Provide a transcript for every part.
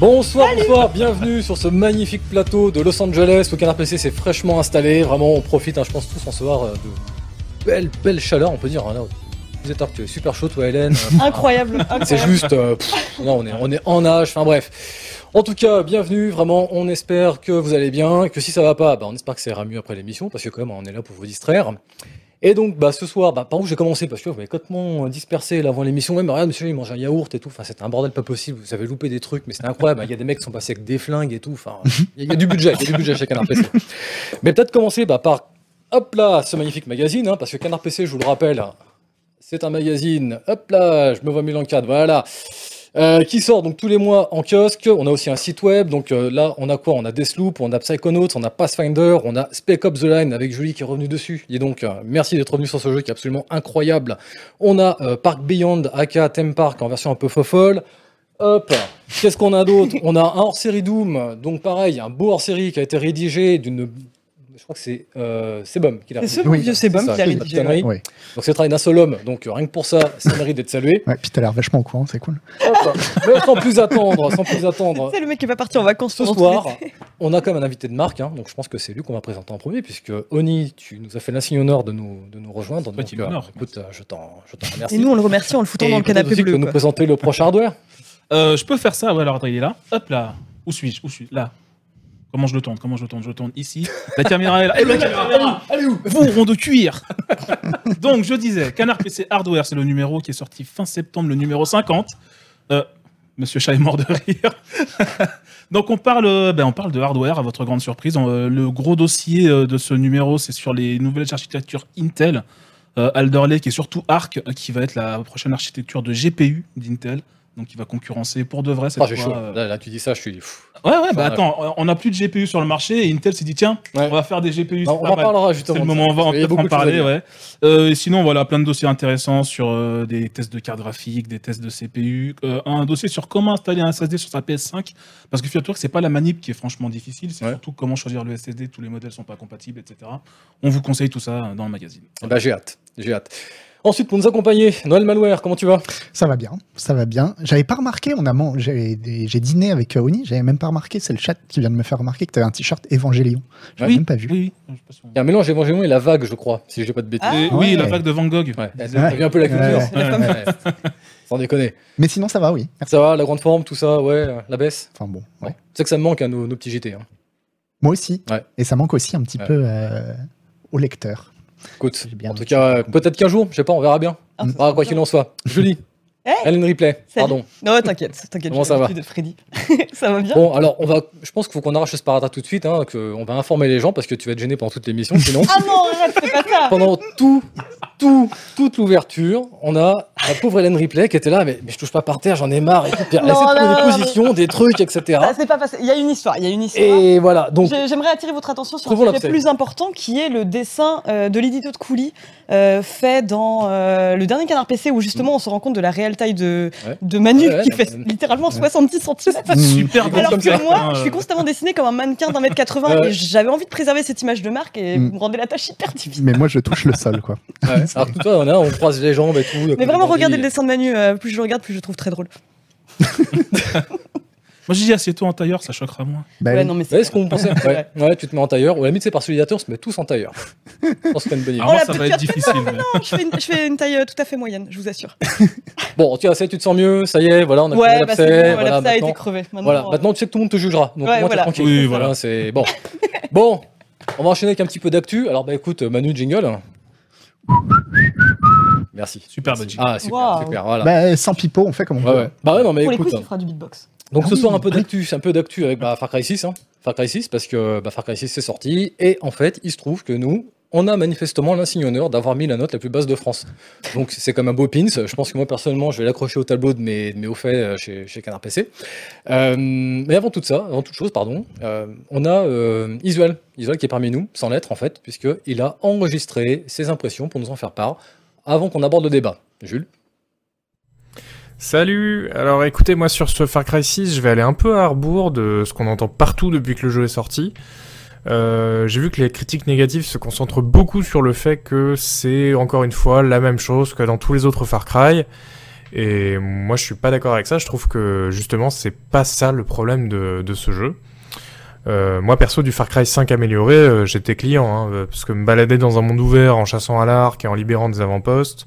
Bonsoir, bonsoir, bienvenue sur ce magnifique plateau de Los Angeles. Le canard PC s'est fraîchement installé. Vraiment, on profite, hein, je pense, tous en soir euh, de belle, belle chaleur, on peut dire. hein, là. Vous êtes tu es super chaud, toi, Hélène. Euh, Incroyable, C'est juste. euh, pff, non, on est, on est en âge, enfin bref. En tout cas, bienvenue, vraiment, on espère que vous allez bien, que si ça va pas, bah, on espère que ça ira mieux après l'émission, parce que quand même, on est là pour vous distraire. Et donc, bah, ce soir, bah, par où j'ai commencé Parce que vous m'avez complètement dispersé là, avant l'émission. Même, regarde, monsieur, il mange un yaourt et tout. Enfin, c'était un bordel pas possible. Vous avez loupé des trucs, mais c'était incroyable. Il y a des mecs qui sont passés avec des flingues et tout. Enfin, il y, a- il y a du budget, il y a du budget chez Canard PC. Mais peut-être commencer bah, par, hop là, ce magnifique magazine, hein, parce que Canard PC, je vous le rappelle, c'est un magazine, hop là, je me vois mille en cadre, voilà, euh, qui sort donc tous les mois en kiosque. On a aussi un site web, donc euh, là, on a quoi? On a Deathloop, on a Psychonauts, on a Pathfinder, on a Spec Ops The Line avec Julie qui est revenue dessus. Et donc, euh, merci d'être revenu sur ce jeu qui est absolument incroyable. On a Park Beyond, aka Theme Park en version un peu fofolle. Hop, qu'est-ce qu'on a d'autre? On a un hors-série Doom, donc pareil, un beau hors-série qui a été rédigé d'une. Je crois que c'est euh, Sebum qui l'a C'est ce rédigé. vieux Sebum qui a c'est rédigé. Ouais. Donc c'est le travail d'un seul homme, donc rien que pour ça, ça mérite d'être salué. Ouais, puis t'as l'air vachement au courant, c'est cool. Hop, mais sans plus attendre, sans plus attendre. C'est le mec qui est pas parti en vacances Ce soir, on a quand même un invité de marque, hein, donc je pense que c'est lui qu'on va présenter en premier, puisque Oni, tu nous as fait l'insigne honneur de nous, de nous rejoindre. Petit Donc, euh, honneur. écoute, euh, je t'en je t'en remercie. Et nous, on le remercie en le foutant Et dans le canapé bleu. tu peux nous présenter le prochain hardware? Euh, je peux faire ça, ouais, alors attends, il est là. Hop là. Où suis-je? Où suis-je? Là. Comment je le tourne Comment je le tourne Je le tourne ici. La caméra est là. Et la caméra Elle est où Vous, rond de cuir Donc, je disais, Canard PC Hardware, c'est le numéro qui est sorti fin septembre, le numéro 50. Euh, Monsieur Chat est mort de rire. Donc, on parle, euh, ben, on parle de hardware, à votre grande surprise. Euh, le gros dossier de ce numéro, c'est sur les nouvelles architectures Intel. Alder Lake et surtout Arc, qui va être la prochaine architecture de GPU d'Intel. Donc, qui va concurrencer pour de vrai cette j'ai fois, chaud. euh, Là, là, tu dis ça, je suis. pff. Ouais, ouais, bah attends, on n'a plus de GPU sur le marché et Intel s'est dit tiens, Ouais. on va faire des GPU. Non, c'est on en parlera justement. C'est le moment, on va en peut-être parler, ouais. Euh, et sinon, voilà, plein de dossiers intéressants sur euh, des tests de cartes graphiques, des tests de CPU, euh, un dossier sur comment installer un SSD sur sa PS5, parce que figure-toi que c'est pas la manip qui est franchement difficile, c'est Ouais. surtout comment choisir le SSD, tous les modèles sont pas compatibles, etc. On vous conseille tout ça dans le magazine. Bah, j'ai hâte, j'ai hâte. Ensuite, pour nous accompagner, Noël Malware, comment tu vas? Ça va bien, ça va bien. J'avais pas remarqué, on a man- j'ai dîné avec euh, Oni, j'avais même pas remarqué, c'est le chat qui vient de me faire remarquer que t'avais un t-shirt Évangélion. J'avais Oui. même pas vu. Oui, oui. je on- Il y a un mélange Évangélion et la vague, je crois, si j'ai pas de bêtises. Ah. Oui, ouais. la vague de Van Gogh. Ouais, t'as vu un peu la culture. Ouais. Ouais. Sans déconner. Mais sinon, ça va, oui. Merci. Ça va, la grande forme, tout ça, ouais, la baisse? Enfin bon, ouais. C'est que ça me manque à nos, nos petits JT. Hein. Moi aussi. Ouais. Et ça manque aussi un petit Ouais. peu euh, au lecteur. Écoute, bien en tout cas, peut-être qu'un jour, je sais pas, on verra bien. Ah, Ah, quoi qu'il en soit. Julie, Hey Ellen Ripley, Salut. pardon. Non, t'inquiète, t'inquiète. Comment ça va de Freddy. ça va bien Bon, alors, on va, je pense qu'il faut qu'on arrache ce sparadrap tout de suite, hein, que on va informer les gens parce que tu vas être gêné pendant toute l'émission, sinon. Ah non, arrête, fais pas ça pendant tout, tout, toute l'ouverture, on a la pauvre Hélène Ripley qui était là, mais, mais je touche pas par terre, j'en ai marre. Et puis elle Non, essaie de trouver non, des non, positions, des trucs, etc. Ça s'est pas passé. Il y a une histoire, il y a une histoire. Et voilà, donc, J'ai- J'aimerais attirer votre attention sur un sujet plus important qui est le dessin euh, de l'édito de Couli euh, fait dans euh, le dernier canard PC où justement on se rend compte de la réelle taille de, Ouais. de Manu Ouais, ouais, qui fait littéralement 70 cm. Super Alors comme que ça. moi, je suis constamment dessiné comme un mannequin d'un mètre 80 Ouais. et j'avais envie de préserver cette image de marque et Mm. vous me rendez la tâche hyper difficile. Mais moi, je touche le sol, quoi. Ouais, alors que toi, on, a, on croise les jambes et tout. Mais vraiment, regardez le dessin de Manu, euh, plus je le regarde, plus je le trouve très drôle. Moi, j'ai dit assieds-toi en tailleur, ça choquera moins. Bah, Ouais, oui. non, mais Ouais, c'est ce qu'on pensait. Ouais. ouais, tu te mets en tailleur. Ou à la limite, c'est par solidateur, on se met tous en tailleur. Je pense que c'est une bonne idée. Alors, moi, la ça va petite être difficile. mais- Non, je fais une, je fais une taille euh, tout à fait moyenne, je vous assure. Bon, tu vois, ça y est, tu te sens mieux, ça y est, voilà, on a Ouais, crevé bah c'est l'abcès, bon, voilà, l'abcès a été maintenant, crevé. Maintenant, voilà, euh, maintenant tu sais que tout le monde te jugera. Donc, Ouais, au moins, t'es voilà. tranquille. Oui, voilà. c'est bon. bon, on va enchaîner avec un petit peu d'actu. Alors, bah écoute, Manu, jingle. Merci. Super Merci. budget. Ah, super, Wow. super, voilà. Bah, sans pipeau, on fait comme on Ouais, peut. ouais. Bah ouais, non, mais pour les écoute. quiz, tu feras du beatbox. Donc Ah ce oui, soir un peu d'actu, c'est un peu d'actu avec bah, Far Cry 6, hein. Far Cry 6 parce que bah, Far Cry 6 c'est sorti et en fait il se trouve que nous on a manifestement l'insigne honneur d'avoir mis la note la plus basse de France. Donc c'est comme un beau pins. Je pense que moi personnellement je vais l'accrocher au tableau de mes, mes hauts faits euh, chez, chez Canard PC. Euh, mais avant tout ça, avant toute chose, pardon, euh, on a Isuel, Isuel qui est parmi nous, sans lettres en fait, puisqu'il a enregistré ses impressions pour nous en faire part avant qu'on aborde le débat. Jules? Salut Alors écoutez, moi sur ce Far Cry 6, je vais aller un peu à rebours de ce qu'on entend partout depuis que le jeu est sorti. Euh, J'ai vu que les critiques négatives se concentrent beaucoup sur le fait que c'est encore une fois la même chose que dans tous les autres Far Cry. Et moi, je suis pas d'accord avec ça. Je trouve que justement, c'est pas ça le problème de, ce jeu. Euh, moi perso du Far Cry 5 amélioré, euh, j'étais client hein, parce que me balader dans un monde ouvert en chassant à l'arc et en libérant des avant-postes,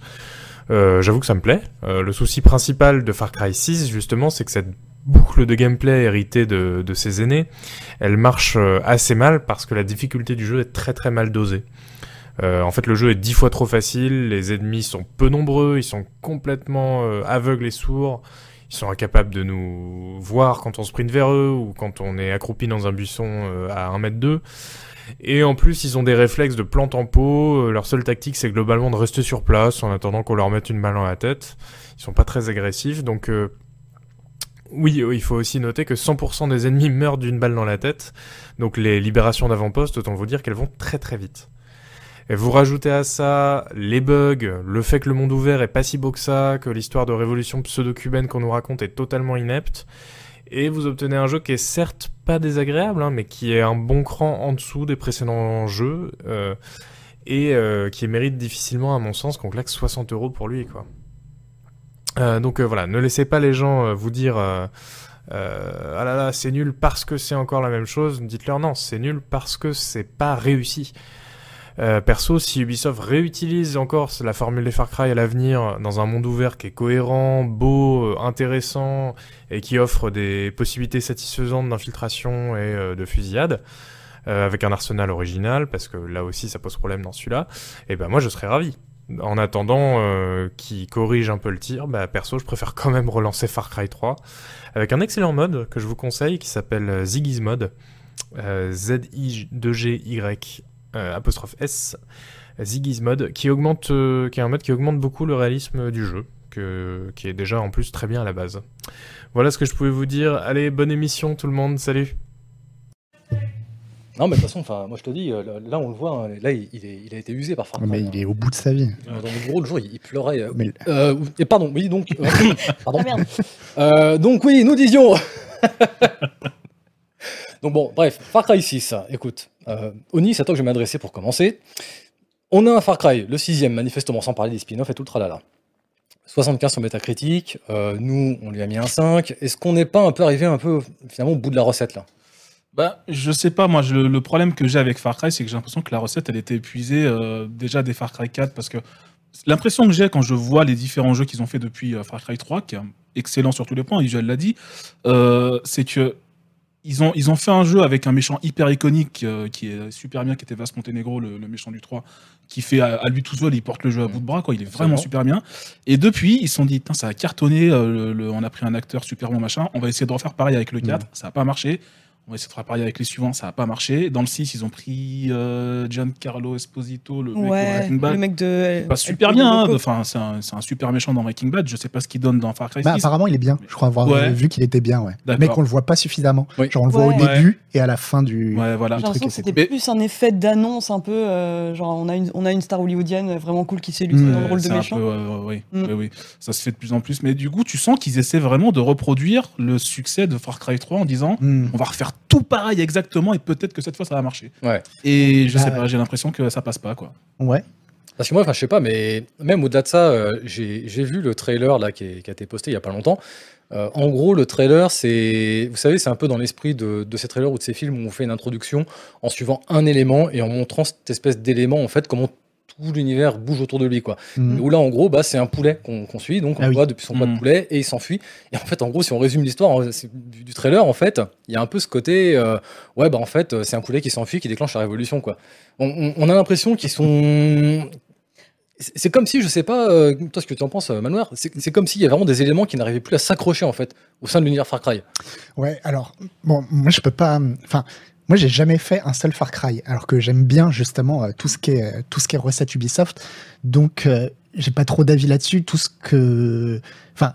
j'avoue que ça me plaît. Le souci principal de Far Cry 6 justement, c'est que cette boucle de gameplay héritée de, de ses aînés, elle marche euh, assez mal parce que la difficulté du jeu est très très mal dosée. Euh, en fait, le jeu est dix fois trop facile, les ennemis sont peu nombreux, ils sont complètement euh, aveugles et sourds, ils sont incapables de nous voir quand on sprint vers eux ou quand on est accroupi dans un buisson à 1 mètre 2. Et en plus, ils ont des réflexes de plante en euh, leur seule tactique, c'est globalement de rester sur place en attendant qu'on leur mette une balle dans la tête. Ils sont pas très agressifs, donc oui, il faut aussi noter que 100% des ennemis meurent d'une balle dans la tête. Donc les libérations d'avant-poste, autant vous dire qu'elles vont très très vite. Et vous rajoutez à ça les bugs, le fait que le monde ouvert est pas si beau que ça, que l'histoire de révolution pseudo-cubaine qu'on nous raconte est totalement inepte, et vous obtenez un jeu qui est certes pas désagréable, hein, mais qui est un bon cran en dessous des précédents jeux, euh, et euh, qui mérite difficilement, à mon sens, qu'on claque 60 euros pour lui, quoi. Euh, donc euh, voilà, ne laissez pas les gens euh, vous dire ah là là c'est nul parce que c'est encore la même chose. Dites-leur non, c'est nul parce que c'est pas réussi. Perso, si Ubisoft réutilise encore la formule des Far Cry à l'avenir dans un monde ouvert qui est cohérent, beau, intéressant et qui offre des possibilités satisfaisantes d'infiltration et de fusillade, avec un arsenal original, parce que là aussi ça pose problème dans celui-là, et ben moi je serais ravi. En attendant euh, qu'ils corrigent un peu le tir, bah perso je préfère quand même relancer Far Cry 3 avec un excellent mode que je vous conseille qui s'appelle euh, Ziggy's Mode, euh, Z-I-2-G-Y euh, S, Ziggy's Mode, qui augmente, qui est un mode qui augmente beaucoup le réalisme du jeu, qui est déjà en plus très bien à la base. Voilà ce que je pouvais vous dire. Allez, bonne émission tout le monde, salut. Non, mais de toute façon, enfin, moi je te dis, euh, là on le voit, hein, là il, il est- il a été usé par Far Cry. Mais hein. il est au bout de sa vie. Euh, Dans le gros, le jour, il, il pleurait. euh, Mais euh, et pardon, oui, donc. euh, pardon. Ah merde. Euh, donc oui, nous disions. donc bon, bref, Far Cry 6. Écoute, euh, Oni, c'est à toi que je vais m'adresser pour commencer. On a un Far Cry, le sixième, manifestement, sans parler des spin-offs et tout le tralala. 75 sur Metacritic, euh, nous, on lui a mis un 5. Est-ce qu'on n'est pas un peu arrivé un peu, finalement, au bout de la recette, là? Bah, je sais pas, moi, je- le problème que j'ai avec Far Cry, c'est que j'ai l'impression que la recette, elle était épuisée euh, déjà des Far Cry 4, parce que l'impression que j'ai quand je vois les différents jeux qu'ils ont fait depuis euh, Far Cry 3, qui est excellent sur tous les points, Visual l'a dit, euh, c'est que ils ont, ils ont fait un jeu avec un méchant hyper iconique euh, qui est super bien, qui était Vas Montenegro, le, le méchant du 3, qui fait à, à lui tout seul, il porte le jeu à bout de bras, quoi. Il est vraiment super bien. Et depuis, ils se sont dit, ça a cartonné, euh, le- le- on a pris un acteur super bon, machin, on va essayer de refaire pareil avec le 4, ça n'a pas marché. On va essayer de faire pareil avec les suivants, ça n'a pas marché. Dans le 6, ils ont pris euh, Giancarlo Esposito, le mec de Ouais, Breaking Bad. le mec de. Pas super bien, hein. enfin, c'est un, c'est un super méchant dans Breaking Bad. Je sais pas ce qu'il donne dans Far Cry 6. Bah, apparemment, il est bien. Je crois avoir Ouais. vu qu'il était bien, ouais. D'accord. Mais qu'on le voit pas suffisamment. Oui. Genre, on le voit Ouais. au début et à la fin du. Ouais, voilà. J'ai truc c'était plus un effet d'annonce un peu, euh, genre on a une, on a une star hollywoodienne vraiment cool qui s'illustre Mm. dans le rôle de méchant. peu, oui, Mm. oui, oui. ça se fait de plus en plus. Mais du coup, tu sens qu'ils essaient vraiment de reproduire le succès de Far Cry 3 en disant Hmm. on va refaire tout pareil exactement et peut-être que cette fois ça va marcher. Ouais. Et je Ah sais ouais. pas, j'ai l'impression que ça passe pas quoi. Ouais. Parce que moi, enfin, je sais pas, mais même au-delà de ça, euh, j'ai j'ai vu le trailer là qui, est- qui a été posté il y a pas longtemps. Euh, en gros, le trailer, c'est, vous savez, c'est un peu dans l'esprit de, de ces trailers ou de ces films où on fait une introduction en suivant un élément et en montrant cette espèce d'élément, en fait, comment tout l'univers bouge autour de lui, quoi. Où là, en gros, bah, c'est un poulet qu'on suit, donc on Ah oui. voit depuis son poids de Mm. poulet et il s'enfuit. Et en fait, en gros, si on résume l'histoire du, du trailer, en fait, il y a un peu ce côté, euh, ouais, bah en fait, c'est un poulet qui s'enfuit, qui déclenche la révolution, quoi. On, on- on a l'impression qu'ils sont c'est comme si, je sais pas, euh, toi ce que tu en penses, euh, Manoir, c'est c'est comme s'il y avait vraiment des éléments qui n'arrivaient plus à s'accrocher en fait au sein de l'univers Far Cry. Ouais, alors, bon, moi, je peux pas. Enfin, moi, j'ai jamais fait un seul Far Cry, alors que j'aime bien, justement, euh, tout ce qui est, euh, tout ce qui est recette Ubisoft. Donc, euh, j'ai pas trop d'avis là-dessus. Tout ce que. Enfin,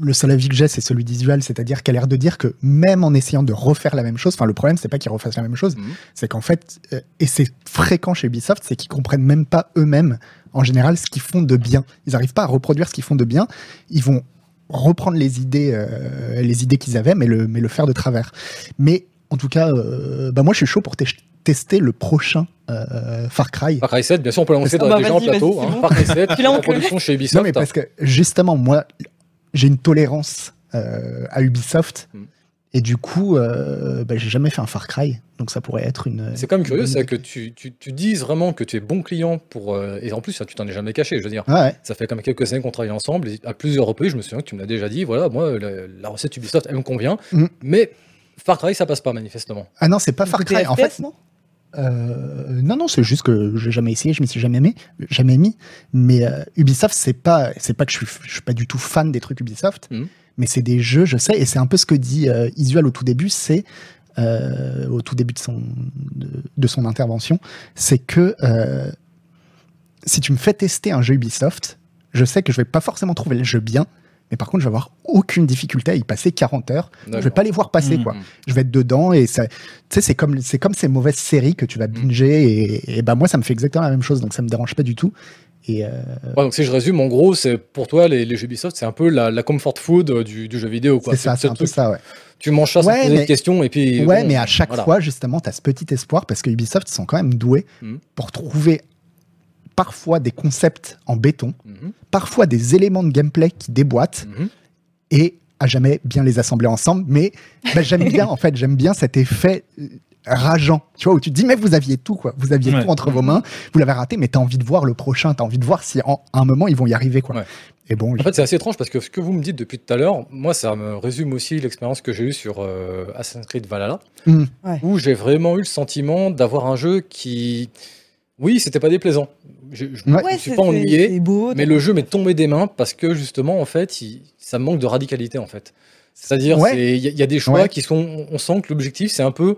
le seul avis que j'ai, c'est celui d'Isual, c'est-à-dire qu'elle a l'air de dire que même en essayant de refaire la même chose, enfin, le problème, c'est pas qu'ils refassent la même chose, Mhm. c'est qu'en fait, euh, et c'est fréquent chez Ubisoft, c'est qu'ils comprennent même pas eux-mêmes, en général, ce qu'ils font de bien. Ils arrivent pas à reproduire ce qu'ils font de bien. Ils vont reprendre les idées, euh, les idées qu'ils avaient, mais le, mais le faire de travers. Mais en tout cas, euh, bah moi je suis chaud pour test- tester le prochain euh, Far Cry. Far Cry 7, bien sûr, on peut l'annoncer Ah dans- bah déjà en plateau. hein. Far Cry 7, Tu l'as en production chez Non, Ubisoft. mais parce que justement, moi, j'ai une tolérance euh, à Ubisoft. Mm. Et du coup, euh, bah, j'ai jamais fait un Far Cry. Donc ça pourrait être une. C'est quand même curieux, bonne que tu, tu, tu dises vraiment que tu es bon client pour. euh, et en plus, tu t'en es jamais caché. Je veux dire, ouais. ça fait quand même quelques années qu'on travaille ensemble. Et à plusieurs reprises, je me souviens que tu me l'as déjà dit. Voilà, moi, la, la recette Ubisoft, elle me convient. Mm. Mais Far Cry, ça passe pas, manifestement. Ah non, c'est pas Far Cry. En fait, non? Euh, non, non, c'est juste que j'ai jamais essayé, je m'y suis jamais mis, jamais mis. Mais euh, Ubisoft, c'est pas, c'est pas que je suis, je suis pas du tout fan des trucs Ubisoft, Mhm. mais c'est des jeux, je sais, et c'est un peu ce que dit euh, Isuel au tout début, c'est euh, au tout début de son, de, de son intervention, c'est que euh, si tu me fais tester un jeu Ubisoft, je sais que je vais pas forcément trouver le jeu bien, mais par contre, je vais avoir aucune difficulté à y passer 40 heures. Je vais pas les voir passer, Mhm. quoi. Je vais être dedans et ça, tu sais, c'est comme, c'est comme ces mauvaises séries que tu vas binger et, et bah moi, ça me fait exactement la même chose, donc ça me dérange pas du tout. Et euh, Ouais, donc si je résume, en gros, c'est pour toi, les, les jeux Ubisoft, c'est un peu la, la comfort food euh, du, du jeu vidéo. Quoi. c'est ça, ce c'est un peu ça, ouais. Tu manges ça sans Ouais, poser mais- de questions et puis. Ouais, bon, mais à chaque voilà. fois, justement, tu as ce petit espoir parce que Ubisoft, ils sont quand même doués pour trouver parfois des concepts en béton, Mhm, parfois des éléments de gameplay qui déboîtent mhm. et à jamais bien les assembler ensemble. Mais bah, j'aime bien, en fait, j'aime bien cet effet euh, rageant, tu vois, où tu te dis, mais vous aviez tout, quoi. Vous aviez Ouais. tout entre vos mains, vous l'avez raté, mais t'as envie de voir le prochain, t'as envie de voir si en un moment ils vont y arriver, quoi. Ouais. Et bon, En fait, c'est assez étrange parce que ce que vous me dites depuis tout à l'heure, moi, ça me résume aussi l'expérience que j'ai eue sur euh, Assassin's Creed Valhalla, Mhm. Ouais. où j'ai vraiment eu le sentiment d'avoir un jeu qui. Oui, c'était pas déplaisant. Je, je Ouais. me suis pas ennuyé, beau. mais le jeu m'est tombé des mains parce que justement, en fait, il- ça manque de radicalité, en fait. C'est-à-dire, Ouais. il y, a- il y a des choix Ouais. qui sont. On sent que l'objectif, c'est un peu.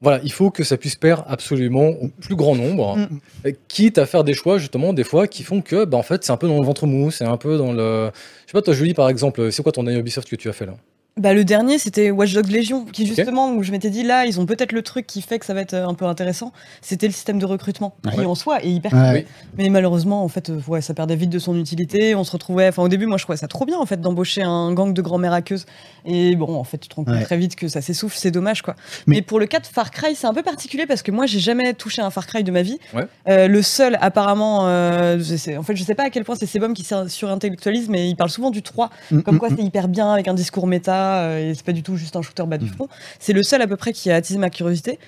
Voilà, il faut que ça puisse plaire absolument au plus grand nombre, Mm. quitte à faire des choix justement des fois qui font que, bah, en fait, c'est un peu dans le ventre mou, c'est un peu dans le. Je sais pas, toi, Julie, par exemple, c'est quoi ton année Ubisoft que tu as fait là? Bah, le dernier, c'était Watch Dogs Legion, qui justement, où je m'étais dit, là, ils ont peut-être le truc qui fait que ça va être euh, un peu intéressant. C'était le système de recrutement, qui Ouais. en soi est hyper Ouais. cool. Mais malheureusement, en fait, euh, ouais, ça perdait vite de son utilité. On se retrouvait, enfin, au début, moi, je trouvais ça trop bien, en fait, d'embaucher un gang de grand-mères aqueuses. Et bon, en fait, tu te rends compte Ouais. très vite que ça s'essouffle, c'est dommage, quoi. Mais... Mais- pour le cas de Far Cry, c'est un peu particulier parce que moi, j'ai jamais touché un Far Cry de ma vie. Ouais. Euh, le seul, apparemment, euh, je sais- en fait, je sais pas à quel point c'est Sebum qui surintellectualise, mais il parle souvent du 3 Mm, comme mm, quoi mm. c'est hyper bien avec un discours méta euh, et c'est pas du tout juste un shooter bas du Mm. front. C'est le seul à peu près qui a attisé ma curiosité.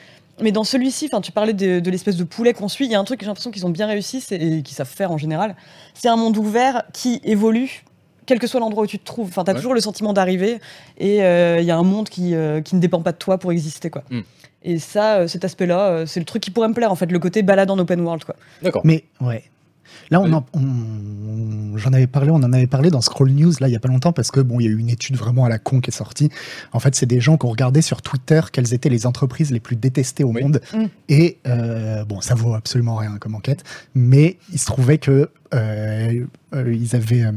Mais dans celui-ci, enfin, tu parlais de, de l'espèce de poulet qu'on suit. Il y a un truc que j'ai l'impression qu'ils ont bien réussi et qu'ils savent faire en général. C'est un monde ouvert qui évolue. Quel que soit l'endroit où tu te trouves, enfin, t'as Ouais. toujours le sentiment d'arriver et euh, il y a un monde qui, euh, qui ne dépend pas de toi pour exister, quoi. Mm. Et ça, euh, cet aspect-là, euh, c'est le truc qui pourrait me plaire, en fait, le côté balade en open world, quoi. D'accord. Mais ouais. Là, on en- on- j'en avais parlé, on en avait parlé dans Scroll News là il y a pas longtemps parce que bon, il y a eu une étude vraiment à la con qui est sortie. En fait, c'est des gens qui ont regardé sur Twitter quelles étaient les entreprises les plus détestées au Oui. monde. Mm. Et euh, bon, ça vaut absolument rien comme enquête, mais il se trouvait que euh, euh, ils avaient euh,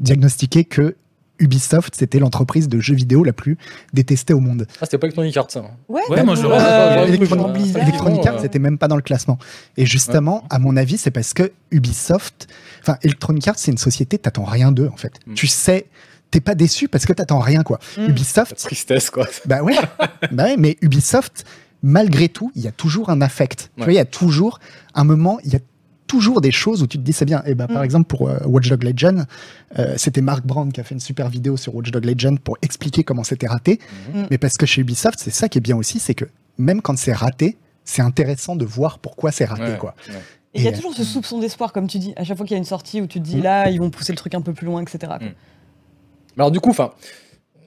diagnostiqué que Ubisoft, c'était l'entreprise de jeux vidéo la plus détestée au monde. Ah, c'était pas Electronic Arts, ça. Ouais, Ouais, moi, je euh. Electronic Electronic- Arts c'était même pas dans le classement. Et justement, à mon avis, c'est parce que Ubisoft, enfin Electronic Arts, c'est une société, t'attends rien d'eux en fait. Mm. Tu sais, t'es pas déçu parce que t'attends rien quoi. Mm. La Ubisoft, tristesse, quoi. bah ouais, bah ouais, mais Ubisoft, malgré tout, il y a toujours un affect. Tu vois, il y a toujours un moment, il y a toujours des choses où tu te dis c'est bien. Et bah, par Mm. exemple pour euh, Watch Dog Legend, euh, c'était Mark Brand qui a fait une super vidéo sur Watch Dog Legend pour expliquer comment c'était raté. Mhm. Mais parce que chez Ubisoft, c'est ça qui est bien aussi, c'est que même quand c'est raté, c'est intéressant de voir pourquoi c'est raté Ouais, quoi. ouais. Et il y a toujours ce soupçon d'espoir, comme tu dis. À chaque fois qu'il y a une sortie où tu te dis Mm. là, ils vont pousser le truc un peu plus loin, etc. quoi. Mm. Mais Alors, du coup, enfin,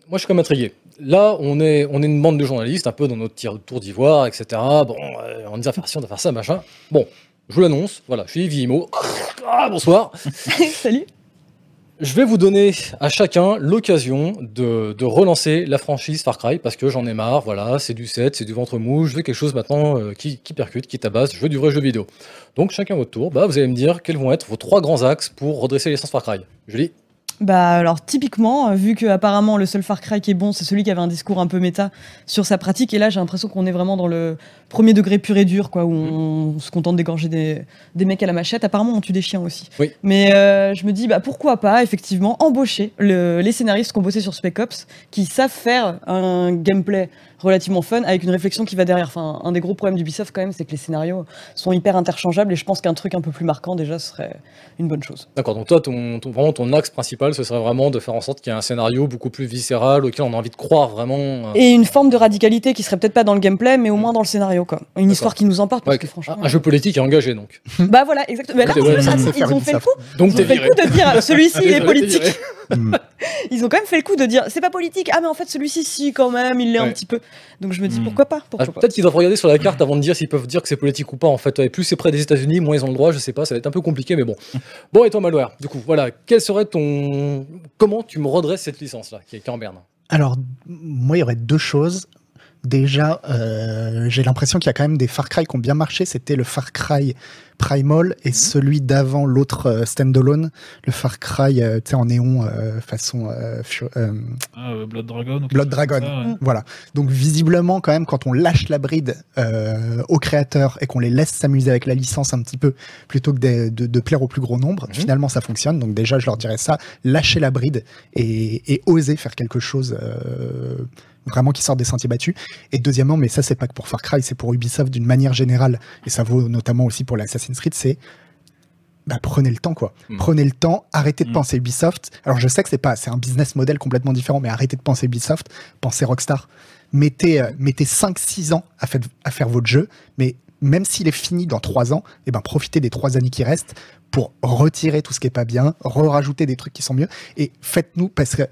moi, je suis comme intrigué. Là, on est, on est une bande de journalistes, un peu dans notre tir- tour d'ivoire, etc. Bon, euh, on dit à faire ci, on va faire ça, machin. Bon, je vous l'annonce, voilà, je suis Guillemot. Ah, bonsoir. Salut. Je vais vous donner à chacun l'occasion de, de relancer la franchise Far Cry parce que j'en ai marre, voilà, c'est du 7, c'est du ventre mou, je veux quelque chose maintenant euh, qui, qui percute, qui tabasse, je veux du vrai jeu vidéo. Donc chacun votre tour, bah, vous allez me dire quels vont être vos trois grands axes pour redresser l'essence Far Cry. Julie Bah alors typiquement, euh, vu que apparemment le seul Far Cry qui est bon, c'est celui qui avait un discours un peu méta sur sa pratique, et là j'ai l'impression qu'on est vraiment dans le premier degré pur et dur, quoi, où on, se contente d'égorger des, des mecs à la machette. Apparemment on tue des chiens aussi. Oui. Mais euh, je me dis bah pourquoi pas effectivement embaucher le- les scénaristes qui ont bossé sur Spec Ops, qui savent faire un gameplay relativement fun avec une réflexion qui va derrière. Enfin, un des gros problèmes d'Ubisoft quand même, c'est que les scénarios sont hyper interchangeables, et je pense qu'un truc un peu plus marquant déjà serait une bonne chose. D'accord, donc toi, ton, ton- vraiment ton axe principal, ce serait vraiment de faire en sorte qu'il y ait un scénario beaucoup plus viscéral, auquel on a envie de croire vraiment. euh, Et une forme de radicalité qui serait peut-être pas dans le gameplay, mais au moins dans le scénario, quoi. Une histoire qui nous emporte, parce ouais, que franchement. un, un jeu politique et engagé, donc. Bah voilà, exactement. Mais là, ouais, plus, ça, ils ont fait le coup. Donc Ils ont fait le coup de dire celui-ci il est politique. Hmm. Ils ont quand même fait le coup de dire c'est pas politique. Ah mais en fait celui-ci si quand même, il l'est un petit peu. Donc je me dis Hmm. pourquoi pas, Ah, pas. Peut-être qu'ils doivent regarder sur la carte avant de dire s'ils peuvent dire que c'est politique ou pas, en fait. Et plus c'est près des États-Unis, moins ils ont le droit, je sais pas, ça va être un peu compliqué, mais bon. Bon, et toi, Malware, du coup, voilà, quel serait ton. Comment tu me redresses cette licence-là, qui est, qui est en berne Alors, moi, il y aurait deux choses. Déjà, euh, j'ai l'impression qu'il y a quand même des Far Cry qui ont bien marché. C'était le Far Cry Primal et celui d'avant, l'autre euh, standalone, le Far Cry euh, en néon euh, façon euh, euh, Ah, Blood Dragon. Blood Dragon. ça, ouais. Voilà. Donc visiblement, quand même, quand on lâche la bride euh, aux créateurs et qu'on les laisse s'amuser avec la licence un petit peu, plutôt que de, de- de plaire au plus gros nombre, Mhm. finalement, ça fonctionne. Donc déjà, je leur dirais ça, lâcher la bride et, et oser faire quelque chose euh, vraiment qui sort des sentiers battus. Et deuxièmement, mais ça, c'est pas que pour Far Cry, c'est pour Ubisoft d'une manière générale, et ça vaut notamment aussi pour l'Assassin's Creed, c'est bah, prenez le temps quoi. Mm. Prenez le temps, arrêtez de Mm. penser Ubisoft. Alors je sais que c'est pas, c'est un business model complètement différent, mais arrêtez de penser Ubisoft, pensez Rockstar. Mettez, euh, mettez 5-6 ans à, fait- à faire votre jeu, mais même s'il est fini dans 3 ans, eh ben profitez des 3 années qui restent pour retirer tout ce qui est pas bien, re-rajouter des trucs qui sont mieux, et faites-nous, parce que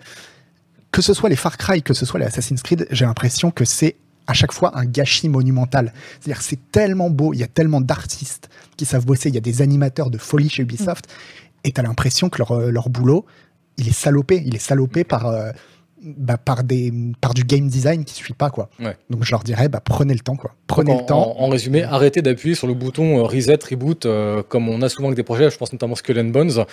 que ce soit les Far Cry, que ce soit les Assassin's Creed, j'ai l'impression que c'est à chaque fois un gâchis monumental. C'est-à-dire c'est tellement beau, il y a tellement d'artistes qui savent bosser, il y a des animateurs de folie chez Ubisoft, et t'as l'impression que leur, euh, leur boulot, il est salopé, il est salopé par, euh, bah, par, des, par du game design qui suit pas, quoi. Ouais. Donc je leur dirais, bah, prenez le temps, quoi. Prenez Donc, le en, temps. En, en résumé, arrêtez d'appuyer sur le bouton euh, reset, reboot, euh, comme on a souvent avec des projets. Je pense notamment Skull and Bones,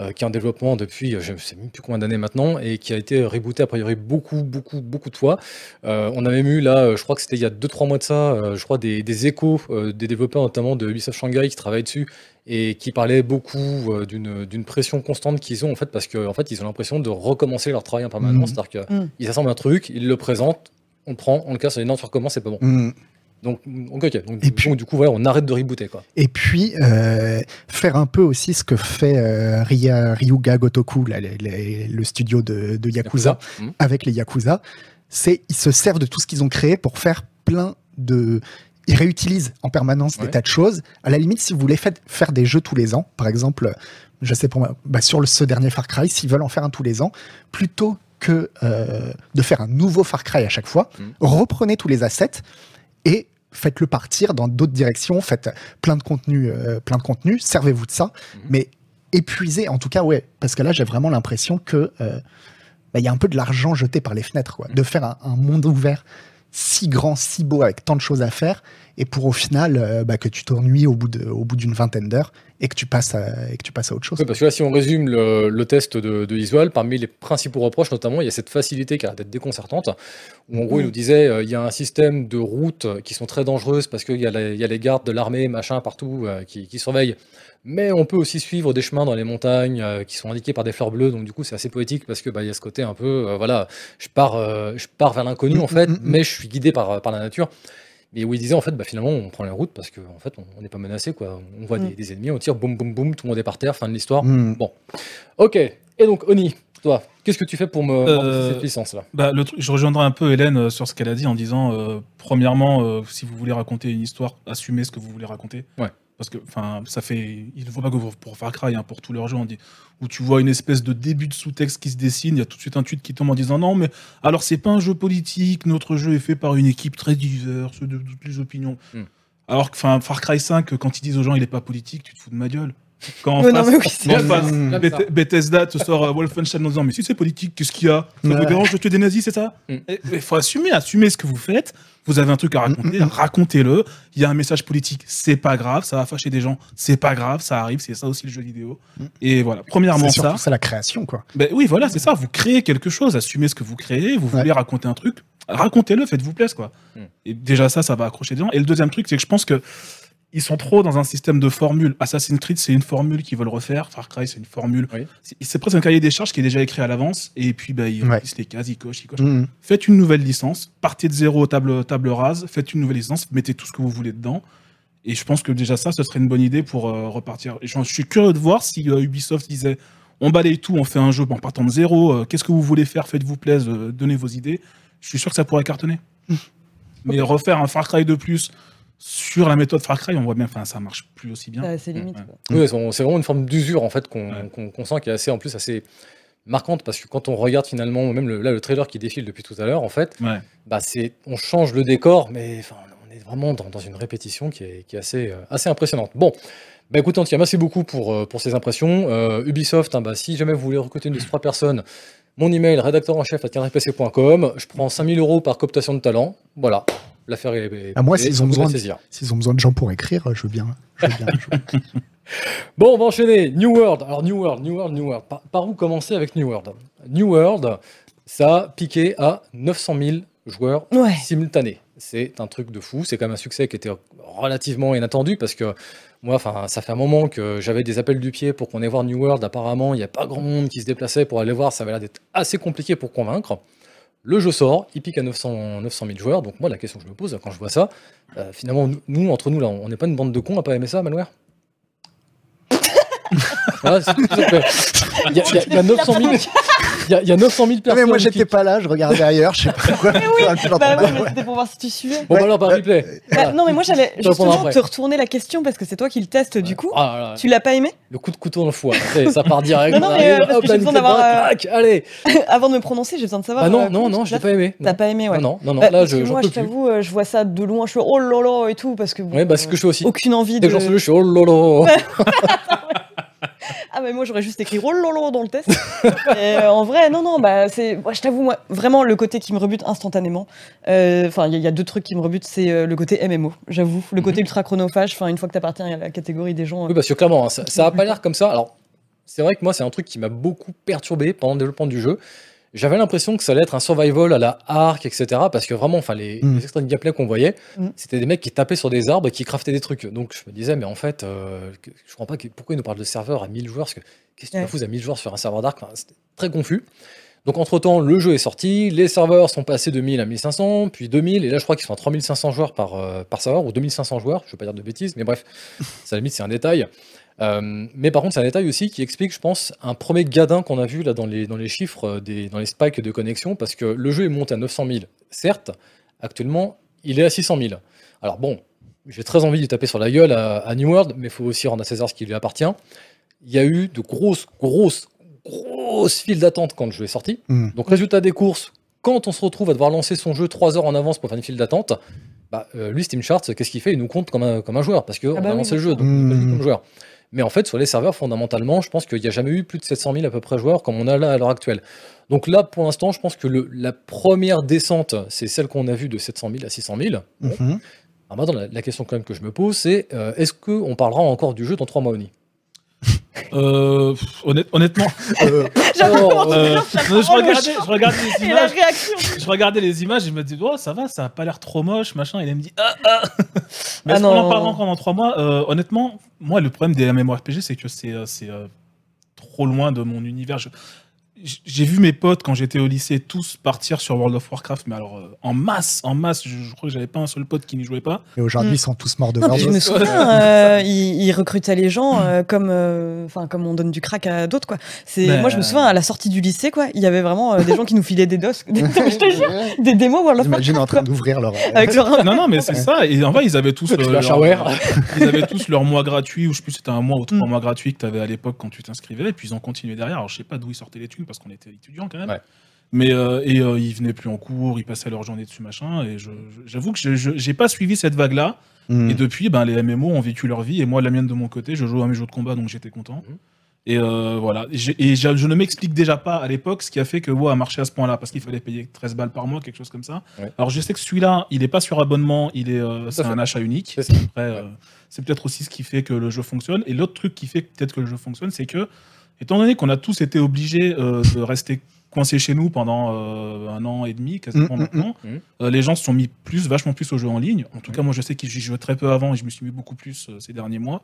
euh, qui est en développement depuis je ne sais même plus combien d'années maintenant et qui a été rebooté a priori beaucoup, beaucoup, beaucoup de fois. Euh, on a même eu là, je crois que c'était il y a 2-3 mois de ça, je crois des, des échos des développeurs notamment de Ubisoft Shanghai qui travaillent dessus et qui parlaient beaucoup euh, d'une pression constante qu'ils ont en fait parce qu'en en fait ils ont l'impression de recommencer leur travail en permanence. Mhm. C'est-à-dire Mhm. qu'ils assemblent un truc, ils le présentent, on le prend, on le casse, et non, tu recommences, c'est pas bon. Mm. Donc, ok, ok. Donc, Et puis- donc, du coup, voilà, on arrête de rebooter, quoi. Et puis, euh, faire un peu aussi ce que fait euh, Ria- Ryuga Gotoku, là, les- les- le studio de, de Yakuza, Mhm. avec les Yakuza, c'est ils se servent de tout ce qu'ils ont créé pour faire plein de... Ils réutilisent en permanence Ouais. des tas de choses. À la limite, si vous voulez fa- faire des jeux tous les ans, par exemple, je sais pour moi, bah, sur le, ce dernier Far Cry, s'ils veulent en faire un tous les ans, plutôt que euh, de faire un nouveau Far Cry à chaque fois, Mhm. reprenez tous les assets et faites-le partir dans d'autres directions, faites plein de contenu, euh, plein de contenu, servez-vous de ça, Mhm. mais épuisez, en tout cas, ouais, parce que là, j'ai vraiment l'impression que euh, bah, il y a un peu de l'argent jeté par les fenêtres, quoi, de faire un, un monde ouvert si grand, si beau, avec tant de choses à faire, et pour au final euh, bah, que tu t'ennuies au bout de, au bout d'une vingtaine d'heures et que tu passes à, et que tu passes à autre chose. Oui, parce que là, si on résume le, le test de, de parmi les principaux reproches, notamment, il y a cette facilité qui a d'être déconcertante, où en gros, il Mm. nous disait, euh, il y a un système de routes qui sont très dangereuses parce qu'il y, a les- il y a les gardes de l'armée, machin, partout, euh, qui, qui surveillent. Mais on peut aussi suivre des chemins dans les montagnes euh, qui sont indiqués par des fleurs bleues, donc du coup, c'est assez poétique parce que bah, il y a ce côté un peu, voilà, je pars, je pars vers l'inconnu Mm, en fait, mm, mais je suis guidé par, par la nature. Et où il disait en fait, bah, finalement, on prend les routes parce qu'en en fait, on n'est pas menacé, quoi. On voit Mm. des, des ennemis, on tire, boum, boum, boum, tout le monde est par terre, fin de l'histoire. Mm. Ok, et donc Oni, toi, qu'est-ce que tu fais pour me Euh, cette licence-là? Bah, le truc- je rejoindrai un peu Hélène euh, sur ce qu'elle a dit en disant, euh, premièrement, euh, si vous voulez raconter une histoire, assumez ce que vous voulez raconter. Ouais. Parce que, enfin, ça fait, il ne faut pas que pour- Far Cry, hein, pour tous leurs jeux, on dit, où tu vois une espèce de début de sous-texte qui se dessine, il y a tout de suite un tweet qui tombe en disant non, mais alors c'est pas un jeu politique, notre jeu est fait par une équipe très diverse, de toutes les opinions. Hmm. Alors que, enfin, Far Cry 5, quand ils disent aux gens il est pas politique, tu te fous de ma gueule. Quand non, face, mais oui, c'est- en face. Comme Beth- ça. Bethesda te sort euh, Wolfenstein en disant Mais si c'est politique, qu'est-ce qu'il y a Ça vous dérange de tuer des nazis, c'est ça Mm. Il faut assumer, assumer ce que vous faites. Vous avez un truc à raconter, Mm, racontez-le. Il y a un message politique, c'est pas grave, ça va fâcher des gens, c'est pas grave, ça arrive, c'est ça aussi le jeu vidéo. Mm. Et voilà, premièrement C'est ça. ça la création, quoi. Ben oui, voilà, c'est ça. Vous créez quelque chose, assumez ce que vous créez. Vous voulez raconter un truc, racontez-le, faites-vous plaisir, quoi. Et déjà ça, ça va accrocher des gens. Et le deuxième truc, c'est que je pense que ils sont trop dans un système de formules. Assassin's Creed, c'est une formule qu'ils veulent refaire. Far Cry, c'est une formule. Oui. C'est- presque un cahier des charges qui est déjà écrit à l'avance. Et puis, ben, ils Ouais. remplissent les cases, ils cochent, ils cochent. Mm. Faites une nouvelle licence. Partez de zéro, table, table rase. Faites une nouvelle licence. Mettez tout ce que vous voulez dedans. Et je pense que déjà ça, ce serait une bonne idée pour euh, repartir. Et je, je suis curieux de voir si euh, Ubisoft disait on balaye tout, on fait un jeu en partant de zéro. euh, Qu'est-ce que vous voulez faire? Faites-vous plaisir, euh, donnez vos idées. Je suis sûr que ça pourrait cartonner. Mais refaire un Far Cry de plus sur la méthode Far Cry, on voit bien, enfin, ça marche plus aussi bien. C'est limite. Ouais. Oui, c'est vraiment une forme d'usure en fait qu'on Ouais. sent qui est assez en plus assez marquante parce que quand on regarde finalement même le, là le trailer qui défile depuis tout à l'heure en fait, Ouais. bah c'est on change le décor mais enfin on est vraiment dans, dans une répétition qui est, qui est assez euh, assez impressionnante. Bon. Bah écoute, cas, merci beaucoup pour, euh, pour ces impressions. Euh, Ubisoft, hein, bah, si jamais vous voulez recruter une de ces trois personnes, mon email rédacteur en chef à. Je prends 5000 euros par cooptation de talent. Voilà, l'affaire est. est- À moi, s'ils ont besoin de- saisir. S'ils ont besoin de gens pour écrire, je veux bien. Je veux bien, je veux bien. Bon, on va enchaîner. New World. Alors, New World, New World, New World. Par, par où commencer avec New World? New World, ça a piqué à 900 000 joueurs Ouais. simultanés. C'est un truc de fou. C'est quand même un succès qui était relativement inattendu parce que moi, enfin, ça fait un moment que j'avais des appels du pied pour qu'on aille voir New World. Apparemment, il n'y a pas grand monde qui se déplaçait pour aller voir. Ça avait l'air d'être assez compliqué pour convaincre. Le jeu sort, il pique à 900, 900 000 joueurs. Donc, moi, la question que je me pose quand je vois ça, euh, finalement, nous- entre nous, là, on n'est pas une bande de cons à pas aimer ça, Malware? Voilà, y, y il y a 900 000 il y a- il y a 900 000 Non, personnes. mais moi, qui- j'étais pas là, je regardais ailleurs, je sais pas pourquoi. Bah ouais, mais c'était pour voir si tu suivais. Bon, bah Ouais. alors, par replay. Bah, non, mais moi j'allais justement après. te retourner la question parce que c'est toi qui le testes du coup. Ah, là, là, Tu l'as pas aimé? Le coup de couteau dans le foie. Ça, part direct. Non, non, on mais, euh, parce hop, j'ai besoin d'avoir, tac, allez. Avant de me prononcer, j'ai besoin de savoir. Ah non, euh, non, non, je l'ai pas aimé. T'as pas aimé, ouais. Non, non, non, Bah, là, je, moi, je t'avoue, euh, je vois ça de loin, je fais oh là là et tout parce que. Ouais, bah, c'est ce que je fais aussi. Aucune envie Dès de. que j'en sais le, je suis oh lolo. Ah mais moi j'aurais juste écrit là dans le test. Et, euh, en vrai non non bah c'est moi je t'avoue moi vraiment le côté qui me rebute instantanément. euh, Enfin il y, a- il y a deux trucs qui me rebutent c'est euh, le côté MMO j'avoue le côté ultra chronophage. Enfin une fois que t'appartiens à la catégorie des gens. euh, Oui, parce que clairement, hein, ça, ça a pas l'air comme ça. Alors, c'est vrai que moi, c'est un truc qui m'a beaucoup perturbé pendant le développement du jeu. J'avais l'impression que ça allait être un survival à la Ark, etc. Parce que vraiment, enfin, les, Mm. les extraits de gameplay qu'on voyait, Mm. c'était des mecs qui tapaient sur des arbres et qui craftaient des trucs. Donc, je me disais, mais en fait, euh, je comprends pas que- pourquoi ils nous parlent de serveurs à 1000 joueurs? Parce que qu'est-ce que tu Ouais. foutre à 1000 joueurs sur un serveur d'Ark Enfin, C'était très confus. Donc, entre-temps, le jeu est sorti, les serveurs sont passés de 1000 à 1500, puis 2000, et là, je crois qu'ils sont à 3500 joueurs par, euh, par serveur, ou 2500 joueurs, je vais pas dire de bêtises, mais bref, ça, à la limite, c'est un détail. Euh, mais par contre, c'est un détail aussi qui explique, je pense, un premier gadin qu'on a vu là dans les, dans les chiffres, euh, des, dans les spikes de connexion, parce que le jeu est monté à 900 000. Certes, actuellement, il est à 600 000. Alors bon, j'ai très envie de taper sur la gueule à, à New World, mais il faut aussi rendre à César ce qui lui appartient. Il y a eu de grosses, grosses, grosses files d'attente quand le jeu est sorti. Mm. Donc, résultat des courses, quand on se retrouve à devoir lancer son jeu 3 heures en avance pour faire une file d'attente, bah, euh, lui, Steam Charts, qu'est-ce qu'il fait? Il nous compte comme un, comme un joueur, parce qu'on Ah bah a oui, lancé le jeu, donc il nous qualifie Mm. comme joueur. Mais en fait, sur les serveurs, fondamentalement, je pense qu'il n'y a jamais eu plus de 700 000 à peu près joueurs comme on a là à l'heure actuelle. Donc là, pour l'instant, je pense que le, la première descente, c'est celle qu'on a vue de 700 000 à 600 000. Bon. Mhm. Alors maintenant, la, la question quand même que je me pose, c'est euh, est-ce qu'on parlera encore du jeu dans 3 mois Oni? Euh, honnête- honnêtement, Euh, Oh, euh, non, je, regardais, je regardais les images. réaction. Je regardais les images et je me dis, oh, ça va, ça a pas l'air trop moche, machin. Et il me dit, ah, ah. Mais Ah est-ce qu'on en parlera encore dans trois mois? Euh, Honnêtement, moi, le problème des MMORPG, c'est que c'est euh, c'est, trop loin de mon univers. Je- J'ai vu mes potes quand j'étais au lycée tous partir sur World of Warcraft, mais alors euh, en masse, en masse. Je, je crois que j'avais pas un seul pote qui n'y jouait pas. Et aujourd'hui, Mm. ils sont tous morts de Non, je me souviens, euh, il, il recrutait les gens euh, comme, euh, enfin comme on donne du crack à d'autres quoi. C'est, Mais- moi je me souviens à la sortie du lycée quoi, il y avait vraiment euh, des gens qui nous filaient des dos, des, je te jure, des démos World of J'imagine en Warcraft train d'ouvrir leur. avec leur Non, non, mais c'est ça. Et en vrai, ils avaient tous, leur, shower. ils avaient tous leur mois gratuit, ou je sais plus, c'était un mois ou trois Mm. mois gratuits que tu avais à l'époque quand tu t'inscrivais. Et puis ils ont continué derrière. Alors je sais pas d'où ils sortaient les thunes parce qu'on était étudiants quand même. Ouais. Mais euh, et euh, ils venaient plus en cours, ils passaient leur journée dessus machin. Et j'avoue que je- j'ai pas suivi cette vague-là. Hmm. Et depuis, ben les MMO ont vécu leur vie et moi la mienne de mon côté, je joue à mes jeux de combat donc j'étais content. Mhm. Et euh, voilà. Et, je, je ne m'explique déjà pas à l'époque ce qui a fait que WoW a marché à ce point-là parce qu'il fallait payer 13 balles par mois, quelque chose comme ça. Ouais. Alors je sais que celui-là, il est pas sur abonnement, il est euh, c'est un achat unique. C'est euh, c'est peut-être aussi ce qui fait que le jeu fonctionne. Et l'autre truc qui fait peut-être que le jeu fonctionne, c'est que étant donné qu'on a tous été obligés euh, de rester coincés chez nous pendant euh, un an et demi, quasiment Mm, mm, maintenant, mm. euh, les gens se sont mis plus, vachement plus aux jeux en ligne. En tout cas, moi, je sais que j'y jouais très peu avant et je me suis mis beaucoup plus euh, ces derniers mois.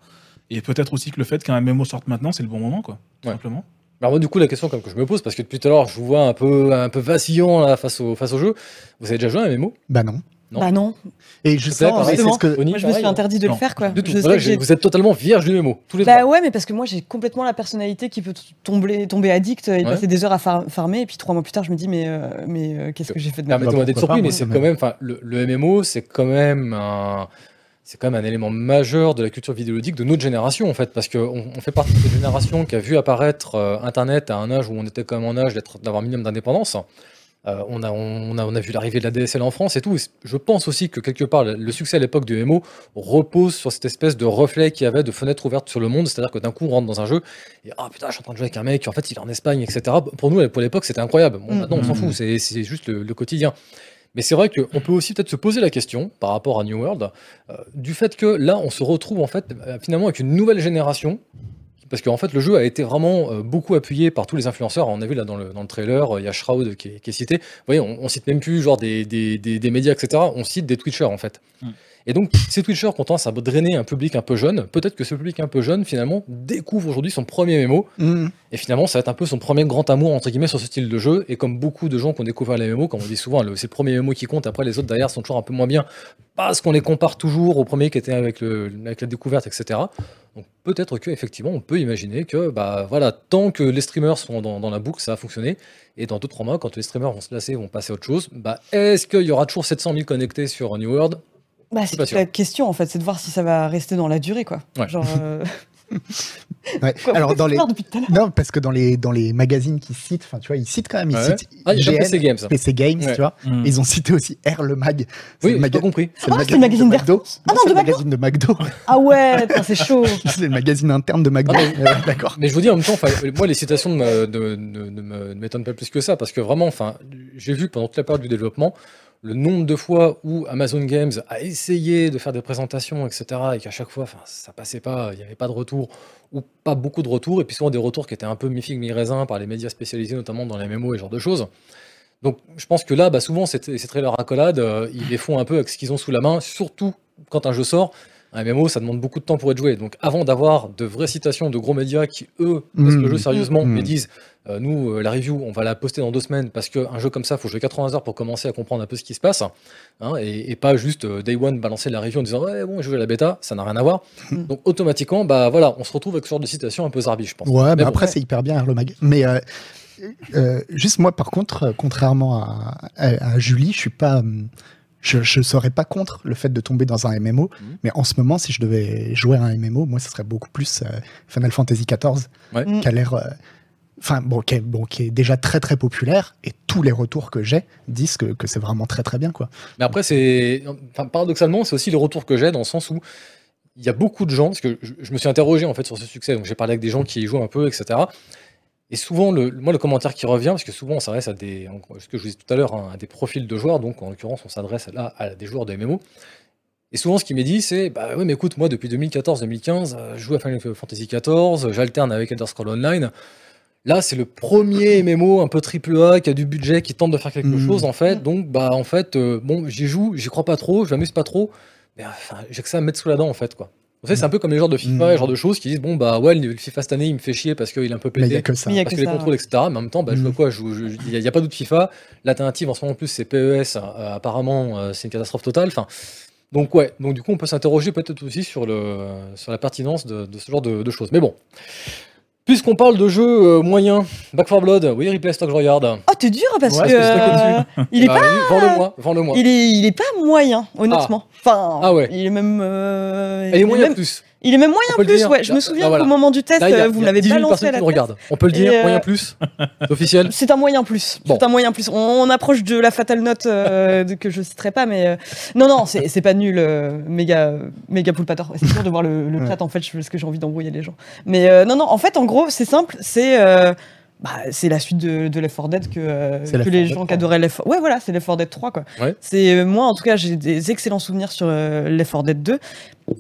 Et peut-être aussi que le fait qu'un MMO sorte maintenant, c'est le bon moment, quoi. Tout Ouais. simplement. Alors moi, du coup, la question comme que je me pose, parce que depuis tout à l'heure, je vous vois un peu, un peu vacillant là, face, au, face au jeu. vous avez déjà joué à un MMO Bah non. Non. Bah non. Et justement, pareil, c'est ce que. Oni, Moi, je me suis interdit de Non. le faire, quoi. Tout. Je Voilà, que vous êtes totalement vierge du MMO, tous les Bah trois. ouais, mais parce que moi j'ai complètement la personnalité qui peut tomber, tomber addict et Ouais. passer des heures à far- farmer, et puis trois mois plus tard je me dis mais, euh, mais euh, qu'est-ce que j'ai fait de ma vie? Permettez-moi d'être pourquoi surpris, mais c'est quand me- même, le, le MMO, c'est quand même un, c'est quand même un élément majeur de la culture vidéoludique de notre génération, en fait, parce qu'on on fait partie de cette génération qui a vu apparaître euh, Internet à un âge où on était quand même en âge d'être, d'avoir un minimum d'indépendance. Euh, on, a, on, a, on a vu l'arrivée de la DSL en France et tout. Je pense aussi que quelque part, le, succès à l'époque du MMO repose sur cette espèce de reflet qu'il y avait de fenêtre ouverte sur le monde. C'est-à-dire que d'un coup, on rentre dans un jeu et ah putain, je suis en train de jouer avec un mec, en fait, il est en Espagne, etc. Pour nous, pour l'époque, c'était incroyable. Bon, Mm. maintenant, on s'en Mm. fout, c'est c'est juste le, le quotidien. Mais c'est vrai qu'on peut aussi peut-être se poser la question par rapport à New World euh, du fait que là, on se retrouve en fait euh, finalement avec une nouvelle génération. Parce qu'en fait, le jeu a été vraiment euh, beaucoup appuyé par tous les influenceurs. On a vu là dans le, dans le trailer, euh, il y a Shroud qui est, qui est cité. Vous voyez, on, on cite même plus genre des, des, des, des médias, etc. On cite des Twitchers en fait. Mm. Et donc, ces Twitchers qui ont tendance à drainer un public un peu jeune, peut-être que ce public un peu jeune, finalement, découvre aujourd'hui son premier MMO. Hmm. Et finalement, ça va être un peu son premier grand amour, entre guillemets, sur ce style de jeu. Et comme beaucoup de gens qui ont découvert les MMO, comme on dit souvent, c'est le premier MMO qui compte, après les autres derrière sont toujours un peu moins bien, parce qu'on les compare toujours au premier qui était avec, le, avec la découverte, etc. Donc peut-être que effectivement, on peut imaginer que, bah voilà, tant que les streamers sont dans, dans la boucle, ça va fonctionner. Et dans 2-3 mois, quand les streamers vont se lasser, vont passer à autre chose, bah est-ce qu'il y aura toujours 700 000 connectés sur New World? Bah, c'est la question en fait, c'est de voir si ça va rester dans la durée quoi. Ouais. Genre, euh, Ouais. quoi, Alors dans les parles depuis tout à l'heure non parce que dans les dans les magazines qui citent, enfin tu vois, ils citent quand même, ils Ouais. citent Ah, IGN, PC Games. PC Games, Ouais. tu vois. Mm. Ils ont cité aussi R le mag. Oui, j'ai maga- pas compris. c'est Ah, c'est le magazine de McDo. Ah non, c'est de le magazine de McDo. Ah ouais, c'est chaud. c'est le magazine interne de McDo. Ah, Euh, D'accord. Mais je vous dis en même temps, moi les citations ne m'étonnent pas plus que ça, parce que vraiment, enfin, j'ai vu pendant toute la période du développement le nombre de fois où Amazon Games a essayé de faire des présentations, etc., et qu'à chaque fois, enfin, ça passait pas, il n'y avait pas de retour, ou pas beaucoup de retours, et puis souvent des retours qui étaient un peu mi-figue, mi-raisin par les médias spécialisés, notamment dans les MMO et ce genre de choses. Donc je pense que là, bah, souvent, c'est c'est très leur accolade, euh, ils les font un peu avec ce qu'ils ont sous la main, surtout quand un jeu sort. Un MMO, ça demande beaucoup de temps pour être joué. Donc, avant d'avoir de vraies citations de gros médias qui, eux, testent le Mmh. jeu sérieusement, Mmh. disent euh, Nous, euh, la review, on va la poster dans deux semaines parce qu'un jeu comme ça, il faut jouer 80 heures pour commencer à comprendre un peu ce qui se passe. hein, et, et pas juste euh, Day One balancer la review en disant Ouais, bon, je joue à la bêta, ça n'a rien à voir. Mmh. Donc, automatiquement, bah voilà, on se retrouve avec ce genre de citation un peu zarbi, je pense. Ouais, mais, bon. après, c'est hyper bien, le mag. Mais juste moi, par contre, contrairement à, à- à Julie, je suis pas. Je, je serais pas contre le fait de tomber dans un MMO, Mhm. mais en ce moment, si je devais jouer à un MMO, moi, ce serait beaucoup plus euh, Final Fantasy XIV, Ouais. Mm. qui a l'air. euh, Enfin, bon, qui est, bon, qui est déjà très très populaire, et tous les retours que j'ai disent que, que c'est vraiment très très bien, quoi. Mais après, c'est. Enfin, paradoxalement, c'est aussi le retour que j'ai dans le ssens où il y a beaucoup de gens, parce que je, je me suis interrogé en fait sur ce succès, donc j'ai parlé avec des gens qui y jouent un peu, etc. Et souvent, le, moi, le commentaire qui revient, parce que souvent on s'adresse à des, ce que je vous disais tout à l'heure, hein, à des profils de joueurs, donc en l'occurrence, on s'adresse là à des joueurs de MMO. Et souvent, ce qui m'est dit, c'est Bah oui, mais écoute, moi, depuis 2014-2015, euh, je joue à Final Fantasy XIV, j'alterne avec Elder Scrolls Online. Là, c'est le premier MMO un peu triple A qui a du budget, qui tente de faire quelque Mhm. chose, en fait. Donc, bah, en fait, euh, bon, j'y joue, j'y crois pas trop, je m'amuse pas trop. Mais enfin, j'ai que ça à me mettre sous la dent, en fait, quoi. Vous savez, c'est un peu comme les joueurs de FIFA, Mhm. et genre de choses qui disent Bon, bah, ouais, le FIFA cette année, il me fait chier parce qu'il est un peu y pété a que ça. Mais y a parce que que les contrôles, etc. Mais en même temps, bah, je vois quoi je joue- je- Il n'y a, pas d'autre FIFA. L'alternative en ce moment en plus, c'est PES. euh, apparemment, euh, c'est une catastrophe totale. Enfin, donc, ouais. Donc, du coup, on peut s'interroger peut-être aussi sur, le, sur la pertinence de, de ce genre de, de choses. Mais bon. Puisqu'on parle de jeux euh, moyens, Back 4 Blood, oui, replay stock, je regarde. Oh, t'es dur parce Ouais, que euh, il est Ah pas, Vends-le-moi, vends-le-moi. il est, il est pas moyen, honnêtement. Enfin, Ah ouais. il est même, euh, Elle est il moyen même, plus. Il est même moyen plus. Ouais, je me Là- souviens voilà. qu'au moment du test, Là, a- euh, vous l'avez 18 balancé à la tête. On peut le dire, euh, moyen plus C'est officiel C'est un moyen plus. Bon. C'est un moyen plus. On, on approche de la fatale note euh, que je citerai pas, mais euh, non, non, c'est pas nul, méga, méga poulpator. C'est dur de voir le, le chat en fait, parce que j'ai envie d'embrouiller les gens. Mais non, non, en fait, en gros, c'est simple, c'est bah, c'est la suite de, de Left 4 Dead que, euh, les 4 Dead gens qui 3. adoraient Left 4 Ouais, voilà, c'est Left 4 Dead 3 quoi. Ouais. C'est moi en tout cas, j'ai des excellents souvenirs sur euh, Left 4 Dead 2.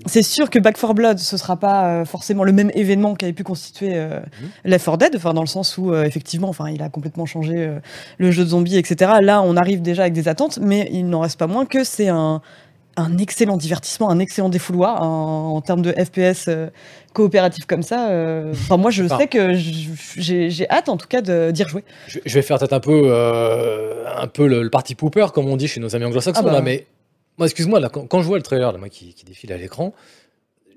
C'est sûr que Back 4 Blood, ce sera pas euh, forcément le même événement qu'avait pu constituer euh, Left 4 Dead, enfin dans le sens où euh, effectivement, enfin il a complètement changé euh, le jeu de zombies, etc. Là, on arrive déjà avec des attentes, mais il n'en reste pas moins que c'est un un excellent divertissement, un excellent défouloir un- en termes de FPS coopératif comme ça. Enfin, moi, je Enfin. sais que j'ai hâte, en tout cas, de- d'y rejouer. je, je vais faire peut-être un peu, un peu le, le party pooper, comme on dit chez nos amis anglo-saxons, Ah bah. mais moi, excuse-moi, là, quand, quand je vois le trailer là, moi, qui, qui défile à l'écran,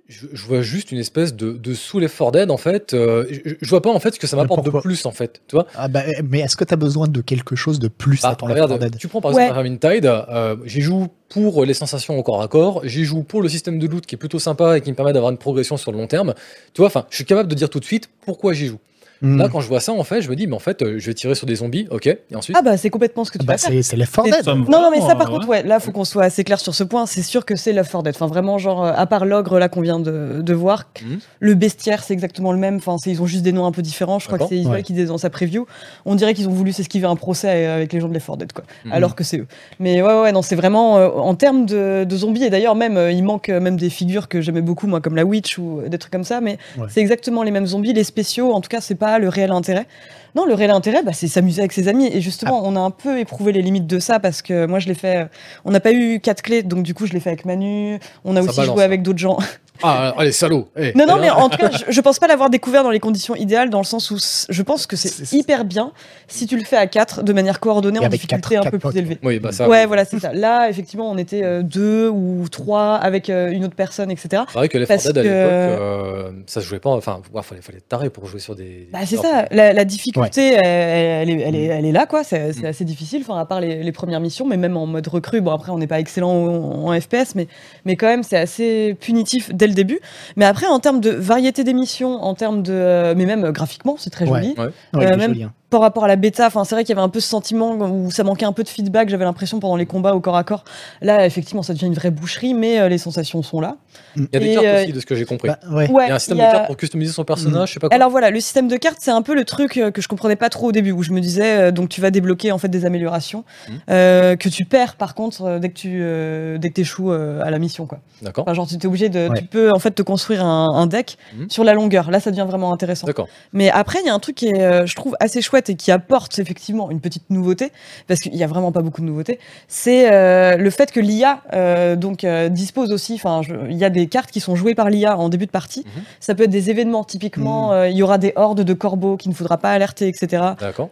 je, je vois juste une espèce de, de sous les 4 Dead, en fait. euh, je, je vois pas, en fait, ce que ça m'apporte de plus, en fait. Tu vois Ah bah, mais est-ce que tu as besoin de quelque chose de plus Bah, à ton Left regarde, 4 Dead? tu prends par Ouais. exemple Vermintide, euh, j'y joue pour les sensations au corps à corps, j'y joue pour le système de loot qui est plutôt sympa et qui me permet d'avoir une progression sur le long terme. Tu vois, enfin, je suis capable de dire tout de suite pourquoi j'y joue. Hmm. Là, quand je vois ça, en fait, je me dis, mais en fait, euh, je vais tirer sur des zombies, ok, et ensuite. Ah bah, c'est complètement ce que tu Bah, vas faire. c'est c'est Left 4 Et- Dead. Non, non, mais ça, par contre, ouais, là, faut qu'on soit assez clair sur ce point. C'est sûr que c'est Left 4 Dead. Enfin, vraiment, genre, euh, à part l'ogre, là, qu'on vient de, de voir, Mhm. le bestiaire, c'est exactement le même. Enfin, c'est- ils ont juste des noms un peu différents. Je crois que D'accord. c'est Ismaël Ouais. qui disait dans sa preview. On dirait qu'ils ont voulu s'esquiver un procès euh, avec les gens de Left 4 Dead, quoi. Mhm. Alors que c'est eux. Mais ouais, ouais, non, c'est vraiment, euh, en termes de, de zombies, et d'ailleurs, même, euh, il manque euh, même des figures que j'aimais beaucoup, moi, comme la Witch ou euh, des trucs comme ça. Mais Ouais. c'est exactement les mêmes zombies. Les spéciaux, en tout cas, c'est pas le réel intérêt. Non, le réel intérêt, bah, c'est s'amuser avec ses amis. Et justement, on a un peu éprouvé les limites de ça parce que moi, je l'ai fait. euh, On n'a pas eu quatre clés, donc du coup, je l'ai fait avec Manu. On a Ça aussi balance, joué hein. avec d'autres gens. Ah, allez, salaud eh, non, non, mais en tout cas, je, je pense pas l'avoir découvert dans les conditions idéales, dans le sens où je pense que c'est hyper bien si tu le fais à quatre, de manière coordonnée, en difficulté un peu plus élevée. Oui, bah ça. Ouais, voilà, c'est ça. Là, effectivement, on était euh, deux ou trois avec euh, une autre personne, etc. C'est vrai que les 4 Parce à que- l'époque, euh, ça se jouait pas. Enfin, il fallait, fallait être taré pour jouer sur des. Bah, c'est ça, la, la difficulté, elle, elle est, elle, est, Mm. elle est là, quoi. C'est c'est Mm. assez difficile, enfin, à part les, les premières missions, mais même en mode recrue. Bon, après, on n'est pas excellent en, en FPS, mais, mais quand même, c'est assez punitif dès le début. Mais après, en termes de variété des missions, en termes de. euh, Mais même euh, graphiquement, c'est très joli. Ouais. Ouais, il Euh, est même- joli, hein. Par rapport à la bêta, enfin, c'est vrai qu'il y avait un peu ce sentiment où ça manquait un peu de feedback, j'avais l'impression pendant les combats au corps à corps. Là, effectivement, ça devient une vraie boucherie, mais euh, les sensations sont là. Il y a des Et, cartes euh, aussi, de ce que j'ai compris. Bah, ouais. Ouais, il y a un système il y a- de cartes pour customiser son personnage, je sais pas quoi. Alors voilà, le système de cartes, c'est un peu le truc euh, que je comprenais pas trop au début, où je me disais, euh, donc tu vas débloquer en fait des améliorations euh, que tu perds par contre dès que tu euh, dès que échoues à la mission quoi. D'accord. Enfin genre tu es obligé de, Ouais. tu peux en fait te construire un, un deck Mhm. sur la longueur. Là, ça devient vraiment intéressant. D'accord. Mais après, il y a un truc qui est, euh, je trouve, assez chouette et qui apporte effectivement une petite nouveauté, parce qu'il y a vraiment pas beaucoup de nouveautés. C'est euh, le fait que l'IA euh, donc euh, dispose aussi. Enfin, il y a des cartes qui sont jouées par l'IA en début de partie. Mhm. Ça peut être des événements. Typiquement, Mhm. il y aura des hordes de corbeaux qu'il ne faudra pas alerter, etc.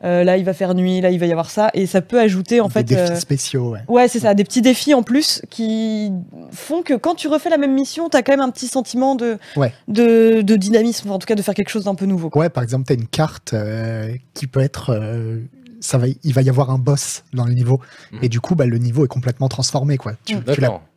Là, il va faire nuit. Là, il va y avoir ça, et ça peut ajouter en Des fait. défis euh, spéciaux, ouais. Ouais, c'est ça, des petits défis en plus qui font que quand tu refais la même mission, t'as quand même un petit sentiment de, Ouais. de, de dynamisme, en tout cas de faire quelque chose d'un peu nouveau. quoi. Ouais, par exemple, tu as une carte qui peut être. euh, ça va, il va y avoir un boss dans le niveau. Mhm. Et du coup, bah, le niveau est complètement transformé. Quoi. Tu,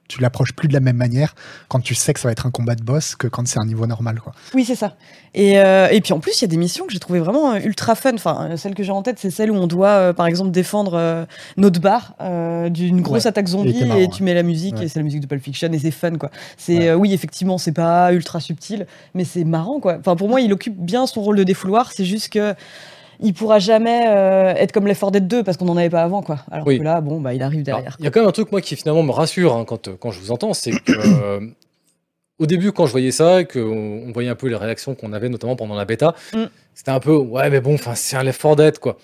tu l'approches plus de la même manière quand tu sais que ça va être un combat de boss que quand c'est un niveau normal. Quoi. Oui, c'est ça. Et, euh, et puis en plus, il y a des missions que j'ai trouvées vraiment euh, ultra fun. Enfin, celle que j'ai en tête, c'est celle où on doit, euh, par exemple, défendre euh, notre bar euh, d'une grosse Ouais, attaque zombie marrant, et tu mets la musique Ouais. et c'est la musique de Pulp Fiction et c'est fun, quoi. C'est Ouais. euh, oui, effectivement, c'est pas ultra subtil, mais c'est marrant, quoi. Enfin, pour moi, il occupe bien son rôle de défouloir. C'est juste que il pourra jamais euh, être comme 4 Dead 2 parce qu'on n'en avait pas avant, quoi. Alors Oui. que là, bon, bah, il arrive derrière. Il y a quand même un truc moi qui finalement me rassure hein, quand, quand je vous entends, c'est que euh, au début quand je voyais ça, qu'on on voyait un peu les réactions qu'on avait notamment pendant la bêta, Mm. c'était un peu ouais mais bon, enfin c'est un Left 4 Dead quoi.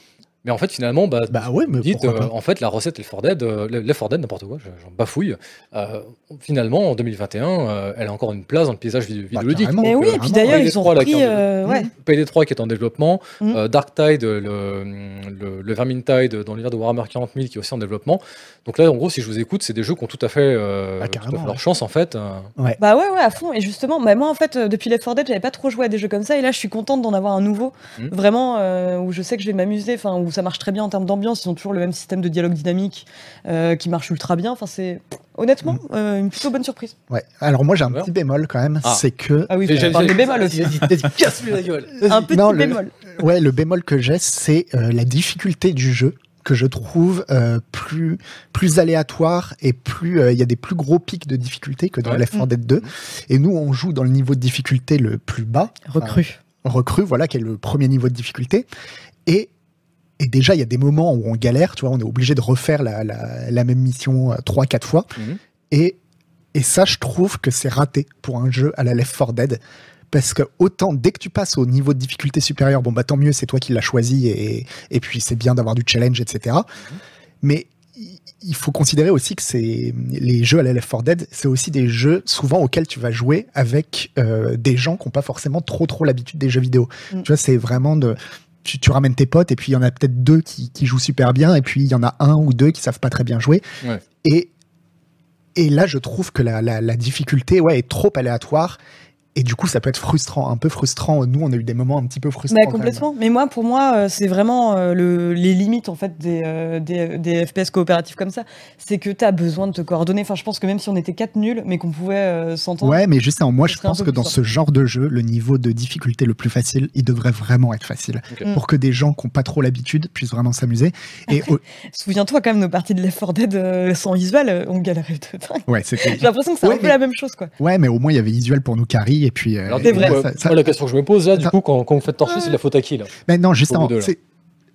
Mais en fait finalement bah, Bah ouais, mais dites euh, en fait la recette Left 4 Dead, euh, Left 4 Dead n'importe quoi, je- j'en bafouille. euh, finalement en 2021, euh, elle a encore une place dans le paysage vidéo- Bah, vidéoludique. Mais oui, et puis d'ailleurs, ils ont repris. euh, ouais. PD3 qui est en développement, Mm. euh, Darktide, le, le, le Vermintide dans l'univers de Warhammer 40 000 qui est aussi en développement. Donc là, en gros, si je vous écoute, c'est des jeux qui ont tout à fait, euh, Bah, tout à carrément, fait leur ouais. chance en fait. Bah ouais, ouais, à fond. Et justement, bah moi, en fait, depuis Left 4 Dead, j'avais pas trop joué à des jeux comme ça. Et là, je suis contente d'en avoir un nouveau. Mhm. Vraiment, euh, où je sais que je vais m'amuser. Enfin, où ça marche très bien en termes d'ambiance. Ils ont toujours le même système de dialogue dynamique euh, qui marche ultra bien. Enfin, c'est honnêtement Mm. euh, une plutôt bonne surprise. Ouais. Alors moi j'ai un petit bémol quand même, Ah. c'est que Ah oui, on j'ai- parle des bémols aussi. Casse-lui la gueule. Un petit Non, le- bémol. ouais le bémol que j'ai c'est euh, la difficulté du jeu que je trouve euh, plus plus aléatoire et plus euh, il y a des plus gros pics de difficulté que dans Ouais. Left 4 Dead 2 et nous on joue dans le niveau de difficulté le plus bas Recrue. recrue, voilà, qui est le premier niveau de difficulté. Et, et déjà, il y a des moments où on galère, tu vois, on est obligé de refaire la, la, la même mission euh, trois, quatre fois. Mhm. Et, et ça, je trouve que c'est raté pour un jeu à la Left 4 Dead. Parce que autant, dès que tu passes au niveau de difficulté supérieur, bon, bah tant mieux, c'est toi qui l'as choisi, et, et puis c'est bien d'avoir du challenge, etc. Mais il- il faut considérer aussi que c'est les jeux à la Left 4 Dead, c'est aussi des jeux souvent auxquels tu vas jouer avec euh, des gens qui n'ont pas forcément trop trop l'habitude des jeux vidéo. Mm. Tu vois, c'est vraiment de tu, tu ramènes tes potes et puis il y en a peut-être deux qui, qui jouent super bien et puis il y en a un ou deux qui savent pas très bien jouer. Ouais. Et et là, je trouve que la, la, la difficulté ouais, est trop aléatoire. Et du coup, ça peut être frustrant, un peu frustrant. Nous, on a eu des moments un petit peu frustrants. Bah, complètement. Mais moi, pour moi, euh, c'est vraiment euh, le, les limites en fait des, euh, des, des FPS coopératifs comme ça. C'est que tu as besoin de te coordonner. Enfin, je pense que même si on était quatre nuls, mais qu'on pouvait euh, s'entendre. Ouais, mais justement, moi, je pense que dans ce genre de jeu, le niveau de difficulté le plus facile, il devrait vraiment être facile. Mm. Pour que des gens qui n'ont pas trop l'habitude puissent vraiment s'amuser. Et au- Souviens-toi quand même nos parties de Left 4 Dead euh, sans visuel, on galérait de dingue. ouais. J'ai l'impression que c'est Ouais, un peu la même chose quoi. Ouais, mais au moins, il y avait visuel pour nous carry. Et puis. euh, Alors, et C'est du coup, vrai. euh, ça- ça- moi, la question que je me pose là, du coup, quand, quand vous faites torcher, c'est de la faute à qui là? Mais non, justement, c'est.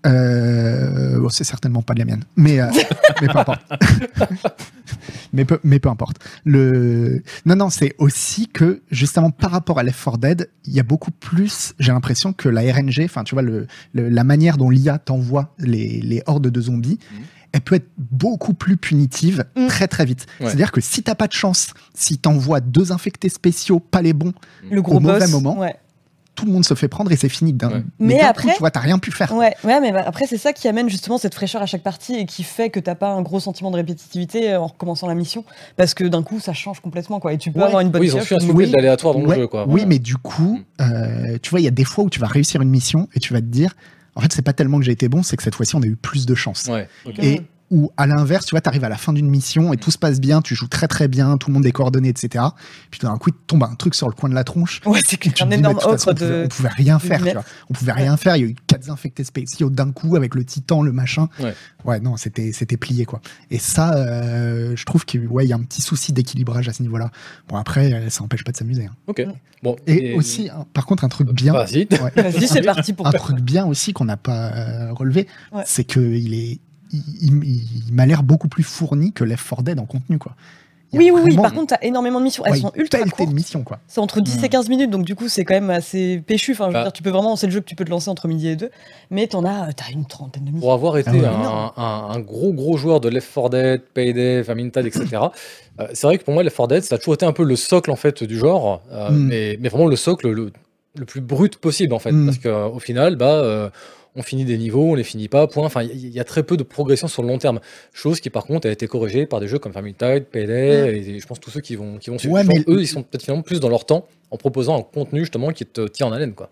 Euh, bon, c'est certainement pas de la mienne, mais, euh, mais peu importe. mais, peu, mais peu importe. Le... Non, non, c'est aussi que, justement, par rapport à Left 4 Dead, il y a beaucoup plus, j'ai l'impression que la RNG, enfin, tu vois, le, le- la manière dont l'IA t'envoie les, les hordes de zombies, Mhm. Elle peut être beaucoup plus punitive Mhm. très très vite. Ouais. C'est-à-dire que si t'as pas de chance, si t'envoies deux infectés spéciaux, pas les bons, Le gros mauvais boss. moment. Ouais. tout le monde se fait prendre et c'est fini. d'un- Ouais. Mais coup, après- tu vois, t'as rien pu faire. Ouais, ouais, mais bah, après c'est ça qui amène justement cette fraîcheur à chaque partie et qui fait que t'as pas un gros sentiment de répétitivité euh, en recommençant la mission parce que d'un coup ça change complètement quoi et tu peux Ouais. avoir une bonne Oui, ils ont une assoumer Oui. de l'aléatoire dans Ouais, le jeu, quoi. Oui, Ouais. mais du coup, euh, tu vois, il y a des fois où tu vas réussir une mission et tu vas te dire, en fait, c'est pas tellement que j'ai été bon, c'est que cette fois-ci, on a eu plus de chance. Ouais. ok. Et ou à l'inverse, tu vois, t'arrives à la fin d'une mission et tout se passe bien, tu joues très très bien, tout le monde est coordonné, etc. Puis tout d'un coup, il te tombe un truc sur le coin de la tronche. Ouais, c'est tu un dis, énorme façon, on, pouvait, de. on pouvait rien faire, tu vois. On pouvait rien faire. Il y a eu quatre infectés spéciaux d'un coup avec le titan, le machin. Ouais. Ouais, non, c'était c'était plié quoi. Et ça, euh, je trouve qu'il ouais, il y a un petit souci d'équilibrage à ce niveau-là. Bon après, euh, ça empêche pas de s'amuser. hein. Ok. Bon. Et, aussi, hein, par contre, un truc bien. Vas-y. Ouais. C'est parti pour un truc bien aussi qu'on n'a pas euh, relevé, Ouais. c'est que il est, il, il- il m'a l'air beaucoup plus fourni que Left 4 Dead en contenu quoi. Oui, oui, oui. Par contre, t'as énormément de missions. Elles ouais, sont ultra courtes. de missions quoi. C'est entre 10 Mm. et 15 minutes, donc du coup, c'est quand même assez péchu. Enfin, je veux Bah. dire, tu peux vraiment, c'est le jeu que tu peux te lancer entre midi et deux, mais t'en as, euh, t'as une trentaine de missions. Pour avoir été Ah un, un- un gros gros joueur de Left 4 Dead, Payday, Vermintide, etc. euh, c'est vrai que pour moi Left 4 Dead ça a toujours été un peu le socle en fait du genre, euh, Mm. mais, mais vraiment le socle le, le plus brut possible en fait, Mm. parce qu'au final bah euh, on finit des niveaux, on les finit pas, point. Enfin, il y, a très peu de progression sur le long terme. Chose qui, par contre, a été corrigée par des jeux comme Vermintide, Payday, et je pense tous ceux qui vont, qui vont suivre. Ouais, mais- Eux, ils sont peut-être finalement plus dans leur temps en proposant un contenu justement qui te tient en haleine, quoi.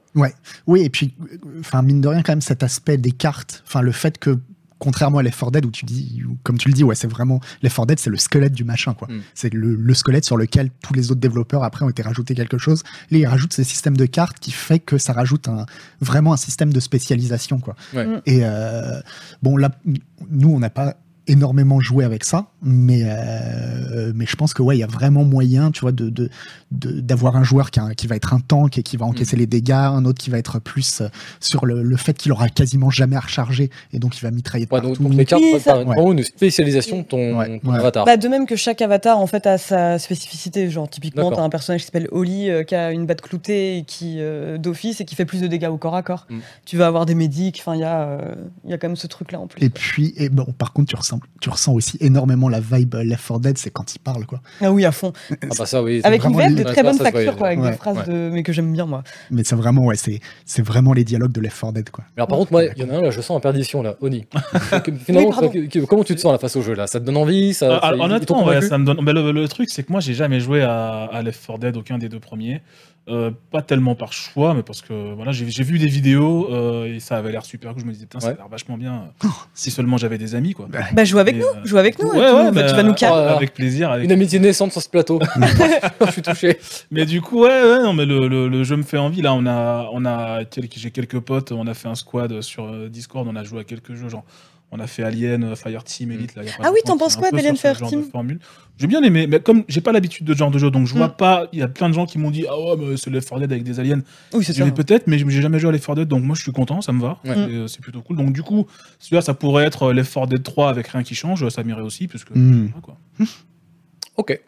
Oui, et puis, enfin, mine de rien, quand même, cet aspect des cartes, enfin, le fait que, contrairement à Left 4 Dead, où tu dis, où, comme tu le dis, ouais, c'est vraiment, Left 4 Dead, c'est le squelette du machin, quoi. Mm. C'est le, le squelette sur lequel tous les autres développeurs, après, ont été rajoutés quelque chose. Là, ils rajoutent ce système de cartes qui fait que ça rajoute un, vraiment un système de spécialisation, quoi. Ouais. Mm. Et, euh, bon, là, nous, on n'a pas énormément joué avec ça, mais, euh, mais je pense que ouais, il y a vraiment moyen, tu vois, de, de, de- d'avoir un joueur qui, a- qui va être un tank et qui va encaisser les dégâts, un autre qui va être plus euh, sur le, le fait qu'il aura quasiment jamais à recharger et donc il va mitrailler Ouais, partout. donc, donc les cartes Oui, ça- une spécialisation de ton, Ouais, ton ouais. avatar. Bah, de même que chaque avatar en fait a sa spécificité. Genre typiquement, t'as un personnage qui s'appelle Oli euh, qui a une batte cloutée et qui euh, d'office et qui fait plus de dégâts au corps à corps. Mm. Tu vas avoir des médics. Enfin, il y a, euh, il y a quand même ce truc là en plus. Et puis, et bon, par contre, tu ressens, tu ressens aussi énormément la vibe Left 4 Dead, c'est quand il parle, quoi. Ah oui, à fond. Ah bah ça, oui. Avec une VF de très bonne facture, quoi, avec Ouais, des phrases ouais. de mais que j'aime bien moi. Mais c'est vraiment, ouais, c'est, c'est vraiment les dialogues de Left 4 Dead, quoi. Mais alors, par contre, moi, il y en a un, là, je sens en perdition, là, Oni. Finalement, Oui, comment tu te sens là face au jeu, là? Ça te donne envie ça, Euh, t'ont honnêtement, ouais, ça me donne. le, le truc, c'est que moi, j'ai jamais joué à, à Left 4 Dead, aucun des deux premiers. Euh, pas tellement par choix, mais parce que voilà, j'ai j'ai vu des vidéos euh, et ça avait l'air super. Que je me disais, putain, ça a l'air vachement bien. si seulement j'avais des amis, quoi. Bah, joue avec Et, nous, euh, joue avec nous. Ouais, ouais, bah, tu vas nous là. Avec plaisir. Avec... Une amitié naissante sur ce plateau. je suis touché. Mais du coup, ouais, ouais, non, mais le, le, le jeu me fait envie. Là, on a, on a, j'ai quelques potes, on a fait un squad sur euh, Discord, on a joué à quelques jeux, genre, on a fait Alien, euh, Fireteam, Elite. Là, il y a pas Ah oui, t'en penses quoi d'Alien de formule. J'ai bien aimé, mais comme j'ai pas l'habitude de ce genre de jeu, donc je vois Mm. pas. Il y a plein de gens qui m'ont dit, ah ouais, mais c'est Left 4 Dead avec des aliens. Oui, c'est ça. peut-être, mais j'ai jamais joué à Left 4 Dead, donc moi je suis content, ça me va. Ouais. Euh, C'est plutôt cool. Donc du coup, celui-là, ça pourrait être Left 4 Dead 3 avec rien qui change, ça m'irait aussi, puisque. Quoi. Ok.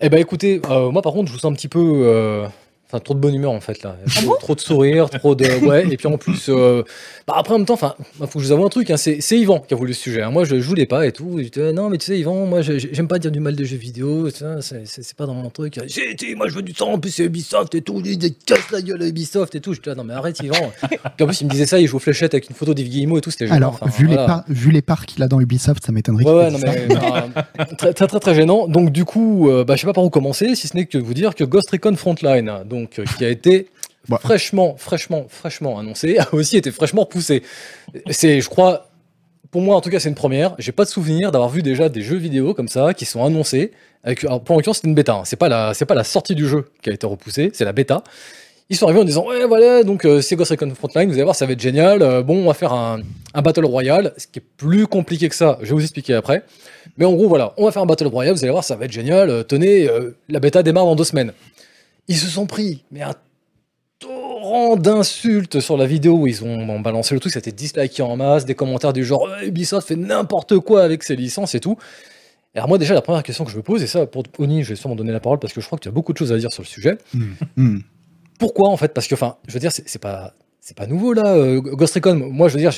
Eh ben écoutez, euh, moi par contre, je vous sens un petit peu. euh, Enfin, trop de bonne humeur en fait là. Trop, trop de sourire, trop de. Ouais, et puis en plus. euh, Bah, après, en même temps, enfin, faut que je vous avoue un truc, hein, c'est Yvan qui a voulu ce sujet. hein. Moi, je, je voulais pas et tout. Euh, non, mais tu sais, Yvan, moi, je- j'aime pas dire du mal des jeux vidéo. C'est pas dans mon truc. J'ai été, moi, je veux du sang, en plus, c'est Ubisoft et tout. Il casse la gueule à Ubisoft et tout. J'étais là, non, mais arrête, Yvan. Puis en plus, il me disait ça, il joue aux fléchettes avec une photo d'Yves Guillemot et tout. C'était. Alors, Enfin, vu, les parts, vu les parts qu'il a dans Ubisoft, ça m'étonnerait Ouais, non, mais très très très gênant. Donc du coup, euh, bah, je sais pas par où commencer, si ce n'est que vous dire que Ghost Recon Frontline, donc euh, qui a été Bah. fraîchement, fraîchement, fraîchement annoncé, a aussi été fraîchement repoussé. C'est, je crois, pour moi en tout cas, c'est une première. J'ai pas de souvenir d'avoir vu déjà des jeux vidéo comme ça qui sont annoncés. Avec, alors, pour en l'occurrence, c'est une bêta. hein. C'est pas la, c'est pas la sortie du jeu qui a été repoussée, c'est la bêta. Ils sont arrivés en disant ouais voilà donc euh, c'est Ghost Recon Frontline vous allez voir ça va être génial Euh, bon on va faire un, un battle royale ce qui est plus compliqué que ça je vais vous expliquer après mais en gros voilà on va faire un battle royale vous allez voir ça va être génial Euh, tenez la bêta démarre dans deux semaines ils se sont pris mais un torrent d'insultes sur la vidéo où ils ont, ont balancé le truc c'était disliké en masse des commentaires du genre Euh, Ubisoft fait n'importe quoi avec ses licences et tout et alors moi déjà la première question que je me pose et ça pour Oni je vais sûrement donner la parole parce que je crois que tu as beaucoup de choses à dire sur le sujet Hmm. Hmm. pourquoi en fait? Parce que, enfin, je veux dire, c'est pas. C'est pas nouveau là, euh, Ghost Recon. Moi, je veux dire,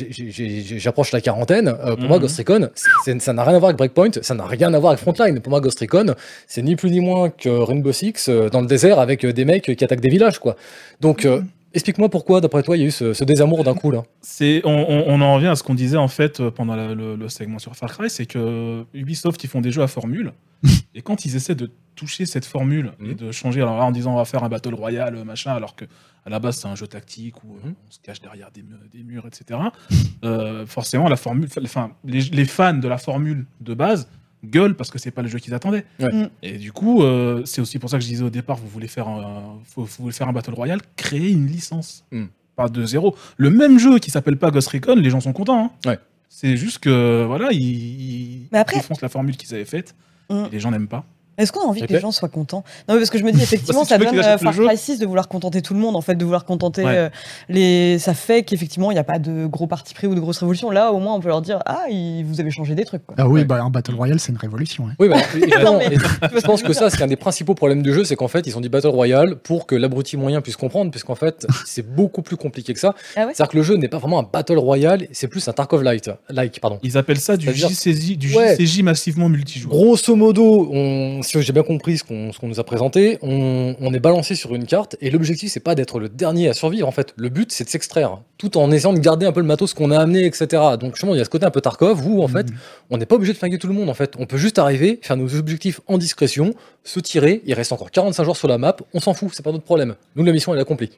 j'approche la quarantaine. Euh, pour moi, Mhm. Ghost Recon, c'est- ça n'a rien à voir avec Breakpoint, ça n'a rien à voir avec Frontline. Pour moi, Ghost Recon, c'est ni plus ni moins que Rainbow Six euh, dans le désert avec euh, des mecs qui attaquent des villages, quoi. Donc, euh, explique-moi pourquoi, d'après toi, il y a eu ce, ce désamour d'un coup là. C'est, on, en revient à ce qu'on disait en fait euh, pendant la- le, le segment sur Far Cry, c'est que Ubisoft ils font des jeux à formule, et quand ils essaient de toucher cette formule et Mhm. de changer, alors là, en disant on va faire un battle royale machin, alors que à la base c'est un jeu tactique où euh, Mhm. on se cache derrière des, mu- des murs, etc. euh, forcément la formule, enfin les, les fans de la formule de base gueulent parce que c'est pas le jeu qu'ils attendaient. Ouais. Mm. Et du coup, euh, c'est aussi pour ça que je disais au départ, vous voulez faire un, faut- vous voulez faire un battle royale, créer une licence Mm. pas de zéro. Le même jeu qui s'appelle pas Ghost Recon, les gens sont contents. hein. Ouais. C'est juste que voilà, ils, ils après- défoncent la formule qu'ils avaient faite. Mm. et les gens n'aiment pas. Est-ce qu'on a envie que Ok. les gens soient contents? Non, mais parce que je me dis effectivement, Bah, si ça donne euh, Far. Cry 6 de vouloir contenter tout le monde, en fait, de vouloir contenter Ouais. euh, les. Ça fait qu'effectivement, il n'y a pas de gros parti pris ou de grosses révolutions. Là, au moins, on peut leur dire Ah, il- vous avez changé des trucs. Quoi. Ah oui, Ouais. bah, un Battle Royale, c'est une révolution. hein. Oui, bah, évidemment. Non, mais- je pense que ça, c'est un des principaux problèmes du jeu, c'est qu'en fait, ils ont dit Battle Royale pour que l'abruti moyen puisse comprendre, puisqu'en fait, c'est beaucoup plus compliqué que ça. Ah ouais? C'est-à-dire que le jeu n'est pas vraiment un Battle Royale, c'est plus un Tarkov Light, like, pardon. Ils appellent ça du JCJ, du. JCJ massivement multijoueur. Grosso modo, on, si j'ai bien compris ce qu'on nous a présenté, on, on est balancé sur une carte et l'objectif c'est pas d'être le dernier à survivre en fait. Le but c'est de s'extraire, tout en essayant de garder un peu le matos qu'on a amené, etc. Donc justement il y a ce côté un peu Tarkov où en fait Mhm. on n'est pas obligé de flinguer tout le monde en fait. On peut juste arriver, faire nos objectifs en discrétion, se tirer. Il reste encore 45 jours sur la map, on s'en fout, c'est pas notre problème. Nous la mission elle est accomplie.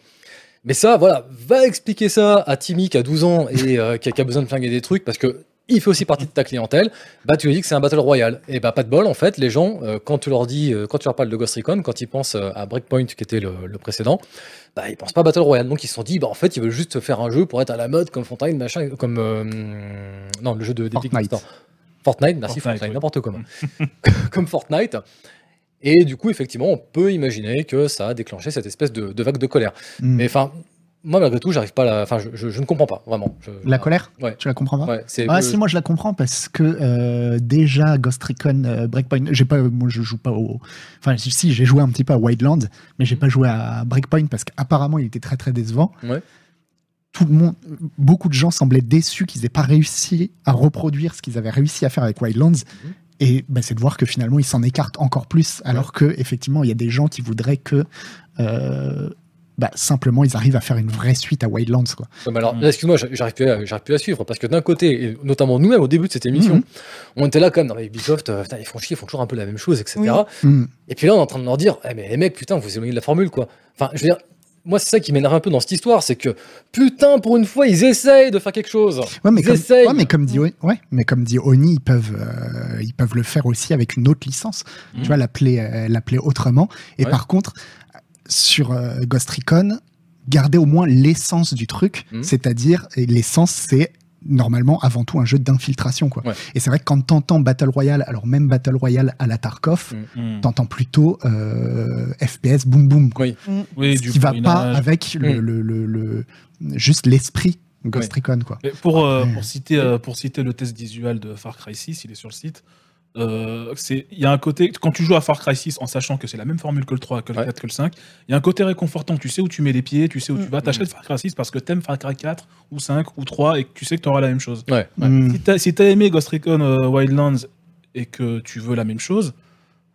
Mais ça, voilà, va expliquer ça à Timmy qui a 12 ans et euh, qui, a, qui a besoin de flinguer des trucs parce que il fait aussi partie de ta clientèle. Bah, tu lui dis que c'est un battle royal. Et bah, pas de bol, en fait, les gens, euh, quand tu leur dis, euh, quand tu leur parles de Ghost Recon, quand ils pensent euh, à Breakpoint, qui était le, le précédent, bah, ils pensent pas battle royal. Donc, ils se sont dit, bah, en fait, ils veulent juste faire un jeu pour être à la mode comme Fortnite, machin, comme, non, le jeu de Fortnite. Fortnite, merci Fortnite, Fortnite, oui. n'importe comment. comme Fortnite. Et du coup, effectivement, on peut imaginer que ça a déclenché cette espèce de, de vague de colère. Hmm. Mais enfin, moi, malgré tout, j'arrive pas à la. Enfin, je, je- je ne comprends pas, vraiment. Je- La colère? Ouais. Tu la comprends pas? Ouais. Ah si moi je la comprends parce que euh, déjà Ghost Recon euh, Breakpoint j'ai pas moi je joue pas au enfin si j'ai joué un petit peu à Wildlands mais j'ai pas joué à Breakpoint parce qu'apparemment il était très très décevant Ouais. tout le monde beaucoup de gens semblaient déçus qu'ils aient pas réussi à reproduire ce qu'ils avaient réussi à faire avec Wildlands Mhm. et bah, c'est de voir que finalement ils s'en écartent encore plus alors que effectivement il y a des gens qui voudraient que euh, bah, simplement ils arrivent à faire une vraie suite à Wildlands. Quoi. Ouais, mais alors, Mm. excuse-moi, j'a- j'arrive plus, à- j'arrive plus à suivre parce que d'un côté, et notamment nous-mêmes au début de cette émission, Mhm. on était là comme dans Ubisoft, euh, putain, ils font chier, ils font toujours un peu la même chose, etc. Oui. Mm. Et puis là, on est en train de leur dire, eh, mais les mecs, putain, vous éloignez de la formule, quoi. Enfin, je veux dire, moi, c'est ça qui m'énerve un peu dans cette histoire, c'est que, putain, pour une fois, ils essayent de faire quelque chose. Ouais, mais Ils comme, essayent. ouais, mais comme dit, ouais, mais comme dit Oni, ils peuvent, euh, ils peuvent le faire aussi avec une autre licence. Tu vois, l'appeler, euh, l'appeler autrement. Et Ouais. par contre, sur euh, Ghost Recon, garder au moins l'essence du truc, Mhm. c'est-à-dire, l'essence, c'est normalement avant tout un jeu d'infiltration, quoi. Ouais. Et c'est vrai que quand t'entends Battle Royale, alors même Battle Royale à la Tarkov, Mhm. Mm. t'entends plutôt euh, FPS boum boum, quoi. Oui. Oui, Ce du qui va pas avec le, le- le- le- juste l'esprit Ghost Oui. Recon, quoi. Mais Pour, euh, Ouais. pour, citer, euh, pour citer le test visuel de Far Cry 6, il est sur le site. Euh, c'est- Il y a un côté, quand tu joues à Far Cry 6 en sachant que c'est la même formule que le 3, que le Ouais. 4, que le 5, il y a un côté réconfortant. Tu sais où tu mets les pieds, tu sais où tu Mm. vas. T'achètes Far Cry 6 parce que t'aimes Far Cry 4 ou 5 ou 3 et que tu sais que tu auras la même chose. Ouais. ouais. Mm. Si t'as si aimé Ghost Recon euh, Wildlands et que tu veux la même chose,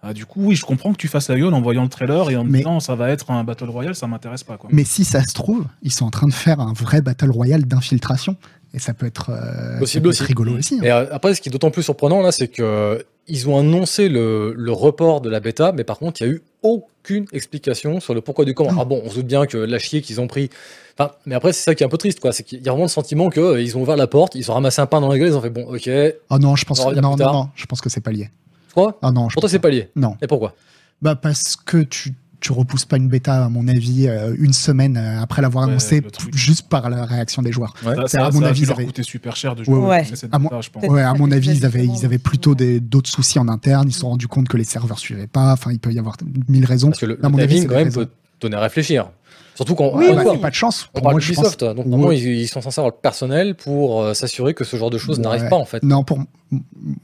ah, du coup, oui, je comprends que tu fasses la gueule en voyant le trailer et en me Mais- disant ça va être un Battle Royale, ça m'intéresse pas. Quoi. Mais si ça se trouve, ils sont en train de faire un vrai Battle Royale d'infiltration. Et ça peut être, euh, Possible être aussi. rigolo aussi. hein. Et euh, après, ce qui est d'autant plus surprenant, là, c'est que euh, ils ont annoncé le, le report de la bêta, mais par contre, il n'y a eu aucune explication sur le pourquoi du comment. Ah bon, on se doute bien que la chier qu'ils ont pris. Enfin, mais après, c'est ça qui est un peu triste, quoi. C'est qu'il y a vraiment le sentiment qu'ils ont ouvert la porte, ils ont ramassé un pain dans la gueule, ils ont fait bon, ok, Oh non, je pense revient non, non, non, je pense que c'est pas lié. crois Ah non, je Pour toi, c'est pas lié. Non. Et pourquoi? Bah parce que tu tu repousses pas une bêta à mon avis euh, une semaine euh, après l'avoir Ouais, annoncé juste par la réaction des joueurs. Ouais. Ça, C'est ça- à mon ça avis, ils avaient- coûter super cher de jouer ouais. à cette À mon- bêta, je pense. Peut-être Ouais, à ça mon fait avis, ils avaient ils plutôt d'autres soucis en interne, ils se sont rendus compte que les serveurs suivaient pas, enfin il peut y avoir mille raisons. Parce que le, À le mon avis, quand même, peut donner à réfléchir. Surtout quand Oui, bah, pas de chance. on Pour parle moi, pense. Ubisoft, donc normalement, ils, ils sont censés avoir le personnel pour euh, s'assurer que ce genre de choses Ouais. n'arrive pas, en fait. Non, pour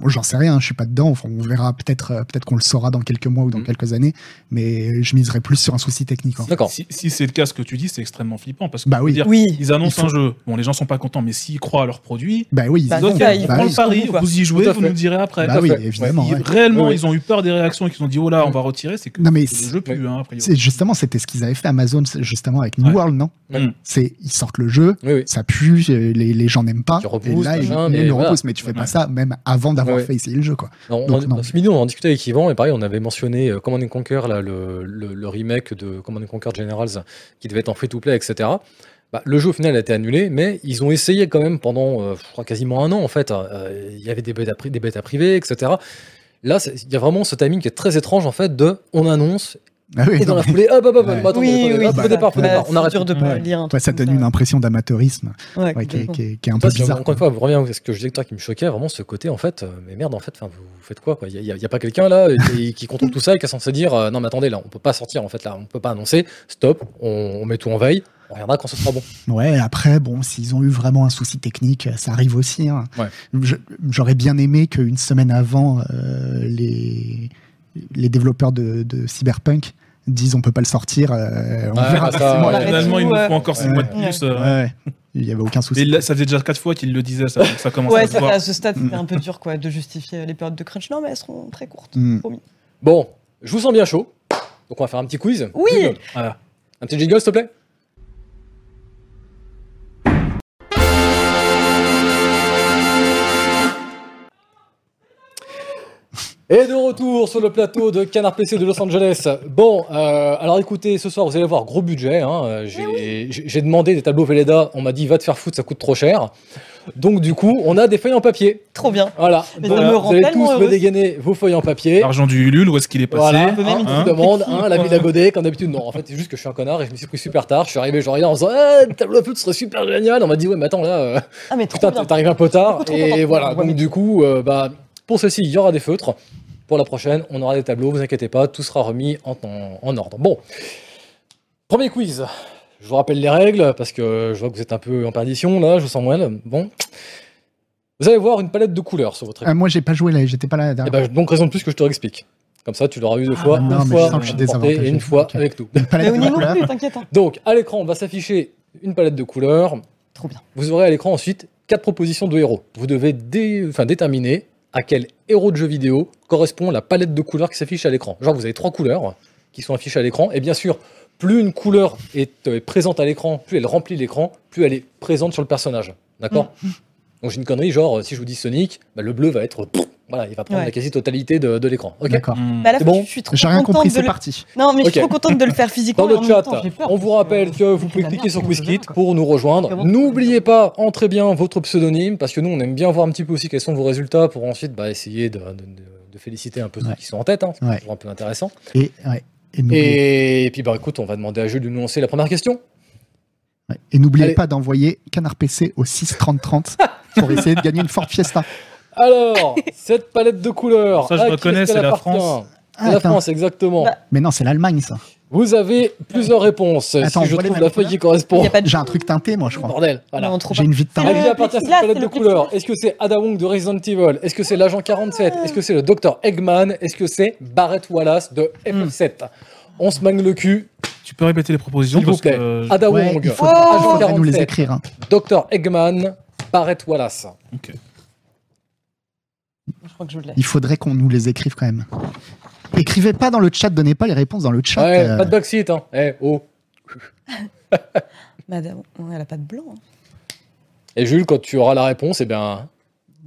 j'en sais rien, je suis pas dedans. Enfin, on verra peut-être, euh, peut-être qu'on le saura dans quelques mois ou dans Mm. quelques années, mais je miserais plus sur un souci technique. hein. D'accord. Si, si c'est le cas, ce que tu dis, c'est extrêmement flippant. Parce que Bah oui. dire, Oui. ils annoncent Il un jeu. Bon, les gens sont pas contents, mais s'ils croient à leur produit, Bah oui, ils on bah prend oui. le pari, vous y jouez, vous nous direz après. Bah oui, évidemment. Ils- ouais. réellement, ils ont eu peur des réactions et qu'ils ont dit oh là, on va retirer. C'est que Non, mais le jeu pue, hein, justement, c'était ce qu'ils avaient fait Amazon, c'est justement avec New Ouais. World, non Mm. C'est ils sortent le jeu, Oui, oui. ça pue, euh, les, les gens n'aiment pas. Tu repousses, et là, ils, ils mais le voilà. repoussent, mais tu fais pas ça même avant d'avoir Ouais. fait essayer le jeu, quoi. Non, Donc, on, non. Ce midi, on en discutait avec Yvan, et pareil, on avait mentionné euh, Command and Conquer, là, le, le- le remake de Command and Conquer Generals, qui devait être en free-to-play, etc. Bah, le jeu au final a été annulé, mais ils ont essayé quand même pendant, euh, je crois, quasiment un an, en fait. Euh, Il y avait des bêtas, des bêtas privées, etc. Là, c'est- il y a vraiment ce timing qui est très étrange, en fait, de on annonce, Ah oui, et dans la foulée, hop, hop, hop, Ouais. attendez, attendez, Oui, oui, hop, départ, départ, on arrête. de pas Ouais. lire un Ouais, truc ça donne une impression d'amateurisme Ouais, ouais, qui, est- complètement. qui est, qui est un peu bizarre. encore une fois, vous revenez à ce que je disais que toi qui me choquait, vraiment ce côté en fait, euh, mais merde en fait, vous, faites quoi quoi? Il n'y a, il y a pas quelqu'un là et- et qui contrôle tout ça et qui est censé dire euh, non mais attendez là, on peut pas sortir en fait là, on peut pas annoncer, stop, on, on met tout en veille, on regardera quand ce sera bon. Ouais, après, bon, s'ils ont eu vraiment un souci technique, ça arrive aussi. hein. Ouais. J'aurais bien aimé qu'une semaine avant, euh, les, les développeurs de, de Cyberpunk disent on peut pas le sortir. euh, on Ouais, verra. bah, ça, ouais. Finalement, il nous faut encore 6 Ouais. mois de plus. euh, Ouais, il y avait aucun Mais souci. là, ça faisait déjà 4 fois qu'il le disait, ça, ça commence Ouais, à se voir. à ce stade, c'était Mm. un peu dur quoi, de justifier les périodes de crunch. Non, mais elles seront très courtes. Mm. Promis. Bon, je vous sens bien chaud, donc on va faire un petit quiz. Oui. Voilà. Un petit jingle s'il te plaît. Et de retour sur le plateau de Canard PC de Los Angeles. Bon, euh, alors écoutez, ce soir vous allez voir gros budget. hein, euh, J'ai demandé des tableaux Velleda, on m'a dit va te faire foutre, ça coûte trop cher. Donc du coup, on a des feuilles en papier. Trop bien. Voilà. Mais Donc, ça me vous allez tous me dégainer vos feuilles en papier. L'argent du Ulule, où est-ce qu'il est passé Voilà, peut même hein, une on demande, hein, la ville à Godet, comme d'habitude, non, en fait, c'est juste que je suis un connard et je me suis pris super tard. Je suis arrivé, genre, là, en disant, eh, le tableau de foot serait super génial. On m'a dit, ouais, mais attends, là, euh, Ah, mais trop putain, bien. t'arrives un peu tard. Trop Et voilà, donc mais- du coup, euh, bah, pour ceci, il y aura des feutres. Pour la prochaine, on aura des tableaux, vous inquiétez pas, tout sera remis en, en- en ordre. Bon, premier quiz. Je vous rappelle les règles, parce que je vois que vous êtes un peu en perdition, là, je vous sens moelle. Bon. Vous allez voir une palette de couleurs sur votre écran. Ah, moi, j'ai pas joué là, j'étais pas là. la Eh dernière ben, donc raison de plus que je te réexplique. Comme ça, tu l'auras eu deux fois, Ah, non, une mais je fois sens que je suis et une fois avec. Une palette Mais de au niveau couleurs. plus, t'inquiète. hein. Donc, à l'écran, on va s'afficher une palette de couleurs. Trop bien. Vous aurez à l'écran ensuite quatre propositions de héros. Vous devez dé- enfin, déterminer à quel héros de jeu vidéo correspond la palette de couleurs qui s'affiche à l'écran. Genre, vous avez trois couleurs qui sont affichées à l'écran. Et bien sûr, plus une couleur est, euh, présente à l'écran, plus elle remplit l'écran, plus elle est présente sur le personnage. D'accord? Mm. Donc j'ai une connerie, genre, si je vous dis Sonic, bah, le bleu va être. Voilà, il va prendre Ouais. la quasi-totalité de, de l'écran. Ok D'accord. Bah, fois, bon je suis trop J'ai rien compris, c'est le- parti. Non, mais je suis trop contente de le faire physiquement. Dans le chat, temps, j'ai peur, on vous rappelle que vous pouvez cliquer sur QuizKit pour nous rejoindre. N'oubliez pas, entrez bien votre pseudonyme, parce que nous, on aime bien voir un petit peu aussi quels sont vos résultats pour ensuite bah, essayer de, de- de- de féliciter un peu ceux Ouais. qui sont en tête. hein. C'est Ouais. toujours un peu intéressant. Et, ouais, et n'oubliez Et, puis, bah, écoute, on va demander à Jules de nous lancer la première question. ouais. Et n'oubliez pas d'envoyer Canard PC au 63030 pour essayer de gagner une Ford Fiesta. Alors, cette palette de couleurs. Ça, je à reconnais, c'est la France. Ah, la attends. France, exactement. Bah, Mais non, c'est l'Allemagne, ça. Vous avez plusieurs réponses. Attends, si je trouve la feuille qui Il correspond. J'ai un truc teinté, moi, je crois. Bordel. Voilà. J'ai une vie de À teint. le qui appartient cette plexiglas, palette de le couleurs Est-ce que c'est Ada Wong de Resident Evil? Est-ce que c'est l'agent 47 Est-ce que c'est le Dr Eggman? Est-ce que c'est Barrett Wallace de FF7 On se mangue le cul. Tu peux répéter les propositions S'il vous parce que, plaît. Ada Ouais, Wong, il faut- Oh il agent faudrait nous les 47, écrire. hein. Dr Eggman, Barrett Wallace. ok. Je crois que je l'ai. Il faudrait qu'on nous les écrive quand même. Écrivez pas dans le chat, donnez pas les réponses dans le chat. Ouais, euh, pas de backseat, hein. Eh, oh. Madame, ouais, elle a pas de blanc. hein. Et Jules, quand tu auras la réponse, eh bien,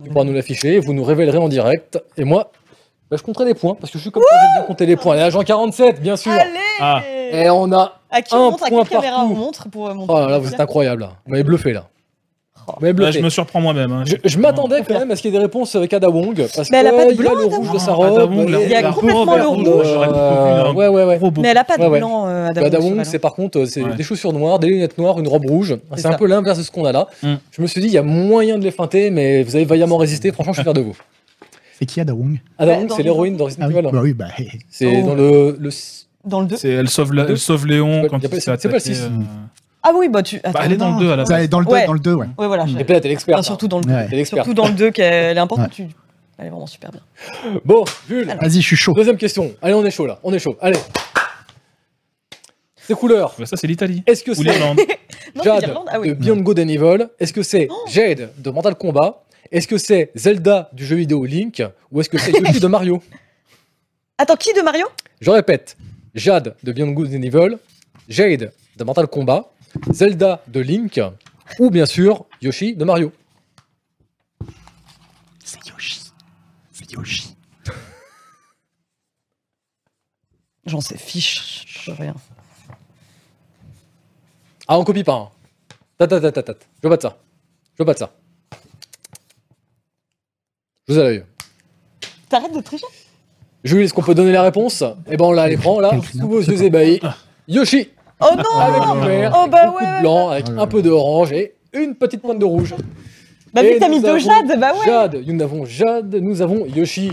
tu pourras nous l'afficher, vous nous révélerez en direct. Et moi, bah, je compterai les points, parce que je suis comme ça, j'aime bien compter les points. Et agent 47, bien sûr. Allez Ah. Et on a. À qui un on montre À point quelle caméra on montre pour euh, montrer Oh là là, vous êtes incroyable. là. Vous m'avez bluffé là. Je me surprends moi-même. Je, m'attendais quand même à ce qu'il y ait des réponses avec Ada Wong. Parce mais elle a pas de blanc. Il y a le rouge de sa robe. Il y a complètement le rouge. Ouais, ouais, ouais. Mais elle a pas de blanc, euh, Ada Wong. c'est par contre euh, des chaussures noires, des lunettes noires, une robe rouge. C'est un peu l'inverse de ce qu'on a là. Je me suis dit, il y a moyen de les feinter, mais vous avez vaillamment résisté. Franchement, je suis fier de vous. C'est qui Ada Wong? Ada bah, Wong, c'est l'héroïne ah bah bah, oh. dans Resident Evil. oui. C'est dans le. Dans le 2. Elle sauve Léon quand il s'est attaqué. C'est pas le 6. Ah oui, bah tu. Bah, attends, elle est dans le 2 à la Ça, base. dans le 2, Ouais. dans le 2, ouais. Ouais, voilà. Et je- puis là, t'es l'expert. Enfin, surtout dans le 2. Ouais. Surtout dans le 2, qu'elle est importante. Ouais. tu- Elle est vraiment super bien. Bon, Jules, Vas-y, je suis chaud. deuxième question. Allez, on est chaud là. On est chaud. Allez. Ces couleurs. Bah, Ça, c'est l'Italie. Est-ce que c'est Jade Ah oui. de Beyond Good and Evil Est-ce que c'est Jade de Mortal Kombat? Est-ce que c'est Zelda du jeu vidéo Link? Ou est-ce que c'est Yoshi de Mario? Attends, qui de Mario? Je répète. Jade de Beyond Good and Evil, Jade de Mortal Kombat, Zelda de Link, ou bien sûr Yoshi de Mario. C'est Yoshi. C'est Yoshi. J'en sais fiche rien. Ah, on copie pas. Hein. Tat, tat, tat, tat, tat. Je veux pas de ça. Je veux pas de ça. Je vous ai à l'œil. T'arrêtes de tricher? Jules, est-ce qu'on peut donner la réponse? Eh ben, on l'a à l'écran, là, sous vos yeux ébahis. Yoshi, Oh non avec non, du vert, Oh, bah beaucoup ouais, de blanc, avec Oh un peu d'orange et une petite pointe de rouge. Bah, vu que t'as mis deux Jade, bah ouais Jade, nous avons Jade, nous avons Yoshi.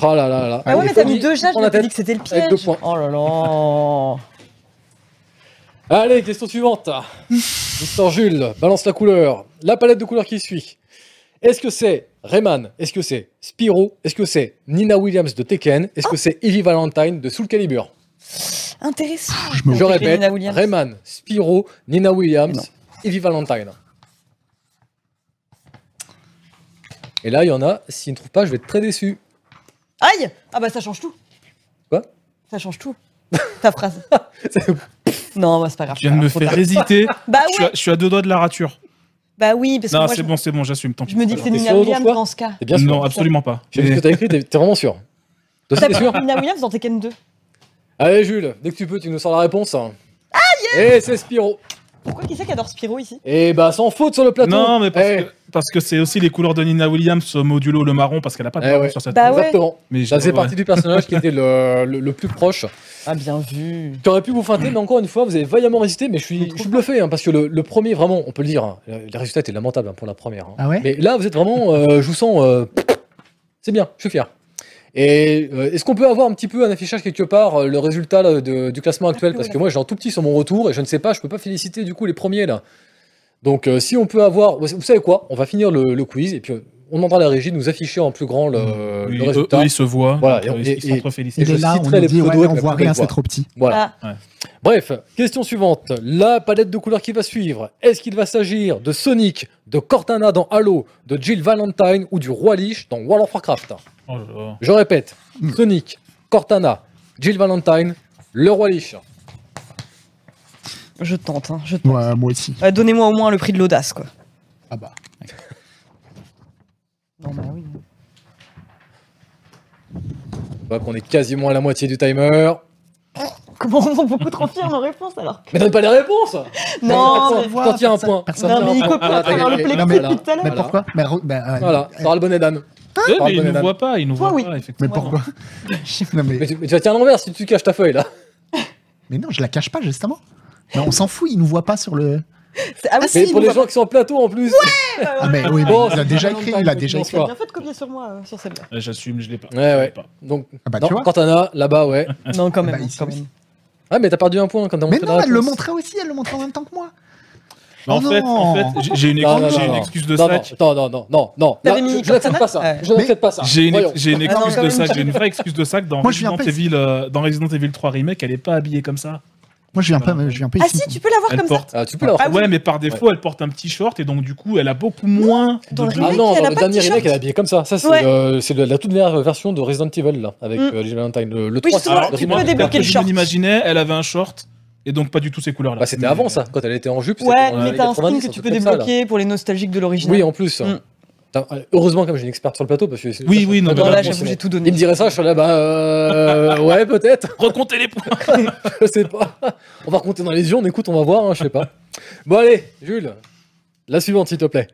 Ah là là là. Bah ouais, mais t'as mis deux Jade, On a dit que c'était le avec deux piège. points. Oh là là Allez, question suivante. Mister Jules, balance la couleur. La palette de couleurs qui suit. Est-ce que c'est Rayman? Est-ce que c'est Spyro? Est-ce que c'est Nina Williams de Tekken? Est-ce que c'est Evie Valentine de Soul Calibur? Intéressant Je me Je répète, Nina Williams. Rayman, Spyro, Nina. Williams, Evie Valentine. Et là, il y en a, s'ils ne trouvent pas, je vais être très déçu. Aïe Ah bah ça change tout. Quoi? Ça change tout. Ta phrase. non, bah, c'est pas grave. Tu viens de me faire hésiter. Bah Je suis ouais à- je suis à deux doigts de la rature. Bah oui, parce que Non, moi, c'est je, bon, c'est bon, j'assume. Tant je me dis que c'est Nina Williams dans ce cas. T'es bien sûr? Non, absolument pas. J'ai vu ce que t'as écrit, t'es vraiment sûr. Toi aussi, T'as t'es sûr? Pris Nina Williams dans Tekken 2. Allez, Jules, dès que tu peux, tu nous sors la réponse. Ah, Et c'est Spyro. Pourquoi qui c'est qui adore Spyro ici? Et bah, sans faute sur le plateau. Non, mais parce Eh, que parce que c'est aussi les couleurs de Nina Williams, modulo le marron, parce qu'elle a pas de Eh marron ouais. sur cette Bah. Exactement. Mais Ça faisait ouais. partie du personnage qui était le, le- le plus proche. Ah, bien vu. Qui aurait pu vous feinter, mais encore une fois, vous avez vaillamment résisté. Mais je suis, je suis bluffé, hein, parce que le, le premier, vraiment, on peut le dire, hein, les résultats étaient lamentables hein, pour la première. hein. Ah ouais? Mais là, vous êtes vraiment, euh, je vous sens, euh, c'est bien, je suis fier. Et euh, est-ce qu'on peut avoir un petit peu un affichage quelque part, euh, le résultat là, de- du classement actuel? Parce que moi, j'ai un tout petit sur mon retour et je ne sais pas, je peux pas féliciter du coup les premiers là. Donc, euh, si on peut avoir, vous savez quoi? On va finir le, le quiz et puis on demandera à la régie de nous afficher en plus grand le, Oui, le eux, résultat. eux, ils se voient. Voilà, donc, et- je là, on les dit, ouais, on voit rien, c'est trop petit. Voilà. Ah, Bref, question suivante. La palette de couleurs qui va suivre. Est-ce qu'il va s'agir de Sonic, de Cortana dans Halo, de Jill Valentine ou du Roi Lich dans World of Warcraft? Oh. Je répète. Sonic, Cortana, Jill Valentine, le Roi Lich. Je tente, hein, je tente. Ouais, moi aussi. Donnez-moi au moins le prix de l'audace, quoi. Ah bah. Non, bah oui. On voit qu'on est quasiment à la moitié du timer. Comment on est beaucoup trop fiers nos réponses alors que- Mais donne pas les réponses Non, mais, mais- T'en tiens un point. Personne non, mais il copie à travers le plexi depuis tout à l'heure. Mais Voilà. pourquoi mais, bah, euh, Voilà, euh, t'auras le bonnet d'âne. Eh, Parle mais il nous voit pas, il nous voit oui. pas, Mais effectivement. pourquoi Non, mais, Mais tu, mais tu vas tirer à l'envers si tu caches ta feuille là. mais non, je la cache pas justement. Mais on s'en fout, il nous voit pas sur le. C'est- Ah oui, Mais pour les gens qui sont en plateau en plus. Ah mais oui, mais Bon, il a déjà écrit, il a déjà écrit. bien fait de copier sur moi euh, sur celle-là. Ouais, J'assume, je l'ai pas. Ouais, ouais. pas. Donc, Ah bah non, tu vois. Cortana, là-bas, ouais. Non, quand même. Bah, ici quand même. Ah, mais t'as perdu un point quand t'as Mais montré non, la elle le montrait aussi, elle le montrait en même temps que moi. Mais en Oh fait, non. en fait, j'ai- une, Non, non, j'ai non, une non. excuse de Non, sac. non, non, non, non, non. Là, mis je je n'accepte pas ça. Ouais. Je n'accepte pas ça. J'ai une, une Ah non, excuse quand de sac, j'ai une vraie excuse de sac dans Moi, Resident Evil, euh, dans Resident Evil 3 Remake, elle est pas habillée comme ça. Moi, je viens pas, je viens pas Ah ici. si, tu peux l'avoir Elle comme ça. porte. Ah, tu peux l'avoir. Ah. Ouais, mais par défaut, elle porte un petit short et donc du coup, elle a beaucoup moins de Dans le Ah remake, non, elle dans a le pas de dernier t-shirt. remake, elle est habillée comme ça. Ça, c'est Ouais. le- c'est le- la toute dernière version de Resident Evil, là, avec Mm. euh, Jill Valentine. Le, le Oui, 3, justement, c'est Alors, le tu peux débloquer le je short. me l'imaginais, elle avait un short et donc pas du tout ces couleurs-là. Bah, c'était Mais- avant ça, quand elle était en jupe. c'était Ouais, dans les mais t'as un 90, skin que tu truc peux comme ça, là. débloquer pour les nostalgiques de l'original. Oui, en plus. Mm. Putain, Heureusement, comme j'ai une experte sur le plateau, parce que. c'est- Oui, oui, non, Non, là, j'ai tout Il me dirait ça, je serais là, bah, euh, ouais, peut-être. Recomptez les points. je sais pas. On va recompter dans les yeux, on écoute, on va voir, hein, je sais pas. Bon, allez, Jules, la suivante, s'il te plaît.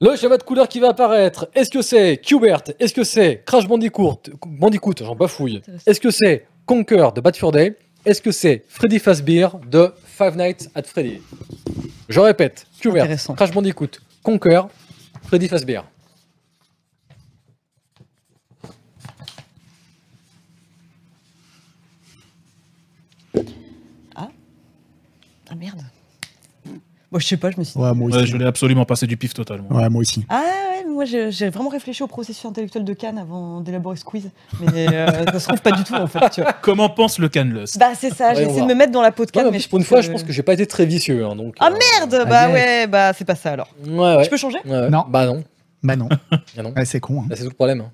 Le schéma de couleur qui va apparaître, est-ce que c'est Qbert? Est-ce que c'est Crash Bandicoot? Bandicoot, j'en bafouille. Est-ce que c'est Conquer de Bad Fur Day? Est-ce que c'est Freddy Fazbear de Five Nights at Freddy? Je répète, Qbert. Crash Bandicoot, Conquer, Freddy Fazbear. Ah merde. Bon, je sais pas, je me suis dit. Ouais, moi Ouais, aussi. je l'ai absolument passé du pif total. moi. Ouais, moi aussi. Ah moi j'ai vraiment réfléchi au processus intellectuel de Cannes avant d'élaborer ce quiz. Mais euh, ça se trouve pas du tout en fait. Tu vois. Comment pense le Canlust Bah c'est ça, j'ai essayé de me mettre dans la peau de Cannes. mais pour une fois, que- je pense que j'ai pas été très vicieux. hein, donc, Ah euh, merde Ah, Bah ouais, bah c'est pas ça alors. Ouais, ouais. Je peux changer Ouais, ouais. Non. Bah non. Bah non. Ah non. Ouais, c'est con. hein. Là, c'est tout le problème. hein.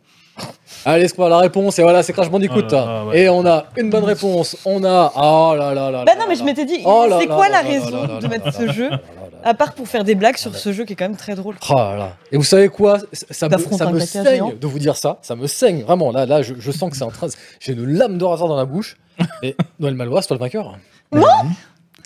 Allez, c'est quoi la réponse Et voilà, c'est Crash Bandicoot. Oh là là, ouais. Et on a une bonne réponse. On a. Oh là là là. Bah là non, mais je m'étais dit, Oh c'est quoi la raison de mettre ce jeu. À part pour faire des blagues sur ce jeu qui est quand même très drôle. Oh là là. Et vous savez quoi? Ça- Ça me, ça me saigne de vous dire ça. Ça me saigne vraiment. Là, là, je, je sens que c'est en train. de- J'ai une lame de rasoir dans la bouche. Et Noël Malois, c'est toi le vainqueur. Et Bah, ouais.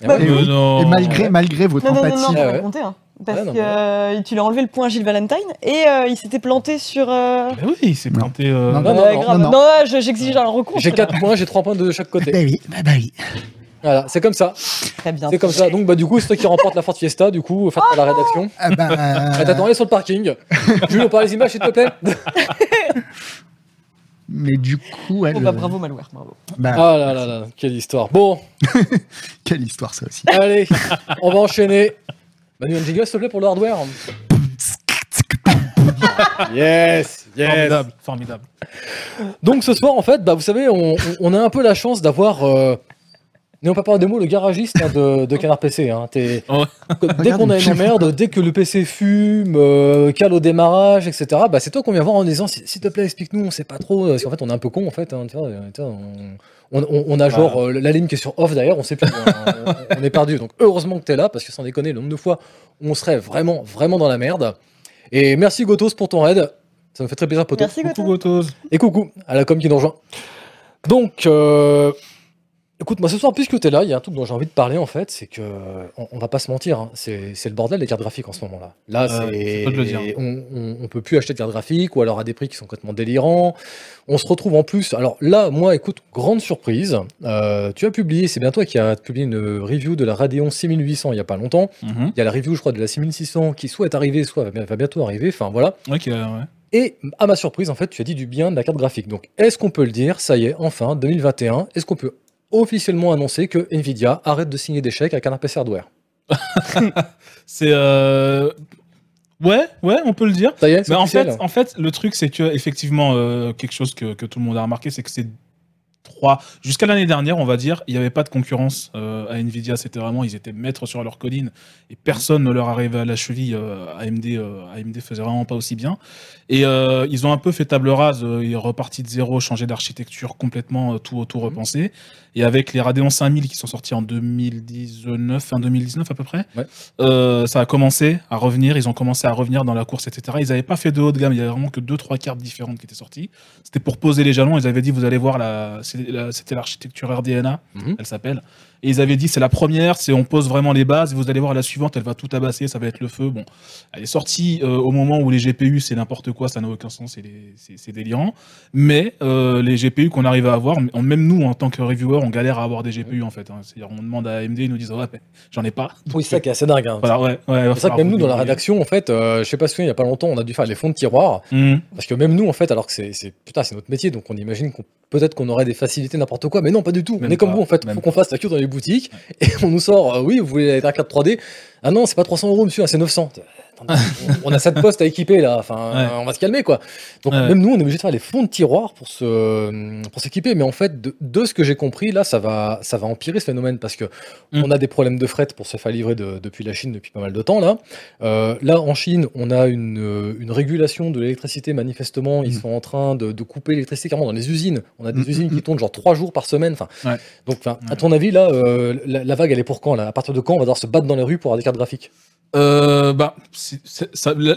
Et oui. Euh, non. Et malgré, malgré votre Non, non, non, empathie. non, Ah ouais. raconter. Hein. Parce Ouais, non, que mais euh, tu lui as enlevé le point Gilles Valentine et euh, il s'était planté sur. euh, Bah oui, il s'est Non. planté. euh, Non, non, non, grave. non, Non, je- j'exige un recours. J'ai là. 4 points, j'ai 3 points de chaque côté. Bah oui, bah, bah oui. Voilà, c'est comme ça. Très bien. C'est comme ça. Donc, bah, du coup, c'est toi qui remporte la Ford Fiesta. Du coup, faites pas la rédaction. Ah bah, Ah, T'attends, allez sur le parking. Jules, on parle les images, s'il te plaît. mais du coup, elle. Bah, bravo Malware, bravo. bah, Ah là là là, quelle histoire. Bon, quelle histoire ça aussi. allez, on va enchaîner. Manu, un jingle, s'il te plaît, pour le hardware. Yes, yes. Formidable, formidable. Donc ce soir, en fait, bah, vous savez, on a un peu la chance d'avoir... Euh, N'ayons pas peur des mots, le garagiste hein, de, de Canard PC. Hein. Ouais. Dès qu'on a une emmerde, dès que le PC fume, euh, cale au démarrage, etc., bah, c'est toi qu'on vient voir en disant s'il te plaît, explique-nous, on sait pas trop. euh, Parce qu'en fait, on est un peu con, en fait. hein, tu vois, euh, tu vois, on, on- on a genre euh, la ligne qui est sur off d'ailleurs, on sait plus. on, on est perdu. Donc heureusement que t'es là, parce que sans déconner, le nombre de fois où on serait vraiment, vraiment dans la merde. Et merci Gotos pour ton raid. Ça me fait très plaisir, Poto. Merci Coucou Goto. Gotos. Et coucou à la com qui nous rejoint. Donc, euh, écoute, moi ce soir, puisque tu es là, il y a un truc dont j'ai envie de parler en fait, c'est que, on, on va pas se mentir, hein, c'est c'est le bordel des cartes graphiques en ce moment-là. Là, Euh, c'est. c'est peu de le dire. On, on, on peut plus acheter de cartes graphiques ou alors à des prix qui sont complètement délirants. On se retrouve en plus. Alors là, moi, écoute, grande surprise. euh, tu as publié, c'est bien toi qui as publié une review de la Radeon 6800 il y a pas longtemps. Mhm. Il y a la review, je crois, de la 6600 qui soit est arrivée, soit va bien- va bientôt arriver. Enfin voilà. Ok, ouais. Et à ma surprise, en fait, tu as dit du bien de la carte graphique. Donc, est-ce qu'on peut le dire? Ça y est, enfin, 2021, est-ce qu'on peut officiellement annoncer que Nvidia arrête de signer des chèques à Canard PC Hardware C'est. euh, Ouais, ouais, on peut le dire. Ça y est, Mais en fait, en fait, le truc, c'est que effectivement, euh, quelque chose que, que tout le monde a remarqué, c'est que c'est trois, jusqu'à l'année dernière, on va dire, il n'y avait pas de concurrence euh, à Nvidia. C'était vraiment, ils étaient maîtres sur leur colline et personne ne leur arrivait à la cheville. euh, AMD, AMD faisait vraiment pas aussi bien. Et euh, ils ont un peu fait table rase. euh, ils sont repartis de zéro, changé d'architecture complètement, euh, tout, tout repensé. Et avec les Radeon 5000 qui sont sortis en 2019, fin 2019 à peu près, Ouais. euh, ça a commencé à revenir. Ils ont commencé à revenir dans la course, etc. Ils n'avaient pas fait de haut de gamme. Il y avait vraiment que deux, trois cartes différentes qui étaient sorties. C'était pour poser les jalons. Ils avaient dit, vous allez voir, la, c'était l'architecture RDNA, Mhm. elle s'appelle. Et ils avaient dit, c'est la première, c'est on pose vraiment les bases. Et vous allez voir la suivante, elle va tout tabasser, ça va être le feu. Bon, elle est sortie euh, au moment où les GPU, c'est n'importe quoi, ça n'a aucun sens, c'est délirant. Mais euh, les GPU qu'on arrive à avoir, même nous, en tant que reviewer, on galère à avoir des GPU en fait. hein. C'est-à-dire, on demande à AMD, ils nous disent, ouais, j'en ai pas. Oui, c'est ça qui est assez dingue. hein. Voilà, ouais, ouais, C'est ça que même nous, dans la rédaction, en fait, euh, je sais pas si il y a pas longtemps, on a dû faire les fonds de tiroir. Mhm. Parce que même nous, en fait, alors que c'est, putain, c'est notre métier, donc on imagine qu'on peut-être qu'on aurait des facilités, n'importe quoi, mais non, pas du tout. Même on est comme vous, en fait. faut qu'on fasse la queue dans les boutiques et on nous sort, euh, oui, vous voulez la carte 3D Ah non, c'est pas 300 euros, monsieur, ah, c'est 900. On a 7 postes à équiper là, enfin, Ouais. on va se calmer quoi. Donc Ouais. même nous, on est obligé de faire les fonds de tiroir pour se, pour s'équiper, mais en fait, de, de ce que j'ai compris, là, ça va, ça va empirer ce phénomène parce que Mm. on a des problèmes de fret pour se faire livrer de- depuis la Chine depuis pas mal de temps là. Euh, là, en Chine, on a une, euh, une régulation de l'électricité. Manifestement, ils Mm. sont en train de, de couper l'électricité carrément dans les usines. On a des Mm, usines qui tournent genre trois jours par semaine. Enfin, Ouais. donc, enfin, à ton avis, là, euh, la, la vague, elle est pour quand là? À partir de quand on va devoir se battre dans les rues pour avoir des cartes graphiques? Euh, bah,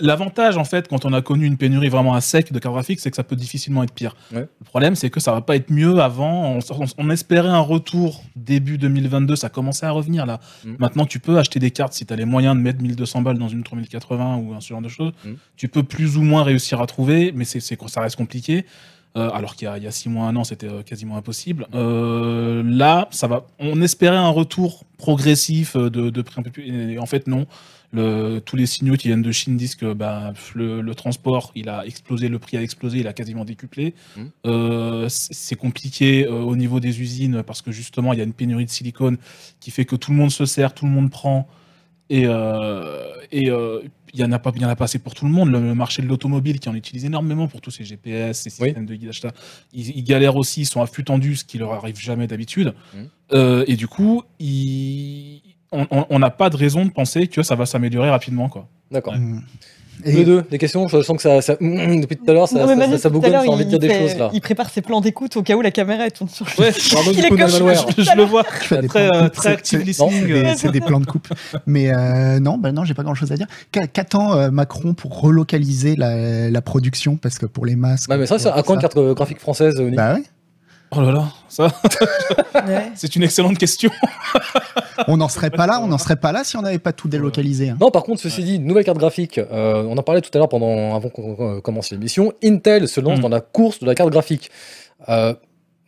l'avantage en fait quand on a connu une pénurie vraiment à sec de cartes graphiques, c'est que ça peut difficilement être pire. Ouais. Le problème, c'est que ça va pas être mieux avant. On, on- on espérait un retour début 2022, ça commençait à revenir là. Mm. Maintenant, tu peux acheter des cartes si tu as les moyens de mettre 1200 balles dans une 3080 ou un ce genre de choses. Mm. Tu peux plus ou moins réussir à trouver, mais c'est ça reste compliqué. Euh, alors qu'il y a- il y a six mois, un an, c'était euh, quasiment impossible. Euh, là, ça va. On espérait un retour progressif de, de prix un peu plus. et en fait, non. Le, tous les signaux qui viennent de Chine disent que bah, le, le transport, il a explosé, le prix a explosé, il a quasiment décuplé. Mhm. Euh, c'est compliqué euh, au niveau des usines parce que justement, il y a une pénurie de silicone qui fait que tout le monde se sert, tout le monde prend. Et, euh, et il y en a pas, il y en a pas assez pour tout le monde. Le, marché de l'automobile qui en utilise énormément pour tous ces GPS, ces Oui. systèmes de guidage, ils, ils galèrent aussi, ils sont à flux tendu, ce qui leur arrive jamais d'habitude. Euh, et du coup, ils- on- n'a pas de raison de penser que ça va s'améliorer rapidement, quoi. D'accord. Et- les deux, des questions Je sens que ça, ça- depuis tout à l'heure, ça, ça, ça, bougonne, ça envie de dire il des choses là. Il prépare ses plans d'écoute au cas où la caméra elle tourne sur lui. Ouais, Pardon, Il du est coup, comme- Emmanuel Malware. je, je le vois. Très, de euh, très c'est- active c'est- listening. c'est des- C'est des plans de coupe. Mais euh, non, bah non, j'ai pas grand chose à dire. Qu'a- Qu'attend euh, Macron pour relocaliser la, la production? Parce que pour les masques. Ouais, mais ça, ça, à quand une carte euh, graphique française Bah ouais. Oh là là, ça, Ouais. c'est une excellente question. On n'en serait pas là, on n'en serait pas là si on n'avait pas tout délocalisé. hein. Non, par contre, ceci dit, nouvelle carte graphique. euh, on en parlait tout à l'heure pendant avant qu'on euh, commence l'émission. Intel se lance Mm. dans la course de la carte graphique. Euh,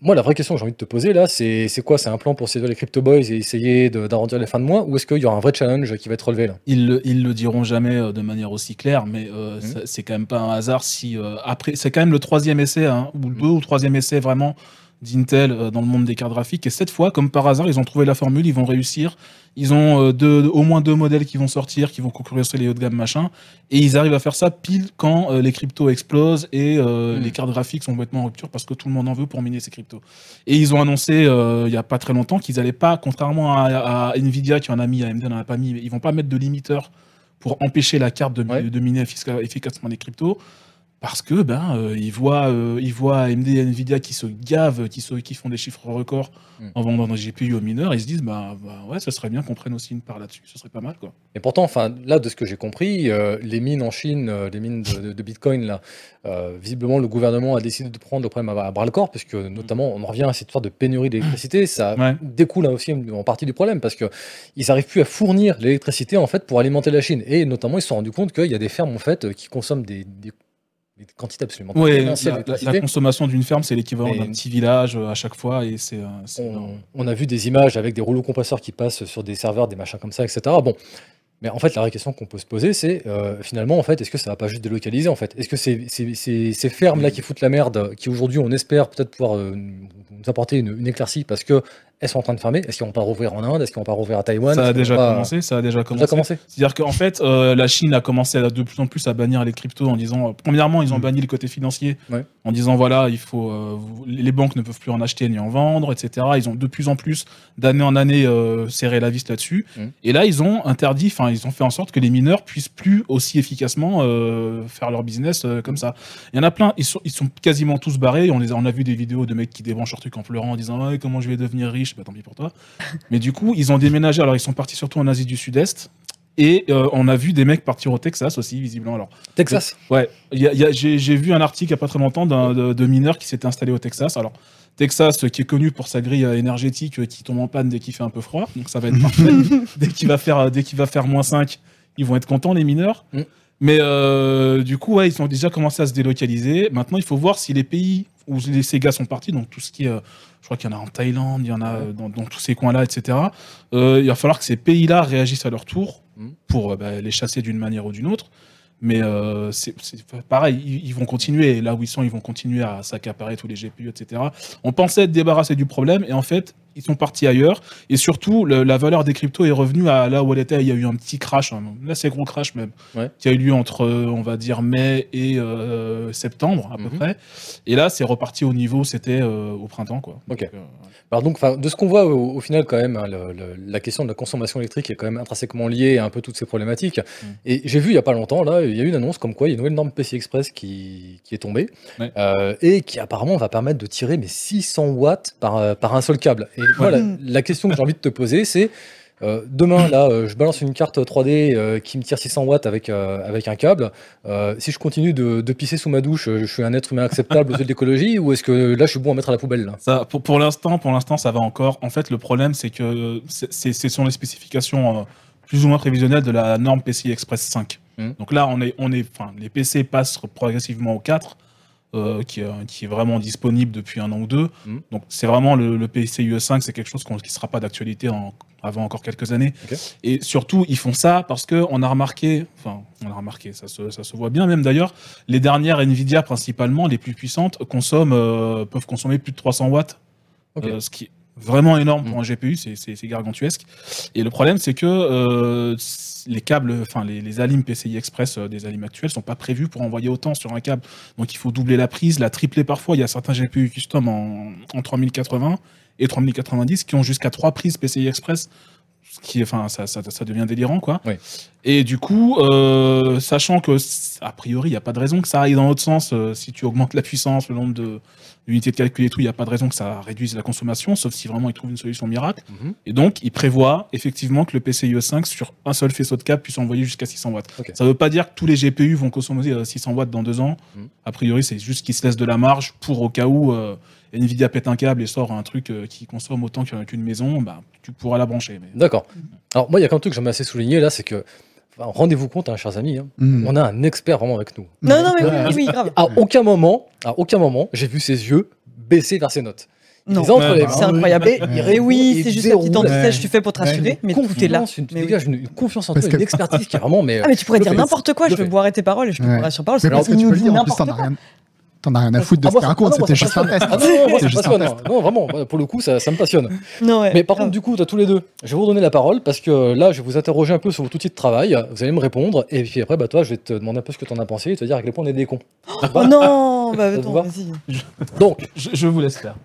moi, la vraie question que j'ai envie de te poser là, c'est c'est quoi? C'est un plan pour séduire les crypto boys et essayer de- d'arrondir les fins de mois, ou est-ce qu'il y aura un vrai challenge qui va être relevé là? Ils le, ils le diront jamais euh, de manière aussi claire, mais euh, ça- c'est quand même pas un hasard si euh, après, c'est quand même le troisième essai, hein, ou le deux ou troisième essai vraiment d'Intel euh, dans le monde des cartes graphiques. Et cette fois, comme par hasard, ils ont trouvé la formule, ils vont réussir. Ils ont euh, deux, au moins deux modèles qui vont sortir, qui vont concurrencer les hauts de gamme machin, et ils arrivent à faire ça pile quand euh, les cryptos explosent et euh, Mhm. les cartes graphiques sont complètement en rupture parce que tout le monde en veut pour miner ces cryptos. Et ils ont annoncé euh, il y a pas très longtemps qu'ils allaient pas, contrairement à, à Nvidia qui en a mis, AMD n'en a pas mis, ils vont pas mettre de limiteur pour empêcher la carte de, Ouais. de miner effica- efficacement les cryptos. Parce que ben euh, ils voient euh, ils voient AMD et Nvidia qui se gavent, qui se qui font des chiffres records Mm. en vendant des GPU aux mineurs, ils se disent bah, bah, ouais, ce serait bien qu'on prenne aussi une part là-dessus, ce serait pas mal quoi. Et pourtant, enfin, là, de ce que j'ai compris, euh, les mines en Chine, euh, les mines de, Bitcoin, là, visiblement, le gouvernement a décidé de prendre le problème à, à bras le corps, puisque notamment, on en revient à cette histoire de pénurie d'électricité. Ça Ouais. découle là aussi en partie du problème, parce que ils n'arrivent plus à fournir l'électricité en fait pour alimenter la Chine. Et notamment, ils se sont rendus compte qu'il y a des fermes en fait qui consomment des, des- des quantités absolument Ouais, la, consommation d'une ferme, c'est l'équivalent d'un petit village euh, à chaque fois et c'est euh, on, on a vu des images avec des rouleaux compresseurs qui passent sur des serveurs, des machins comme ça, etc. Bon, mais en fait, la vraie question qu'on peut se poser, c'est euh, finalement, en fait, est-ce que ça va pas juste délocaliser en fait? Est-ce que ces, ces- ces- ces fermes là qui foutent la merde, qui aujourd'hui on espère peut-être pouvoir euh, nous apporter une, une éclaircie parce que elles sont en train de fermer. Est-ce qu'ils vont pas rouvrir en Inde? Est-ce qu'ils vont pas rouvrir à Taïwan? Ça a déjà pas- commencé, ça a déjà commencé. commencé. C'est-à-dire qu'en fait, euh, la Chine a commencé à, de plus en plus à bannir les cryptos en disant, euh, premièrement, ils ont Mm. banni le côté financier, Ouais. en disant voilà, il faut, euh, les banques ne peuvent plus en acheter ni en vendre, etc. Ils ont de plus en plus, d'année en année, serré la vis là-dessus. Mm. Et là, ils ont interdit, enfin, ils ont fait en sorte que les mineurs puissent plus aussi efficacement faire leur business comme ça. Il y en a plein, ils sont, ils sont quasiment tous barrés. On, les a, on a vu des vidéos de mecs qui débranchent leur truc en pleurant, en disant ouais, comment je vais devenir riche, bah tant pis pour toi. Mais du coup, ils ont déménagé. Alors, ils sont partis surtout en Asie du Sud-Est. Et euh, on a vu des mecs partir au Texas aussi, visiblement. Alors, Texas. ouais, il y a- il y a- j'ai vu un article il n'y a pas très longtemps d'un- de, de mineurs qui s'étaient installés au Texas. Alors, Texas, qui est connu pour sa grille euh, énergétique euh, qui tombe en panne dès qu'il fait un peu froid. Donc, ça va être parfait. dès qu'il va faire, dès qu'il va faire moins 5, ils vont être contents, les mineurs. Mm. Mais euh, du coup, ouais, ils ont déjà commencé à se délocaliser. Maintenant, il faut voir si les pays où les, ces gars sont partis, donc tout ce qui est, euh, je crois qu'il y en a en Thaïlande, il y en a euh, dans, dans tous ces coins-là, etc. euh, il va falloir que ces pays-là réagissent à leur tour Mm. pour bah, les chasser d'une manière ou d'une autre. Mais c'est c'est pareil, ils, ils vont continuer. Là où ils sont, ils vont continuer à s'accaparer tous les GPU, etc. On pensait être débarrassé du problème, et en fait, ils sont partis ailleurs. Et surtout, le- la valeur des cryptos est revenue à là où elle était. Il y a eu un petit crash, un assez gros crash même, Ouais. qui a eu lieu entre, euh, on va dire, mai et euh, septembre à peu Mhm. près. Et là, c'est reparti au niveau où c'était euh, au printemps, quoi. Ok. Donc, euh, Alors donc, de ce qu'on voit au, au final quand même, hein, le- le- la question de la consommation électrique est quand même intrinsèquement liée à un peu toutes ces problématiques. Mm. Et j'ai vu il y a pas longtemps, là, il y a eu une annonce comme quoi il y a une nouvelle norme PCI Express qui, qui est tombée Ouais. et qui apparemment va permettre de tirer mais 600 watts par, par un seul câble. Et voilà, la question que j'ai envie de te poser, c'est euh, demain, là, euh, je balance une carte 3D euh, qui me tire 600 watts avec, euh, avec un câble. Euh, si je continue de, de pisser sous ma douche, je suis un être humain acceptable aux yeux de l'écologie ou est-ce que là, je suis bon à mettre à la poubelle là? Ça, pour, pour l'instant, pour l'instant, ça va encore. En fait, le problème, c'est que ce sont les spécifications euh, plus ou moins prévisionnelles de la norme PCI Express 5. Mm. Donc là, on est, on est, enfin, les PC passent progressivement au 4, euh, qui, est- qui est vraiment disponible depuis un an ou deux. Mm. Donc c'est vraiment le, le PCIe 5, c'est quelque chose qu'on- qui ne sera pas d'actualité en- avant encore quelques années. Et surtout, ils font ça parce que on a remarqué, enfin, on a remarqué, ça se, ça se voit bien même d'ailleurs, les dernières Nvidia principalement, les plus puissantes, consomment, euh, peuvent consommer plus de 300 watts euh, ce qui vraiment énorme pour Mm. un GPU, c'est- gargantuesque. Et le problème, c'est que euh, les câbles, enfin les, les alimes PCI Express euh, des alimes actuels sont pas prévus pour envoyer autant sur un câble. Donc il faut doubler la prise, la tripler parfois. Il y a certains GPU custom en, en 3080 et 3090 qui ont jusqu'à trois prises PCI Express. Ce qui enfin, ça, ça, ça devient délirant, quoi. Oui. Et du coup, euh, sachant que, a priori, il n'y a pas de raison que ça aille dans l'autre sens. si tu augmentes la puissance, le nombre de, d'unités de calcul et tout, il n'y a pas de raison que ça réduise la consommation, sauf si vraiment ils trouvent une solution miracle. Mhm. Et donc, ils prévoient effectivement que le PCIe 5 sur un seul faisceau de câble puisse envoyer jusqu'à 600 watts. Ça ne veut pas dire que tous les GPU vont consommer euh, 600 watts dans deux ans. Mhm. A priori, c'est juste qu'ils se laissent de la marge pour au cas où euh, Nvidia pète un câble et sort un truc euh, qui consomme autant qu'une maison, bah, tu pourras la brancher. Mais... D'accord. Alors moi, il y a quand même un truc que j'aimerais assez souligner là, c'est que enfin, rendez-vous compte, hein, chers amis, hein, Mm. on a un expert vraiment avec nous. Non, non, mais oui, oui, grave. À aucun moment, à aucun moment, j'ai vu ses yeux baisser vers ses notes. Il Non. les bah. C'est incroyable. Et oui, c'est juste la petite anti-sèche que tu fais pour te rassurer, mais tout est là. Une, Mais oui. dégage une, une confiance en toi, que- une expertise qui est vraiment mais. Ah, mais tu pourrais dire n'importe quoi, je fait. boire tes paroles et je te Ouais. prendrai sur parole. Mais parce que tu nous peux le dit dire, en plus, rien, t'en as rien à foutre de Ah, ce ça- raconte, ah, c'était juste un test. Ah non, non, moi, C'est ça me juste un test. Non, vraiment, voilà, pour le coup, ça, ça me passionne. Non, ouais. Mais par contre, du coup, t'as tous les deux. Je vais vous donner la parole parce que là, je vais vous interroger un peu sur votre outil de travail. Vous allez me répondre. Et puis après, bah, toi, je vais te demander un peu ce que t'en as pensé et te dire à quel point on est des cons. Oh non, bah attends, vas-y. Donc, Je, je vous laisse faire.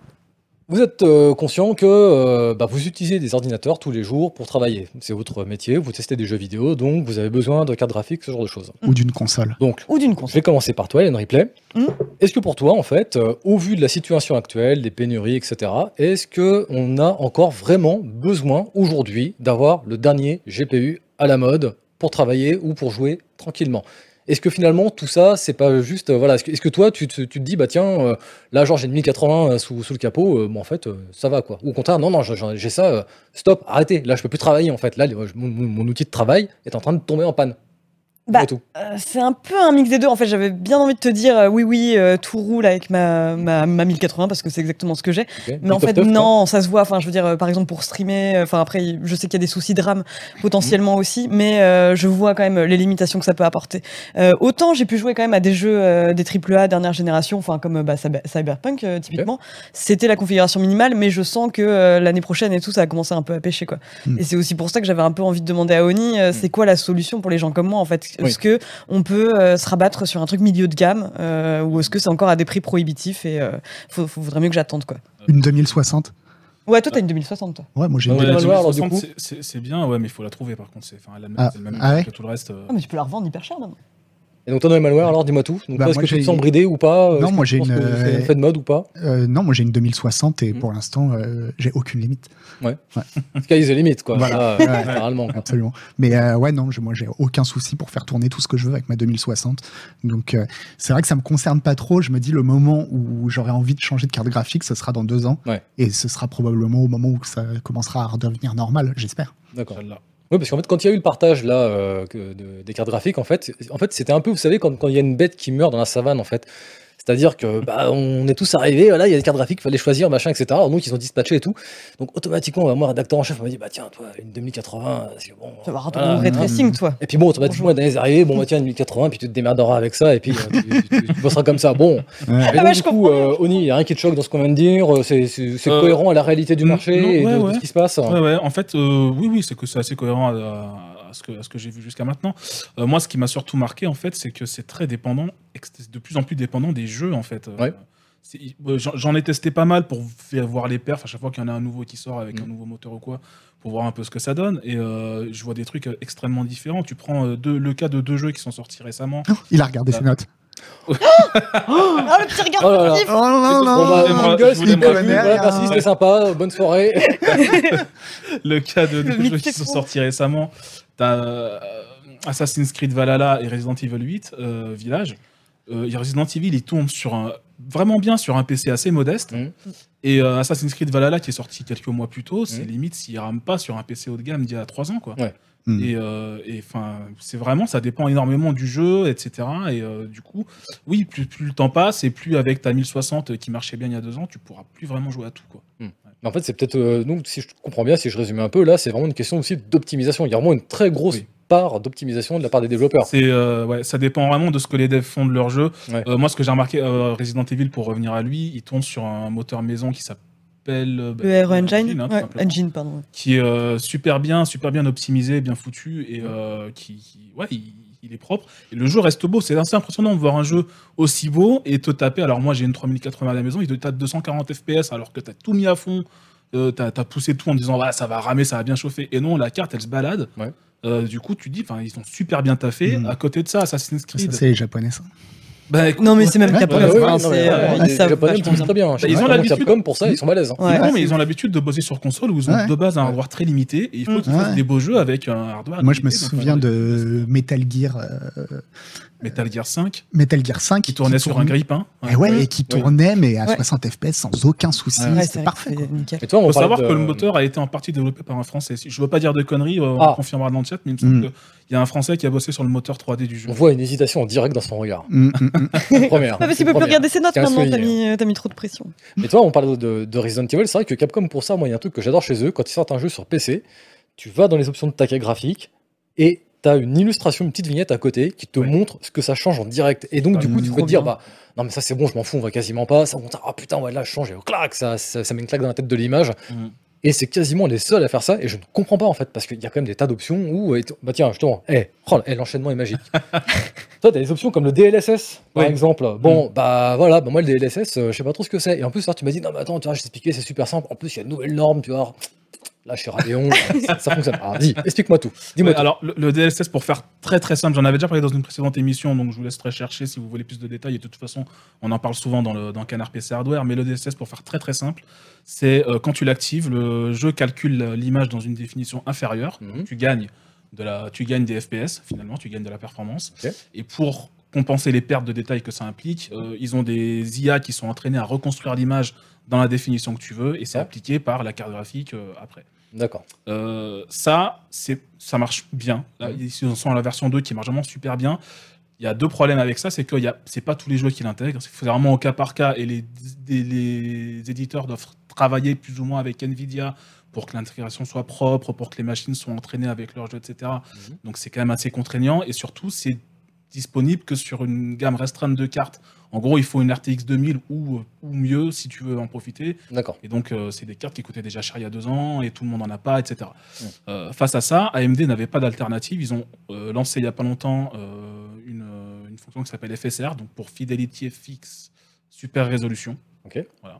Vous êtes euh, conscient que euh, bah, vous utilisez des ordinateurs tous les jours pour travailler. C'est votre métier, vous testez des jeux vidéo, donc vous avez besoin de cartes graphiques, ce genre de choses. Ou d'une console. Donc, Ou d'une je console. vais commencer par toi, Hélène Ripley. Hmm. Est-ce que pour toi, en fait, euh, au vu de la situation actuelle, des pénuries, etc., est-ce qu'on a encore vraiment besoin aujourd'hui d'avoir le dernier GPU à la mode pour travailler ou pour jouer tranquillement? Est-ce que finalement tout ça, c'est pas juste. euh, voilà, est-ce que, toi, tu te, tu te dis, bah tiens, euh, là, genre j'ai une 1080 sous, sous le capot, euh, bon, en fait, euh, ça va quoi. Ou au contraire, non, non, j'ai ça, euh, stop, arrêtez, là, je peux plus travailler en fait. Là, mon outil de travail est en train de tomber en panne. Bah. Euh, c'est un peu un mix des deux. En fait, j'avais bien envie de te dire euh, oui, oui, euh, tout roule avec ma, ma, ma 1080 parce que c'est exactement ce que j'ai. Mais en fait, non, ça se voit. Enfin, je veux dire, euh, par exemple, pour streamer, euh, enfin, après, je sais qu'il y a des soucis de RAM potentiellement Mhm. aussi, mais euh, je vois quand même les limitations que ça peut apporter. Euh, autant j'ai pu jouer quand même à des jeux, euh, des AAA dernière génération, enfin, comme bah, Cyber- Cyberpunk, typiquement. C'était la configuration minimale, mais je sens que l'année prochaine et tout, ça a commencé un peu à pêcher, quoi. Mm. Et c'est aussi pour ça que j'avais un peu envie de demander à Oni, euh, c'est quoi la solution pour les gens comme moi, en fait? Oui. Est-ce que on peut euh, se rabattre sur un truc milieu de gamme, euh, ou est-ce que c'est encore à des prix prohibitifs et euh, faut, faut- faudrait mieux que j'attende, quoi. Une 2060 Ouais, toi, t'as une 2060, toi. Ouais, moi j'ai une ouais, Ouais, la la Manoir, alors, du 2060, coup c'est- bien, ouais, mais il faut la trouver par contre. C'est enfin, elle a le même- Ah, le même ah ouais que tout le reste. euh. Ah, mais tu peux la revendre hyper cher, maintenant. Et donc, toi, dans les malwares, alors dis-moi tout. Donc, Bah, est-ce que tu te sens bridé ou pas Non, Est-ce moi, j'ai une, euh, fait de mode ou pas? Euh, non, moi j'ai une 2060 et Mhm. pour l'instant, euh, j'ai aucune limite. Sky is the limit, quoi. Voilà. Là, Ouais. littéralement. quoi. Absolument. Mais euh, ouais, non, je- moi j'ai aucun souci pour faire tourner tout ce que je veux avec ma 2060. Donc euh, c'est vrai que ça me concerne pas trop. Je me dis le moment où j'aurai envie de changer de carte graphique, ce sera dans deux ans. Ouais. Et ce sera probablement au moment où ça commencera à redevenir normal, j'espère. D'accord. Oui, parce qu'en fait, quand il y a eu le partage là euh, des cartes graphiques, en fait, en fait, c'était un peu, vous savez, quand il y a une bête qui meurt dans la savane, en fait. C'est-à-dire que bah, on est tous arrivés, voilà, il y a des cartes graphiques, il fallait choisir, machin, etc. Alors, donc ils ont dispatché et tout. Donc automatiquement, bah, moi, rédacteur en chef, on m'a dit, bah tiens, toi, une 2080, c'est bon. Ça va avoir voilà. ton ray tracing, toi. Et puis bon, automatiquement, dans les arrivées, bon, bah tiens, une 1080, puis tu te démerderas avec ça, et puis euh, tu, tu- tu bosseras comme ça. Bon. Et donc, ouais, je du coup, euh, Oni, il n'y a rien qui te choque dans ce qu'on vient de dire, euh, c'est Euh, cohérent à la réalité du marché non, et de, ouais, de ouais. ce qui se passe. Ouais, ouais, en fait, euh, oui, oui, c'est que c'est assez cohérent à, à ce que, à ce que j'ai vu jusqu'à maintenant. Euh, moi, ce qui m'a surtout marqué, en fait, c'est que c'est très dépendant, de plus en plus dépendant des jeux, en fait. Euh, Ouais. J'en ai testé pas mal pour faire voir les perfs à chaque fois qu'il y en a un nouveau qui sort avec Mm. un nouveau moteur ou quoi, pour voir un peu ce que ça donne. Et euh, je vois des trucs extrêmement différents. Tu prends deux- le cas de deux jeux qui sont sortis récemment. Il a regardé ses notes. Ah, le petit regard Oh là là. Oh non, non, voilà, hein. merci, c'était sympa, bonne soirée. le cas de deux jeux qui est sont sortis récemment. T'as euh, Assassin's Creed Valhalla et Resident Evil 8 euh, Village. Euh, Resident Evil, il tourne sur un, vraiment bien sur un PC assez modeste. Mhm. Et euh, Assassin's Creed Valhalla, qui est sorti quelques mois plus tôt, c'est Mhm. limite s'il rame pas sur un PC haut de gamme d'il y a 3 ans. Quoi. Ouais. Mhm. Et euh, et, c'est vraiment, ça dépend énormément du jeu, etc. Et euh, du coup, oui, plus, plus le temps passe et plus avec ta 1060 qui marchait bien il y a deux ans, tu pourras plus vraiment jouer à tout. Quoi. Mais en fait, c'est peut-être, euh, nous, si je comprends bien, si je résume un peu, là, c'est vraiment une question aussi d'optimisation. Il y a vraiment une très grosse Oui. part d'optimisation de la part des développeurs. C'est euh, ouais, ça dépend vraiment de ce que les devs font de leur jeu. Ouais. Euh, moi, ce que j'ai remarqué, euh, Resident Evil, pour revenir à lui, il tourne sur un moteur maison qui s'appelle euh, bah, Le Aero Engine, hein, ouais. Engine, pardon. qui est euh, super bien, super bien optimisé, bien foutu et euh, qui, qui- ouais, il, il est propre. Et le jeu reste beau. C'est assez impressionnant de voir un jeu aussi beau et te taper. Alors moi, j'ai une 3080 à la maison, il te tape 240 FPS alors que t'as tout mis à fond. Euh, t'as as poussé tout en disant voilà ça va ramer, ça va bien chauffer. Et non, la carte elle se balade. Ouais. Euh, du coup, tu dis, enfin, ils sont super bien taffés. Mhm. À côté de ça, Assassin's Creed. c'est les japonais, ça. Bah, écoute, Non, mais c'est même Capcom. non, euh, ils les savent très bien. Bah, ils ont l'habitude- Capcom pour ça, ils sont balèzes. hein. Ouais. non, mais ils ont l'habitude de bosser sur console où ils ont Ouais. de base un hardware très limité et il faut qu'ils fassent des beaux jeux avec un hardware. Moi, je me souviens euh, de Metal Gear, euh, Metal Gear 5 Metal Gear 5 qui tournait sur un grille-pain. Et ouais, Oui. et qui tournait, mais à Ouais. 60 FPS sans aucun souci. Ouais, c'est parfait. Mais toi, on faut savoir de- que le moteur a été en partie développé par un Français. Si- Je veux pas dire de conneries, euh, on Ah. confirmera dans le chat, mais il me semble Mm. qu'il y a un Français qui a bossé sur le moteur 3D du jeu. On voit une hésitation en direct dans son regard. Mm, mm, mm. Première. Ah, parce qu'il peut plus regarder ses notes maintenant, t'as mis, t'as mis trop de pression. Mais toi, on parle de, de Resident Evil, c'est vrai que Capcom, pour ça, moi, il y a un truc que j'adore chez eux. Quand ils sortent un jeu sur PC, tu vas dans les options de ta carte graphique et tu as une illustration, une petite vignette à côté qui te Ouais. montre ce que ça change en direct. Et donc, Ah, du coup, tu peux te dire, bien. bah, non, mais ça, c'est bon, je m'en fous, on va quasiment pas. Ça, on ah putain, ouais, là, je change, et oh, clac, ça, ça, ça met une claque dans la tête de l'image. Mhm. Et c'est quasiment les seuls à faire ça, et je ne comprends pas en fait, parce qu'il y a quand même des tas d'options où, t- bah tiens, justement, eh, oh, eh, l'enchaînement est magique. Toi, t'as des options comme le DLSS, par Oui. exemple. Bon, bah voilà, bah, moi le DLSS, euh, je sais pas trop ce que c'est. Et en plus, là, tu m'as dit, non, mais attends, tu vois, je t'expliquais, c'est super simple. En plus, il y a de nouvelles normes, tu vois. Là, je suis Radeon, ça, ça fonctionne. Alors, dis, explique-moi tout. Dis-moi Ouais, alors, le, le DLSS, pour faire très très simple, j'en avais déjà parlé dans une précédente émission, donc je vous laisserai chercher si vous voulez plus de détails. Et de toute façon, on en parle souvent dans le dans Canard PC Hardware. Mais le DLSS, pour faire très très simple, c'est euh, quand tu l'actives, le jeu calcule l'image dans une définition inférieure. Mhm. Tu gagnes de la, tu gagnes des FPS finalement, tu gagnes de la performance. Et pour compenser les pertes de détails que ça implique. Euh, ils ont des IA qui sont entraînés à reconstruire l'image dans la définition que tu veux, et c'est Ouais. appliqué par la carte graphique euh, après. D'accord. Euh, ça, c'est, ça marche bien. Là, ils sont à la version 2 qui marche vraiment super bien. Il y a deux problèmes avec ça, c'est que c'est pas tous les jeux qui l'intègrent. C'est vraiment au cas par cas et les éditeurs doivent travailler plus ou moins avec Nvidia pour que l'intégration soit propre, pour que les machines soient entraînées avec leurs jeux, etc. Mhm. Donc c'est quand même assez contraignant et surtout c'est disponible que sur une gamme restreinte de cartes. En gros, il faut une RTX 2000 ou, ou mieux si tu veux en profiter. D'accord. Et donc, euh, c'est des cartes qui coûtaient déjà cher il y a deux ans et tout le monde n'en a pas, etc. Ouais. Euh, face à ça, AMD n'avait pas d'alternative. Ils ont euh, lancé il n'y a pas longtemps euh, une, euh, une fonction qui s'appelle FSR, donc pour Fidelity FX Super Résolution. Ok. Voilà.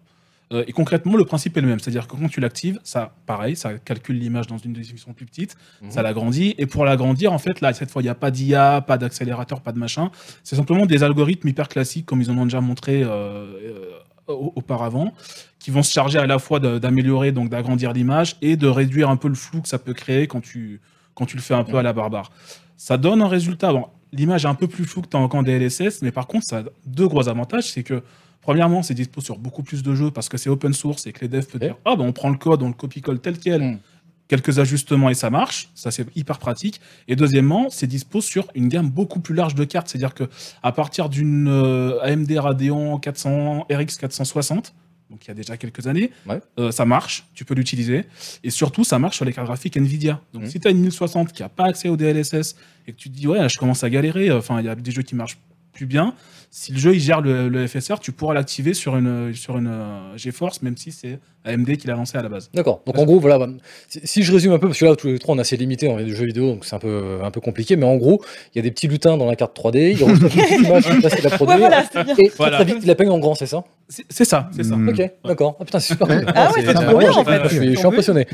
Euh, et concrètement, le principe est le même. C'est-à-dire que quand tu l'actives, ça, pareil, ça calcule l'image dans une définition plus petite, Mhm. ça l'agrandit. Et pour l'agrandir, en fait, là, cette fois, il n'y a pas d'IA, pas d'accélérateur, pas de machin. C'est simplement des algorithmes hyper classiques, comme ils en ont déjà montré euh, euh, au- auparavant, qui vont se charger à la fois d'améliorer, donc d'agrandir l'image et de réduire un peu le flou que ça peut créer quand tu, quand tu le fais un peu à la barbare. Ça donne un résultat. Bon, l'image est un peu plus floue que en qu'en DLSS, mais par contre, ça a deux gros avantages. C'est que, premièrement, c'est dispo sur beaucoup plus de jeux parce que c'est open source et que les devs peuvent dire Ah, ben on prend le code, on le copie-colle tel quel, Mm. quelques ajustements et ça marche. Ça, c'est hyper pratique. Et deuxièmement, c'est dispo sur une gamme beaucoup plus large de cartes. C'est-à-dire que à partir d'une euh, AMD Radeon 400 RX 460, donc il y a déjà quelques années, Ouais. euh, ça marche, tu peux l'utiliser. Et surtout, ça marche sur les cartes graphiques Nvidia. Donc Mhm. si tu as une 1060 qui n'a pas accès au DLSS et que tu te dis, ouais, je commence à galérer, enfin, il y a des jeux qui marchent plus bien. Si le jeu il gère le, le FSR, tu pourras l'activer sur une, sur une euh, GeForce, même si c'est AMD qui l'a lancé à la base. D'accord. Donc en gros, voilà. bah, si, si je résume un peu, parce que là, tous les trois, on est assez limité en jeux vidéo, donc c'est un peu, un peu compliqué. Mais en gros, il y a des petits lutins dans la carte 3D. Ils reçoivent une petite image, une facile à produire. Ouais, voilà, c'est bien. Et très, Voilà. très vite, la peignent en grand, c'est ça? C'est ça, c'est ça. Ok, d'accord. Ah putain, c'est super. cool. Ah ouais, c'est bien, en fait. Je suis, impressionné.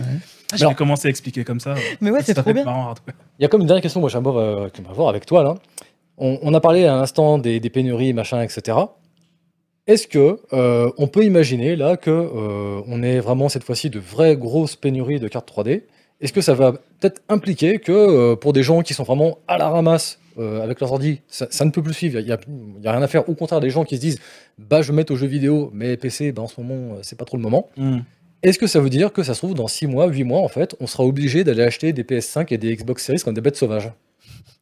Ah, vais commencer à expliquer comme ça. Mais ouais, c'est trop bien. Il y a comme une dernière question, moi j'aimerais euh, que j'aimerais voir avec toi là. On, on a parlé à l'instant des, des pénuries, machin, etc. Est-ce que euh, on peut imaginer là que euh, on ait vraiment cette fois-ci de vraies grosses pénuries de cartes 3D Est-ce que ça va peut-être impliquer que euh, pour des gens qui sont vraiment à la ramasse avec leurs ordi, ça, ça ne peut plus suivre, il n'y a, il y a rien à faire. Au contraire, des gens qui se disent bah je vais mettre aux jeux vidéo, mais PC, bah, en ce moment, c'est pas trop le moment. Mm. Est-ce que ça veut dire que ça se trouve dans 6 mois, 8 mois, en fait, on sera obligé d'aller acheter des PS5 et des Xbox Series comme des bêtes sauvages?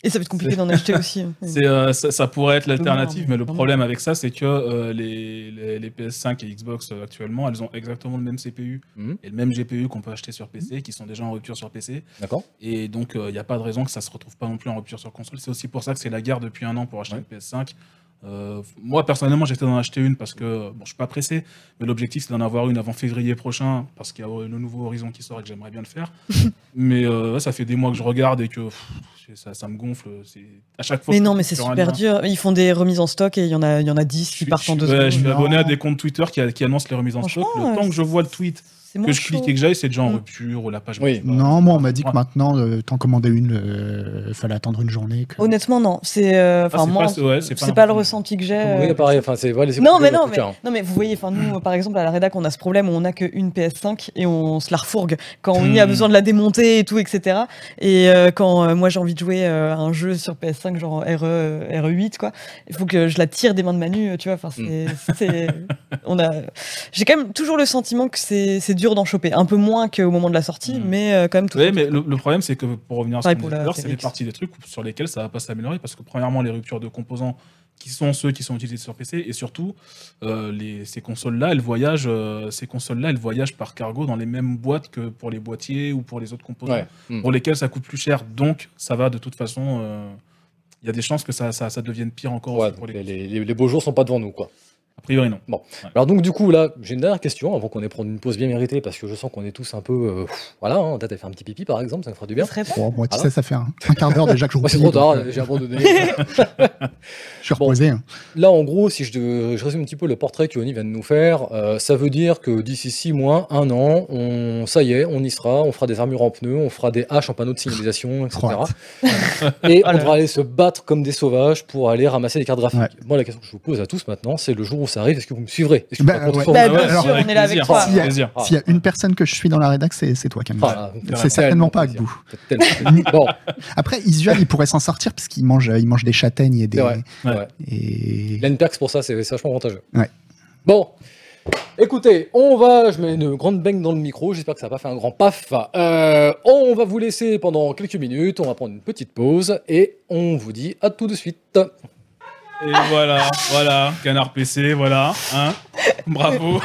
Et ça va être compliqué d'en acheter aussi. C'est, euh, ça, ça pourrait être l'alternative, mais le problème avec ça, c'est que euh, les, les- les PS5 et Xbox euh, actuellement, elles ont exactement le même CPU Mhm. et le même GPU qu'on peut acheter sur PC, qui sont déjà en rupture sur PC. D'accord Et donc, il n'y a pas de raison que ça se retrouve pas non plus en rupture sur console. C'est aussi pour ça que c'est la guerre depuis un an pour acheter Ouais. une PS5. Euh, moi, personnellement, j'étais d'en acheter une parce que, bon, je suis pas pressé, mais l'objectif, c'est d'en avoir une avant février prochain parce qu'il y a le nouveau Horizon qui sort et que j'aimerais bien le faire. mais euh, ça fait des mois que je regarde et que pff, ça, ça me gonfle. À chaque fois. Mais non, mais c'est super dur. Ils font des remises en stock et il y en a, il y en a 10 je qui partent en deux ouais, je suis abonné à des comptes Twitter qui, qui annoncent les remises en stock. Le temps que je vois le tweet, C'est que je clique et que j'aille, c'est déjà en Mm. rupture ou la page. Oui. marche pas. Non, moi on m'a dit que maintenant, euh, t'en commandais une, euh, fallait attendre une journée. que- Honnêtement, non. C'est euh, Ah, enfin moi, pas- ouais, c'est pas le ressenti que j'ai. euh, Oui, pareil, enfin, c'est ouais, les Non, mais non, mais, cher. non, mais vous voyez, enfin, nous, par exemple, à la rédac, on a ce problème où on a qu'une PS5 et on se la refourgue quand on y a Hmm. besoin de la démonter et tout, etc. Et euh, quand euh, moi j'ai envie de jouer euh, à un jeu sur PS5, genre RE, RE8, quoi, il faut que je la tire des mains de Manu, tu vois. Enfin, c'est, c'est- on a, j'ai quand même toujours le sentiment que c'est, c'est dur d'en choper, un peu moins qu'au moment de la sortie, Hmm. mais euh, quand même. Tout Oui, mais le, le problème, c'est que pour revenir à ce qu'on disait c'est X. parties des trucs sur lesquels ça va pas s'améliorer parce que premièrement, les ruptures de composants qui sont ceux qui sont utilisés sur PC et surtout euh, les, ces consoles-là, elles voyagent, euh, ces consoles-là, elles voyagent par cargo dans les mêmes boîtes que pour les boîtiers ou pour les autres composants Ouais. Mm. pour lesquels ça coûte plus cher. Donc, ça va de toute façon. euh, Il y a des chances que ça, ça, ça devienne pire encore Ouais, aussi pour donc les. les, les- les beaux jours sont pas devant nous, quoi. A priori, non. Alors donc du coup là, j'ai une dernière question avant qu'on ait prendre une pause bien méritée parce que je sens qu'on est tous un peu, euh, voilà, hein, peut-être faire un petit pipi par exemple, ça me fera du bien. Ça. Bon, moi, tu sais, ça fait un, un quart d'heure déjà que je Moi c'est trop tard, j'ai abandonné. Je suis Bon. reposé. hein. Là, en gros, si je, je résume un petit peu le portrait que Oni vient de nous faire, euh, ça veut dire que d'ici 6 mois, 1 an, on, ça y est, on y sera, on fera des armures en pneus, on fera des haches en panneaux de signalisation, etc. Et on devra aller se battre comme des sauvages pour aller ramasser des cartes graphiques. Ouais. Moi, la question que je vous pose à tous maintenant, c'est le jour où ça arrive, est-ce que vous me suivrez? Est-ce que Bah, vous ouais. Bah, bien sûr, on est là avec toi. S'il y a-. Ah. S'il y a une personne que je suis dans la rédac, c'est c'est toi, Camille. Ah, c'est certainement pas. Agbou. Bon, Après, Isual, il pourrait s'en sortir parce qu'il mange, il mange des châtaignes et des. Ouais. ouais. Et... Il a une perks pour ça, c'est vachement avantageux. Ouais. Bon, écoutez, on va, je mets une grande baigne dans le micro, j'espère que ça va pas fait un grand paf. Euh, on va vous laisser pendant quelques minutes, on va prendre une petite pause et on vous dit à tout de suite. Et voilà, voilà, Canard PC, voilà, hein. Bravo.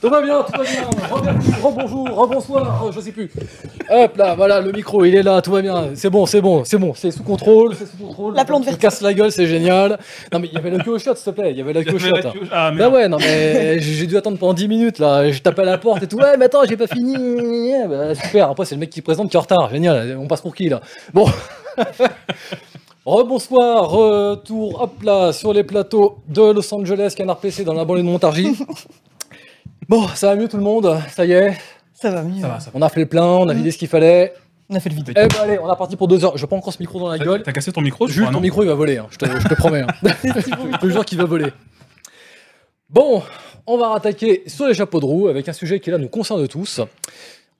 Tout va bien, tout va bien. Rebonjour, rebonsoir, euh, je sais plus. Hop là, voilà, le micro, il est là, tout va bien. C'est bon, c'est bon, c'est bon, c'est sous contrôle, c'est sous contrôle. La plante verte. casse la gueule, c'est génial. Non mais il y avait la queue au shot, s'il te plaît, il y avait la queue au shot. hein. Ah, Bah ouais, non mais j'ai j'ai dû attendre pendant 10 minutes là, je tapais à la porte et tout, ouais mais attends j'ai pas fini, bah, super, après c'est le mec qui présente qui est en retard, génial, on passe pour qui là? Bon, rebonsoir, retour, hop là, sur les plateaux de Los Angeles, Canard PC dans la banlieue de Montargis. Bon, ça va mieux tout le monde, ça y est, Ça va mieux. Ça va, ça va. on a fait le plein, on a vidé ce qu'il fallait, On a fait le vide. eh ben allez, on est parti pour deux heures, je prends encore ce micro dans la T'as- gueule, T'as cassé ton micro, je Jules, crois, ton non? micro il va voler, hein, je, te, je te promets. hein. Je te jure qu'il va voler. Bon, on va rattaquer sur les chapeaux de roue avec un sujet qui là nous concerne tous.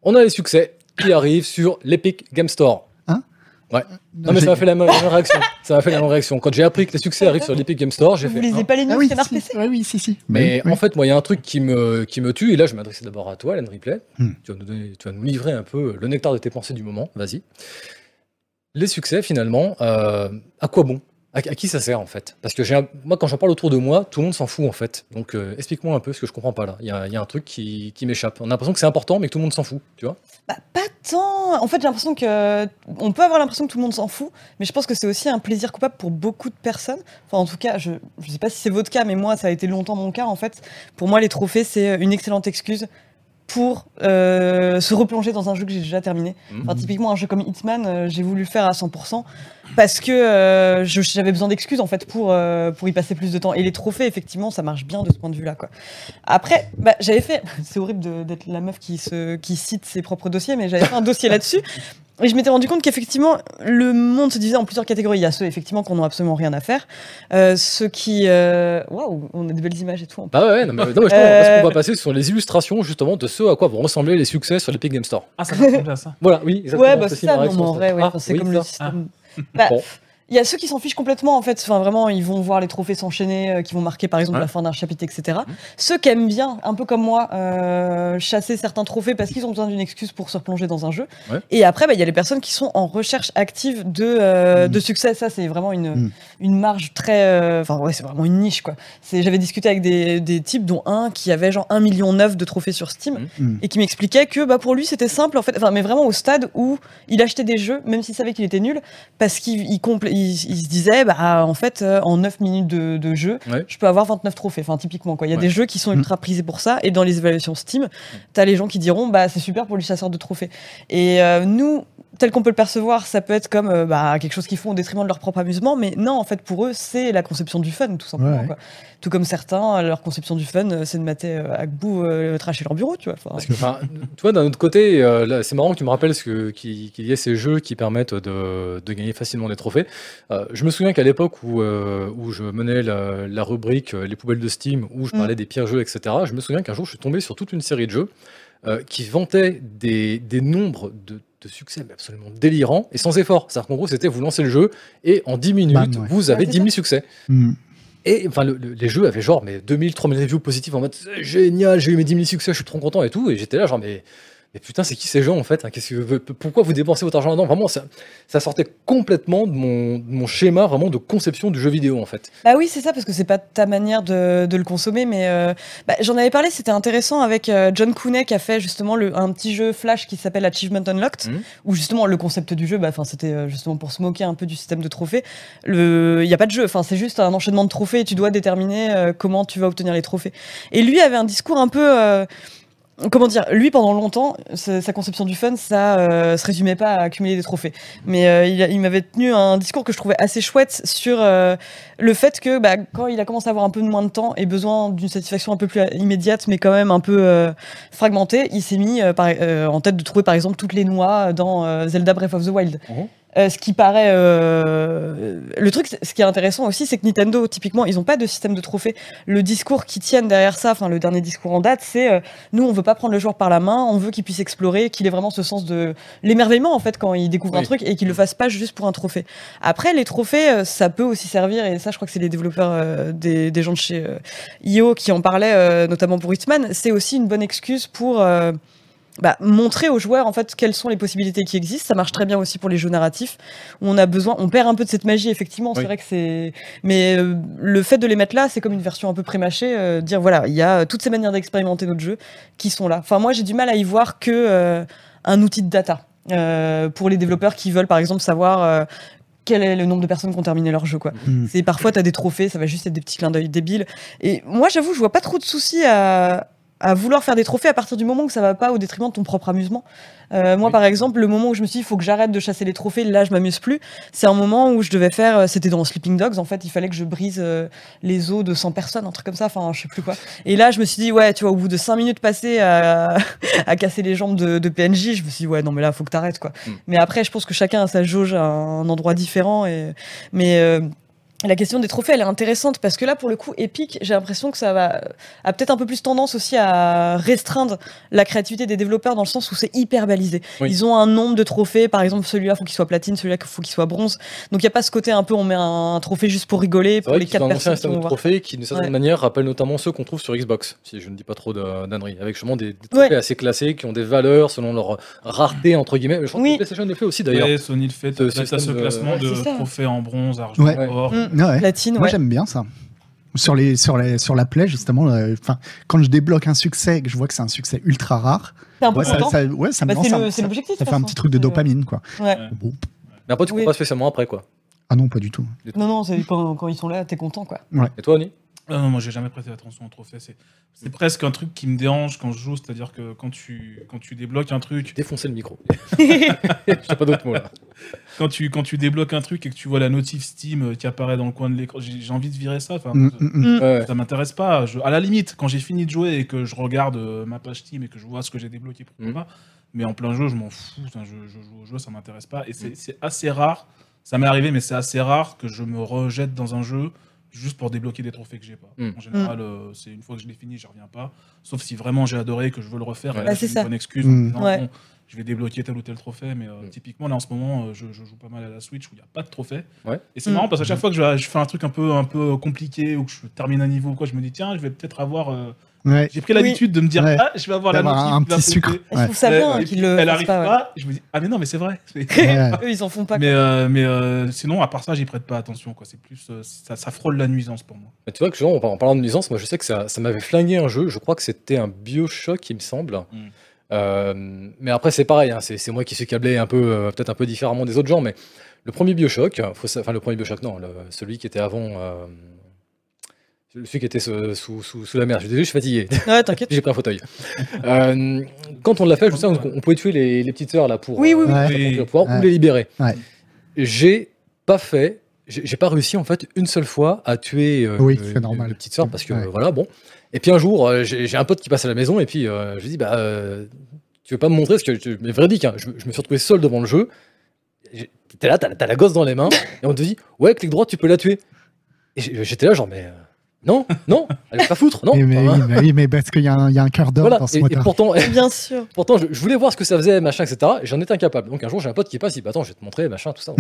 On a les succès qui arrivent sur l'Epic Game Store. Non mais ça m'a fait la même, réaction. Ça m'a fait la même réaction. Quand j'ai appris que les succès arrivent sur l'Epic Game Store, j'ai Vous fait. lisez hein. pas les news Ah oui, Canard si, PC ouais, oui, si, si. Mais Oui, en fait, moi, il y a un truc qui me, qui me tue, et là, je m'adressais d'abord à toi, Alan Ripley. Hmm. Tu, vas nous donner- tu vas nous livrer un peu le nectar de tes pensées du moment. Vas-y. Les succès, finalement, euh, à quoi bon à, qui ça sert, en fait? Parce que moi, quand j'en parle autour de moi, tout le monde s'en fout, en fait. Donc, euh, explique-moi un peu ce que je comprends pas là. Il y a, un truc qui, qui m'échappe. On a l'impression que c'est important, mais que tout le monde s'en fout, tu vois? Bah, pas tant. En fait, j'ai l'impression que. On peut avoir l'impression que tout le monde s'en fout, mais je pense que c'est aussi un plaisir coupable pour beaucoup de personnes. Enfin, en tout cas, je ne sais pas si c'est votre cas, mais moi, ça a été longtemps mon cas. En fait, pour moi, les trophées, c'est une excellente excuse pour euh, se replonger dans un jeu que j'ai déjà terminé. Mhm. Enfin, typiquement, un jeu comme Hitman, euh, j'ai voulu le faire à 100% parce que euh, j'avais besoin d'excuses en fait pour, pour y passer plus de temps. Et les trophées, effectivement, ça marche bien de ce point de vue-là. quoi. Après, bah, j'avais fait. C'est horrible d'être la meuf qui, se, qui cite ses propres dossiers, mais j'avais fait un dossier là-dessus. Et je m'étais rendu compte qu'effectivement, le monde se divisait en plusieurs catégories. Il y a ceux, effectivement, qui n'ont absolument rien à faire. Euh, ceux qui. euh, Waouh, on a des belles images et tout. Bah ouais, non, mais, non, mais justement, Euh, parce qu'on va passer sur les illustrations, justement, de ce à quoi vont ressembler les succès sur l'Epic Game Store. Ah, ça ressemble à ça. Voilà, oui, exactement. Ouais, bah c'est ça, non, mais en vrai, ouais, Ah, c'est oui, comme ça. le système. Bah, Bon. Il y a ceux qui s'en fichent complètement, en fait. Enfin, vraiment, ils vont voir les trophées s'enchaîner, euh, qui vont marquer, par exemple, Ouais. la fin d'un chapitre, etc. Mhm. Ceux qui aiment bien, un peu comme moi, euh, chasser certains trophées parce qu'ils ont besoin d'une excuse pour se replonger dans un jeu. Ouais. Et après, bah, il y a les personnes qui sont en recherche active de, euh, Mhm. de succès. Ça, c'est vraiment une, Mhm. une marge très. euh, Enfin, ouais, c'est vraiment une niche, quoi. J'avais discuté avec des, des types, dont un qui avait genre 1,9 million de trophées sur Steam et qui m'expliquait que bah, pour lui c'était simple en fait, enfin, mais vraiment au stade où il achetait des jeux, même s'il savait qu'il était nul, parce qu'il il compl- il- il se disait bah, en fait euh, en 9 minutes de, de jeu, Ouais. je peux avoir 29 trophées, enfin typiquement quoi. Il y a Ouais. des jeux qui sont Mm. ultra prisés pour ça, et dans les évaluations Steam, t'as les gens qui diront bah c'est super pour les chasseurs de trophées. Et euh, nous, tel qu'on peut le percevoir, ça peut être comme euh, bah, quelque chose qu'ils font au détriment de leur propre amusement, mais non, en fait pour eux c'est la conception du fun tout simplement. Ouais. quoi. Tout comme certains, leur conception du fun, euh, c'est de mater euh, Agbou euh, tracher leur bureau, tu vois. Parce que, tu vois, d'un autre côté, c'est marrant que tu me rappelles qu'il y ait ces jeux qui permettent de, de gagner facilement des trophées. Je me souviens qu'à l'époque où, où je menais la, la rubrique Les poubelles de Steam, où je Mm. parlais des pires jeux, etc., je me souviens qu'un jour, je suis tombé sur toute une série de jeux qui vantaient des, des nombres de, de succès mais absolument délirants et sans effort. C'est-à-dire qu'en gros, c'était vous lancez le jeu et en 10 minutes, Bam, ouais. vous avez Ouais, c'est 10 000 succès. Mm. Et enfin, le- le- les jeux avaient genre mais 2000, 3000 reviews positives en mode génial, j'ai eu mes 10 000 succès, je suis trop content et tout. Et j'étais là, genre, mais, mais putain, c'est qui ces gens en fait hein Qu'est-ce que, Pourquoi vous dépensez votre argent là-dedans? Vraiment, ça, ça sortait complètement de mon, de mon schéma vraiment de conception du jeu vidéo en fait. Bah oui, c'est ça, parce que c'est pas ta manière de, de le consommer, mais euh, bah, j'en avais parlé, c'était intéressant avec euh, John Cooney qui a fait justement le, un petit jeu Flash qui s'appelle Achievement Unlocked, Mhm. où justement le concept du jeu, bah, c'était euh, justement pour se moquer un peu du système de trophées. Il n'y a pas de jeu, c'est juste un enchaînement de trophées et tu dois déterminer euh, comment tu vas obtenir les trophées. Et lui avait un discours un peu. euh, Comment dire Lui, pendant longtemps, sa conception du fun, ça euh, se résumait pas à accumuler des trophées. Mais euh, il, m'avait tenu un discours que je trouvais assez chouette sur euh, le fait que bah, quand il a commencé à avoir un peu moins de temps et besoin d'une satisfaction un peu plus immédiate, mais quand même un peu fragmentée, il s'est mis en tête de trouver par exemple toutes les noix dans Zelda Breath of the Wild. Mhm. Euh, ce qui paraît. euh, Le truc, ce qui est intéressant aussi, c'est que Nintendo, typiquement, ils n'ont pas de système de trophées. Le discours qui tiennent derrière ça, enfin, le dernier discours en date, c'est euh, nous, on veut pas prendre le joueur par la main, on veut qu'il puisse explorer, qu'il ait vraiment ce sens de l'émerveillement, en fait, quand il découvre un truc et qu'il le fasse pas juste pour un trophée. Après, les trophées, euh, ça peut aussi servir, et ça, je crois que c'est les développeurs euh, des, des gens de chez IO qui en parlaient, euh, notamment pour Hitman. C'est aussi une bonne excuse pour. Bah, montrer aux joueurs en fait quelles sont les possibilités qui existent. Ça marche très bien aussi pour les jeux narratifs où on a besoin, on perd un peu de cette magie effectivement. C'est Oui. vrai que c'est, mais euh, le fait de les mettre là, c'est comme une version un peu prémâchée, euh, dire voilà, il y a euh, toutes ces manières d'expérimenter notre jeu qui sont là. Enfin moi j'ai du mal à y voir que euh, un outil de data pour les développeurs qui veulent par exemple savoir quel est le nombre de personnes qui ont terminé leur jeu quoi. Mm. C'est parfois tu as des trophées, ça va juste être des petits clins d'œil débiles. Et moi j'avoue je vois pas trop de soucis à à vouloir faire des trophées à partir du moment où ça va pas au détriment de ton propre amusement. Euh, moi, Oui. par exemple, le moment où je me suis dit, il faut que j'arrête de chasser les trophées, là, je m'amuse plus. C'est un moment où je devais faire, euh, c'était dans Sleeping Dogs, en fait, il fallait que je brise euh, les os de 100 personnes, un truc comme ça, enfin, je sais plus quoi. Et là, je me suis dit, ouais, tu vois, au bout de 5 minutes passées à, à casser les jambes de, de PNJ, je me suis dit, ouais, non, mais là, faut que t'arrêtes, quoi. Mm. Mais après, je pense que chacun a sa jauge à un endroit différent, et, mais, euh, la question des trophées, elle est intéressante parce que là, pour le coup, Epic, j'ai l'impression que ça va a peut-être un peu plus tendance aussi à restreindre la créativité des développeurs dans le sens où c'est hyper balisé. Oui. Ils ont un nombre de trophées, par exemple celui-là faut qu'il soit platine, celui-là faut qu'il soit bronze. Donc il y a pas ce côté un peu on met un, trophée juste pour rigoler C'est pour les quatre un personnes de voir. trophées qui, d'une certaine Ouais. manière, rappelle notamment ceux qu'on trouve sur Xbox, si je ne dis pas trop de d'âneries, avec justement des, des trophées Ouais. assez classés qui ont des valeurs selon leur rareté, entre guillemets. Mais je crois Oui. que PlayStation le fait aussi d'ailleurs. Ouais, Sony le fait. Ce ce de- classement de c'est trophées en bronze, argent, Ouais. or. Mm. Ouais. Platine, Moi ouais. j'aime bien ça. Sur les sur les sur la play justement, euh, enfin quand je débloque un succès, et que je vois que c'est un succès ultra rare, C'est un peu ouais, ça, ça- ouais, ça me Bah, lance un- ça- l'objectif. ça fait un petit truc de C'est- dopamine quoi. Ouais. Bon. Mais après, tu Oui. pas spécialement après, quoi. Ah non, pas du tout. Non, non, c'est quand, quand ils sont là, t'es content, quoi. Et toi, Annie? Ah non, moi j'ai jamais prêté attention aux trophées. C'est c'est presque un truc qui me dérange quand je joue, c'est-à-dire que quand tu, quand tu débloques un truc, Défoncer le micro. J'ai pas d'autre mot là. quand tu, quand tu débloques un truc et que tu vois la notif Steam euh, qui apparaît dans le coin de l'écran, j'ai j'ai envie de virer ça. Enfin, Mm, ça- mm, mm. Ouais. Ça m'intéresse pas. Je- à la limite, quand j'ai fini de jouer et que je regarde euh, ma page Steam et que je vois ce que j'ai débloqué, pourquoi Mhm. pas. Mais en plein jeu, je m'en fous. Je, je joue au jeu, ça m'intéresse pas. Et c'est c'est assez rare. Ça m'est arrivé, mais c'est assez rare que je me rejette dans un jeu juste pour débloquer des trophées que j'ai pas. Mhm. En général, euh, c'est une fois que je l'ai fini, je reviens pas. Sauf si vraiment j'ai adoré que je veux le refaire. Ouais. Bah, c'est une ça. bonne excuse. Ouais. bon, je vais débloquer tel ou tel trophée, mais euh, typiquement là en ce moment, euh, je, je joue pas mal à la Switch où il n'y a pas de trophée. Ouais. Et c'est marrant parce qu'à chaque fois que je, je fais un truc un peu, un peu compliqué ou que je termine un niveau, ou quoi, je me dis tiens, je vais peut-être avoir. Ouais. J'ai pris l'habitude de me dire Ouais. ah, je vais avoir la notif un petit sucre. Je trouve ça bien qu'ils le Elle arrive pas. je me dis ah mais non mais c'est vrai. Ouais. Eux, ils en font pas. mais euh, mais euh, sinon à part ça j'y prête pas attention quoi. C'est plus euh, ça, ça frôle la nuisance pour moi. Mais tu vois que genre, en par- en parlant de nuisance, moi je sais que ça, ça m'avait flingué un jeu. Je crois que c'était un Bioshock, il me semble. Mm. Euh, mais après, c'est pareil. hein, c'est moi qui suis câblé un peu, euh, peut-être un peu différemment des autres gens. Mais le premier Bioshock, enfin le premier Bioshock, non, le- celui qui était avant. Celui qui était sous, sous, sous- sous la mer. Je suis désolé, je suis fatigué. Ouais, t'inquiète. J'ai pris un fauteuil. Euh, quand on l'a fait, je sais, on, on pouvait tuer les, les petites sœurs là pour, Oui, oui, oui. euh, pour pouvoir Ouais. ou les libérer. Ouais. J'ai pas fait, j'ai pas réussi en fait une seule fois à tuer euh, Oui, euh, c'est normal. les petites sœurs parce que Ouais. euh, voilà bon. Et puis un jour, euh, j'ai un pote qui passe à la maison et puis euh, je lui dis bah euh, tu veux pas me montrer ce que tu... mais véridique, hein, je, je me suis retrouvé seul devant le jeu. T'es là, t'as la gosse dans les mains et on te dit ouais clic droit tu peux la tuer. Et j'étais là genre mais euh, non non, allez pas foutre non. Mais, mais, Enfin, oui, mais oui, mais parce qu'il y, a un- il y a un cœur d'or voilà. dans ce Et, pourtant, Bien sûr. pourtant je, je voulais voir ce que ça faisait, machin, etc. Et j'en étais incapable. Donc un jour, j'ai un pote qui passe, il dit bah, Attends, je vais te montrer, machin, tout ça.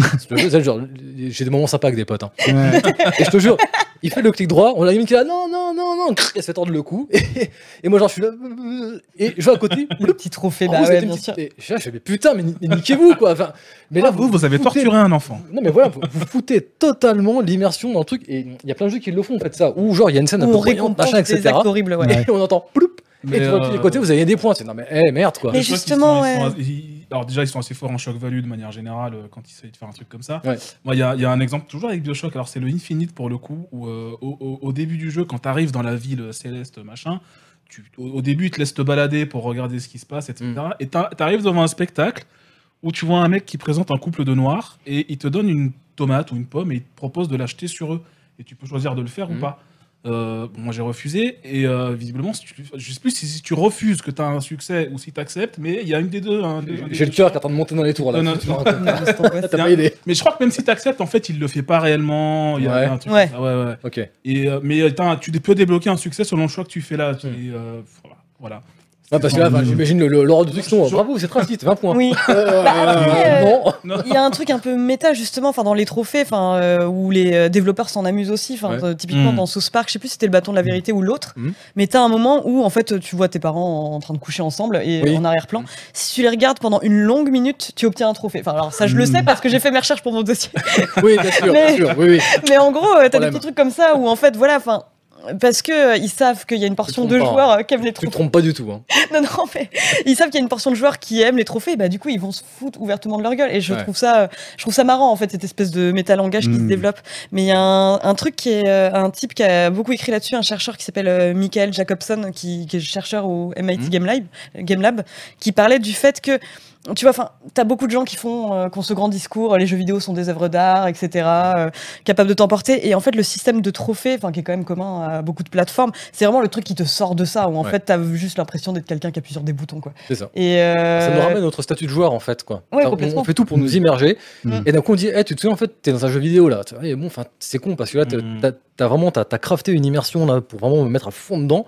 J'ai des moments sympas avec des potes. hein. Ouais. Et je te jure, il fait le clic droit, on a une qui est là, non, non, non, non, il se fait tordre le cou. Et, et moi, genre, je suis là, et je vois à côté, Le petit trophée, en bah ouais, bien petite- sûr. Et je là, fais, mais putain, mais, ni- mais niquez-vous, quoi. Enfin, mais là, vous vous avez foutez- torturé un enfant. Non, mais voilà, vous, vous foutez totalement l'immersion dans le truc. Et il y a plein de jeux qui le font, en fait, ça. Ou genre, il y a une scène un peu On bruyante, machin, des etc. actes horribles, ouais. Ouais. Et on entend ploup. Mais, et de tous les euh, côtés, vous avez des points. C'est non, mais eh, merde, quoi. Mais justement, sont- ils sont ouais. assez- ils- alors déjà, ils sont assez forts en shock value de manière générale euh, quand ils essayent de faire un truc comme ça. Ouais. Moi, il y, a- il y a un exemple toujours avec Bioshock. Alors c'est le Infinite pour le coup, où euh, au, au- au début du jeu, quand tu arrives dans la ville céleste, machin, tu, au, au début, ils te laissent te balader pour regarder ce qui se passe, etc. Mm. Et tu arrives devant un spectacle où tu vois un mec qui présente un couple de noirs et il te donne une tomate ou une pomme et il te propose de l'acheter sur eux. Et tu peux choisir de le faire Mm. ou pas. Euh, moi j'ai refusé et euh, visiblement, si tu, je sais plus si, si tu refuses que tu as un succès ou si tu acceptes, mais il y a une des deux. hein, des- des J'ai le cœur qui est en train de monter dans les tours là. Non, non, Tu non. T'as pas. Mais je crois que même si tu acceptes, en fait, il le fait pas réellement. Il y a Ouais. un truc Ouais. ça, ouais, ouais. Ok. Et, euh, mais euh, tu peux débloquer un succès selon le choix que tu fais là. Hmm. Et, euh, voilà. Ah, parce que là, enfin, j'imagine le- le- l'ordre du truc. Non, bravo, c'est très vite, 20 points. Oui. Euh, après, non. Non. Il y a un truc un peu méta justement, enfin dans les trophées, enfin euh, où les euh, développeurs s'en amusent aussi. Enfin Ouais. euh, typiquement Mm. dans South Park, je sais plus si c'était le bâton de la vérité ou l'autre, Mm. mais t'as un moment où en fait tu vois tes parents en train de coucher ensemble et Oui. en arrière-plan. Mm. Si tu les regardes pendant une longue minute, tu obtiens un trophée. Enfin alors ça je le Mm. sais parce que j'ai fait mes recherches pour mon dossier. Oui, bien sûr, Mais- bien sûr. Oui, oui. mais en gros, euh, t'as des Problème. petits trucs comme ça où en fait voilà, enfin. Parce que euh, ils savent qu'il y a une portion de pas, joueurs euh, qui aiment les Tu te trophées. trompes pas du tout. Hein. Non, non, mais ils savent qu'il y a une portion de joueurs qui aiment les trophées, bah du coup ils vont se foutre ouvertement de leur gueule. Et je Ouais. trouve ça, je trouve ça marrant en fait cette espèce de métalangage qui se Mm. développe. Mais il y a un, un truc qui est euh, un type qui a beaucoup écrit là-dessus, un chercheur qui s'appelle euh, Michael Jacobson, qui, qui est chercheur au MIT Mm. Game, Lab, Game Lab, qui parlait du fait que tu vois, enfin, t'as beaucoup de gens qui font, euh, qui ont ce grand discours, les jeux vidéo sont des œuvres d'art, etc., euh, capables de t'emporter. Et en fait, le système de trophées, enfin, qui est quand même commun à beaucoup de plateformes, c'est vraiment le truc qui te sort de ça, où en Ouais. fait, t'as juste l'impression d'être quelqu'un qui appuie sur des boutons, quoi. C'est ça. Et euh, Ça nous ramène à notre statut de joueur en fait quoi. Ouais, on, fait tout pour nous immerger Mm. et d'un coup on dit hey, tu te souviens en fait t'es dans un jeu vidéo là. Et bon enfin c'est con parce que là t'as Mm. vraiment t'as t'as crafté une immersion là pour vraiment me mettre à fond dedans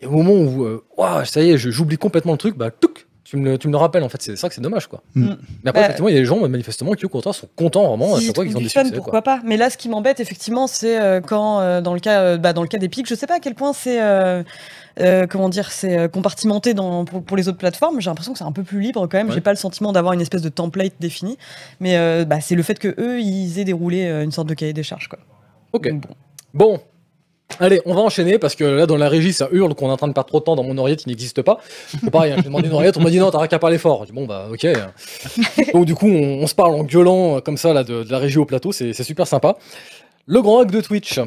et au moment où euh, Ouah, ça y est j'oublie complètement le truc bah touc tu me, le- tu me le rappelles en fait c'est ça que c'est dommage quoi. Mm. Mais après Bah, effectivement il y a des gens manifestement qui au contraire sont contents vraiment à S'ils chaque fois qu'ils ont des du fun, succès pourquoi quoi. pas Mais là, ce qui m'embête, effectivement, c'est euh, quand, euh, dans le cas, euh, bah, dans le cas d'Epic, je sais pas à quel point c'est, euh, euh, comment dire, c'est compartimenté dans, pour, pour les autres plateformes. J'ai l'impression que c'est un peu plus libre quand même. Ouais. J'ai pas le sentiment d'avoir une espèce de template défini, mais euh, bah, c'est le fait que eux, ils aient déroulé une sorte de cahier des charges, quoi. Ok. Donc, bon. Bon. Allez, on va enchaîner parce que là, dans la régie, ça hurle qu'on est en train de perdre trop de temps dans mon oreillette qui n'existe pas. C'est pareil, hein, j'ai demandé une oreillette, on m'a dit non, t'as qu'à parler fort. Dit bon, bah ok. Donc du coup, on, on se parle en gueulant euh, comme ça là, de, de la régie au plateau, c'est super sympa. Le grand hack de Twitch.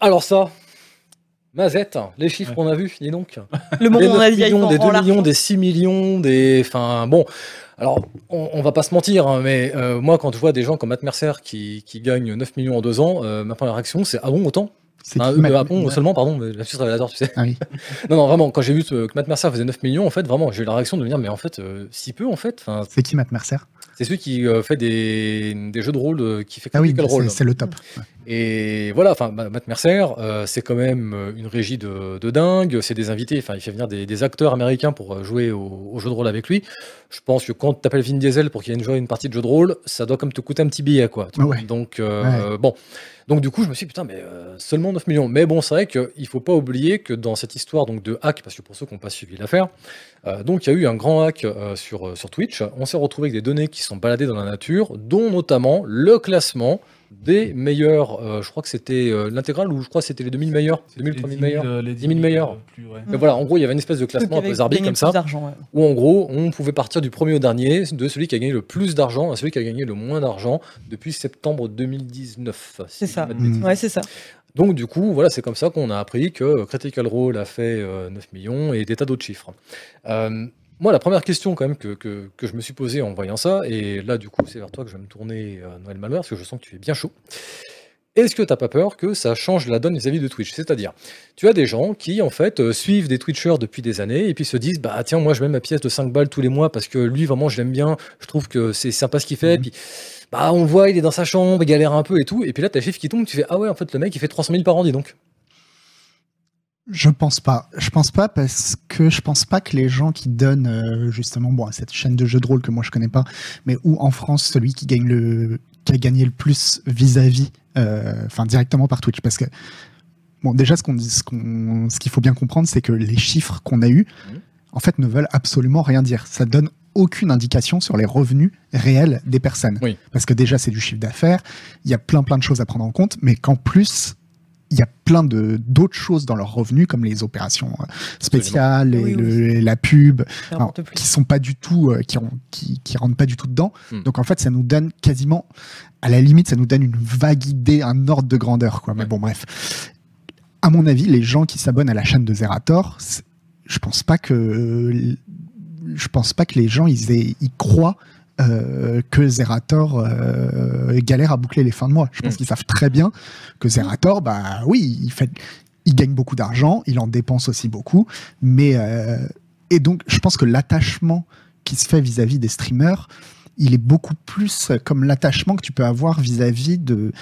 Alors ça, Mazette, les chiffres Ouais. qu'on a vus, dis donc. Le moment Des on 9 a dit millions, des 2 en millions, des 6 millions, des. Enfin, bon. Alors, on, on va pas se mentir, hein, mais euh, moi, quand je vois des gens comme Matt Mercer qui, qui gagnent 9 millions en 2 ans, euh, ma première réaction, c'est Ah bon, autant? Ah, euh, ah seulement, pardon, mais la révélateur, tu sais. Ah oui. Non, non, vraiment, quand j'ai vu que Matt Mercer faisait 9 millions, en fait, vraiment, j'ai eu la réaction de me dire, mais en fait, euh, si peu, en fait, C'est qui Matt Mercer? c'est celui qui euh, fait des, des jeux de rôle, euh, qui fait Ah oui, c'est Role. c'est le top. Et voilà, enfin, Ma- Matt Mercer, euh, c'est quand même euh, une régie de, de dingue. C'est des invités, enfin, il fait venir des, des acteurs américains pour euh, jouer au, au jeu de rôle avec lui. Je pense que quand tu t'appelles Vin Diesel pour qu'il vienne jouer une partie de jeu de rôle, ça doit comme te coûter un petit billet, quoi. Ouais. Donc, euh, bon. Donc, du coup, je me suis dit, putain, mais euh, seulement 9 millions. Mais bon, c'est vrai qu'il faut pas oublier que dans cette histoire donc, de hack, parce que pour ceux qui n'ont pas suivi l'affaire, donc il y a eu un grand hack sur, sur Twitch. On s'est retrouvé avec des données qui sont baladées dans la nature, dont notamment le classement des meilleurs. euh, je crois que c'était euh, l'intégrale ou je crois que c'était les 2000 meilleurs, 2000, 3000 meilleurs. euh, les 10 000 meilleurs. euh, plus, ouais. Mais voilà, en gros, il y avait une espèce de classement un peu zarbi comme ça, ouais. où en gros, on pouvait partir du premier au dernier, de celui qui a gagné le plus d'argent à celui qui a gagné le moins d'argent depuis septembre 2019. si C'est ça. Ouais, c'est ça. Donc du coup, voilà, c'est comme ça qu'on a appris que Critical Role a fait euh, 9 millions et des tas d'autres chiffres. Euh, moi, la première question quand même que, que- que je me suis posée en voyant ça, et là du coup c'est vers toi que je vais me tourner, euh, Noël Malware, parce que je sens que tu es bien chaud. Est-ce que t'as pas peur que ça change la donne vis-à-vis de Twitch? C'est-à-dire, tu as des gens qui en fait euh, suivent des Twitchers depuis des années et puis se disent bah tiens moi je mets ma pièce de 5 balles tous les mois parce que lui vraiment je l'aime bien, je trouve que c'est sympa ce qu'il fait, Mhm. puis bah on voit il est dans sa chambre, il galère un peu et tout, et puis là t'as le chiffre qui tombe, tu fais ah ouais en fait le mec il fait 300 000 par an dis donc. Je pense pas. Je pense pas parce que je pense pas que les gens qui donnent euh, justement bon à cette chaîne de jeux de rôle que moi je connais pas, mais où en France celui qui gagne le qui a gagné le plus vis-à-vis, euh, enfin directement par Twitch, parce que bon déjà ce qu'on dit, ce qu'on, ce qu'il faut bien comprendre, c'est que les chiffres qu'on a eus, Mhm. en fait ne veulent absolument rien dire. Ça donne aucune indication sur les revenus réels des personnes. Oui. Parce que déjà c'est du chiffre d'affaires, il y a plein plein de choses à prendre en compte, mais qu'en plus il y a plein de d'autres choses dans leurs revenus comme les opérations euh, spéciales et Oui, le- oui. la pub alors, qui sont pas du tout euh, qui, ont- qui qui rentrent pas du tout dedans Hmm. donc en fait ça nous donne quasiment à la limite ça nous donne une vague idée un ordre de grandeur quoi mais Ouais. bon bref à mon avis les gens qui s'abonnent à la chaîne de Zerator je pense pas que je pense pas que les gens ils, aient- ils croient euh, que Zerator euh, galère à boucler les fins de mois. Je pense Mm. qu'ils savent très bien que Zerator, bah oui, il fait, il gagne beaucoup d'argent, il en dépense aussi beaucoup, mais euh, et donc je pense que l'attachement qui se fait vis-à-vis des streamers, il est beaucoup plus comme l'attachement que tu peux avoir vis-à-vis de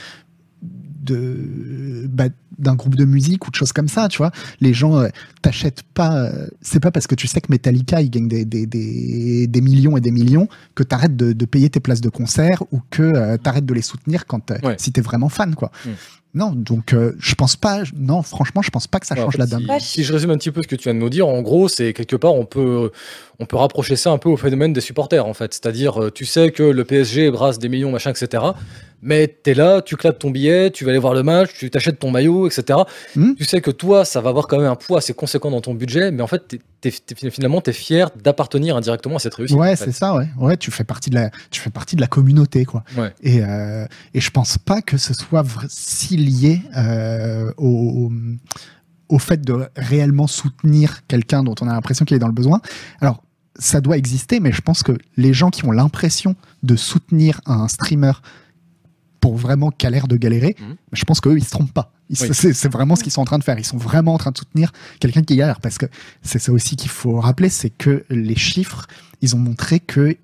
de bah, d'un groupe de musique ou de choses comme ça, tu vois. Les gens euh, t'achètent pas. euh, c'est pas parce que tu sais que Metallica il gagne des, des, des, des millions et des millions que t'arrêtes de, de payer tes places de concert ou que euh, t'arrêtes de les soutenir quand euh, Ouais. si t'es vraiment fan, quoi. Mm. Non, donc euh, je pense pas. Non, franchement, je pense pas que ça en change fait, la donne. Si, si je résume un petit peu ce que tu viens de nous dire, en gros, c'est quelque part, on peut, on peut rapprocher ça un peu au phénomène des supporters, en fait. C'est-à-dire, euh, tu sais que le PSG brasse des millions, machin, etc. Mais t'es là, tu claques ton billet, tu vas aller voir le match, tu t'achètes ton maillot, etc. Hmm. Tu sais que toi, ça va avoir quand même un poids assez conséquent dans ton budget, mais en fait, t'es- t'es- t'es- finalement, t'es fier d'appartenir indirectement à cette réussite. Ouais, en fait. c'est ça, ouais. Ouais, tu fais partie de la, tu fais partie de la communauté, quoi. Ouais. Et, euh, et je pense pas que ce soit si lié euh, au, au fait de réellement soutenir quelqu'un dont on a l'impression qu'il est dans le besoin. Alors, ça doit exister, mais je pense que les gens qui ont l'impression de soutenir un streamer pour vraiment qu'à l'air de galérer, Mhm. je pense qu'eux, ils se trompent pas. Oui. C'est vraiment ce qu'ils sont en train de faire. Ils sont vraiment en train de soutenir quelqu'un qui galère. Parce que c'est ça aussi qu'il faut rappeler, c'est que les chiffres, ils ont montré que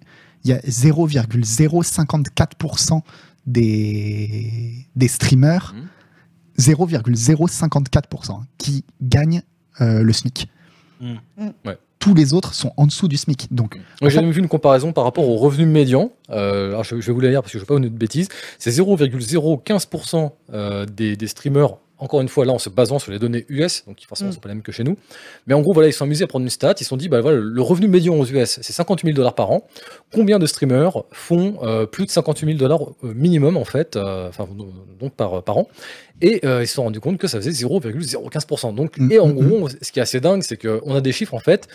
il y a 0,054% des, des streamers, Mhm. 0,054% qui gagnent euh, le SMIC. Mhm. Mhm. Ouais. Tous les autres sont en dessous du SMIC. Donc, j'ai même vu une comparaison par rapport au revenu médian. Euh, alors je, je vais vous la lire parce que je ne vais pas vous dire de bêtises. C'est 0,015% euh, des, des streamers. Encore une fois, là, en se basant sur les données US, donc forcément, Mm. c'est pas les mêmes que chez nous. Mais en gros, voilà, ils sont amusés à prendre une stat. Ils se sont dit, bah, voilà, le revenu médian aux US, c'est 58 000 dollars par an. Combien de streamers font euh, plus de 58 000 dollars euh, minimum, en fait, euh, enfin, donc par, par an Et euh, ils se sont rendus compte que ça faisait 0,015%. Donc, Mm, et en mm, gros, ce qui est assez dingue, c'est qu'on a des chiffres, en fait,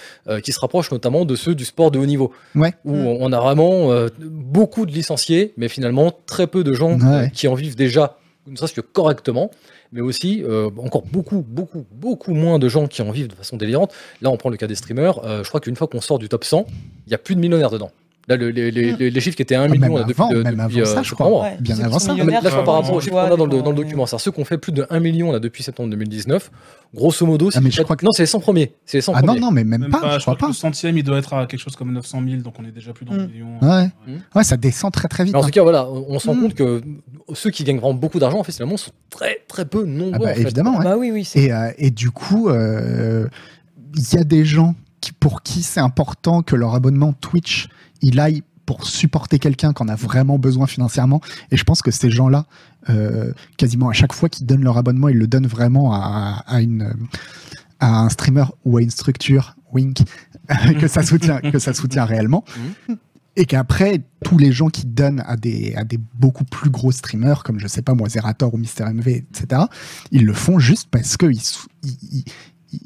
qui se rapprochent notamment de ceux du sport de haut niveau ouais. où on a vraiment beaucoup de licenciés, mais finalement très peu de gens Ouais. qui en vivent déjà, ne serait-ce que correctement, mais aussi euh, encore beaucoup, beaucoup, beaucoup moins de gens qui en vivent de façon délirante. Là, on prend le cas des streamers. euh, je crois qu'une fois qu'on sort du top 100, il n'y a plus de millionnaires dedans. Là, le- les, les- chiffres qui étaient à 1 Ah, million même là, depuis, avant, de- même depuis, avant ça, euh, je septembre. crois. Bien avant ça. Non, Là, je parle par rapport aux chiffres qu'on a dans le, dans le gens, documentaire. Ceux qui ont fait plus de 1 million là, depuis septembre 2019, grosso modo, Ah, mais c'est je crois que- non, c'est les 100 premiers. C'est les 100 Ah non, premiers. non, mais même, Même pas, pas, je crois pas. le centième, il doit être à quelque chose comme 900 000, donc on est déjà plus dans le Mm. million. Ouais. Ouais, ça descend très très vite. Mais en hein. tout cas, voilà, on, se rend Mm. compte que ceux qui gagnent vraiment beaucoup d'argent, en fait, finalement, sont très très peu nombreux. Ah évidemment, ouais. Bah oui, oui. c'est- Et, et du coup, euh, il y a des gens qui, pour qui c'est important que leur abonnement Twitch, il aille pour supporter quelqu'un qu'on a vraiment besoin financièrement. Et je pense que ces gens-là, euh, quasiment à chaque fois qu'ils donnent leur abonnement, ils le donnent vraiment à, à une, à un streamer ou à une structure, wink, que ça soutient, que ça soutient réellement. Et qu'après, tous les gens qui donnent à des, à des beaucoup plus gros streamers, comme je sais pas moi, Zerator ou Mister MV, etc., ils le font juste parce que ils, sou- ils- ils-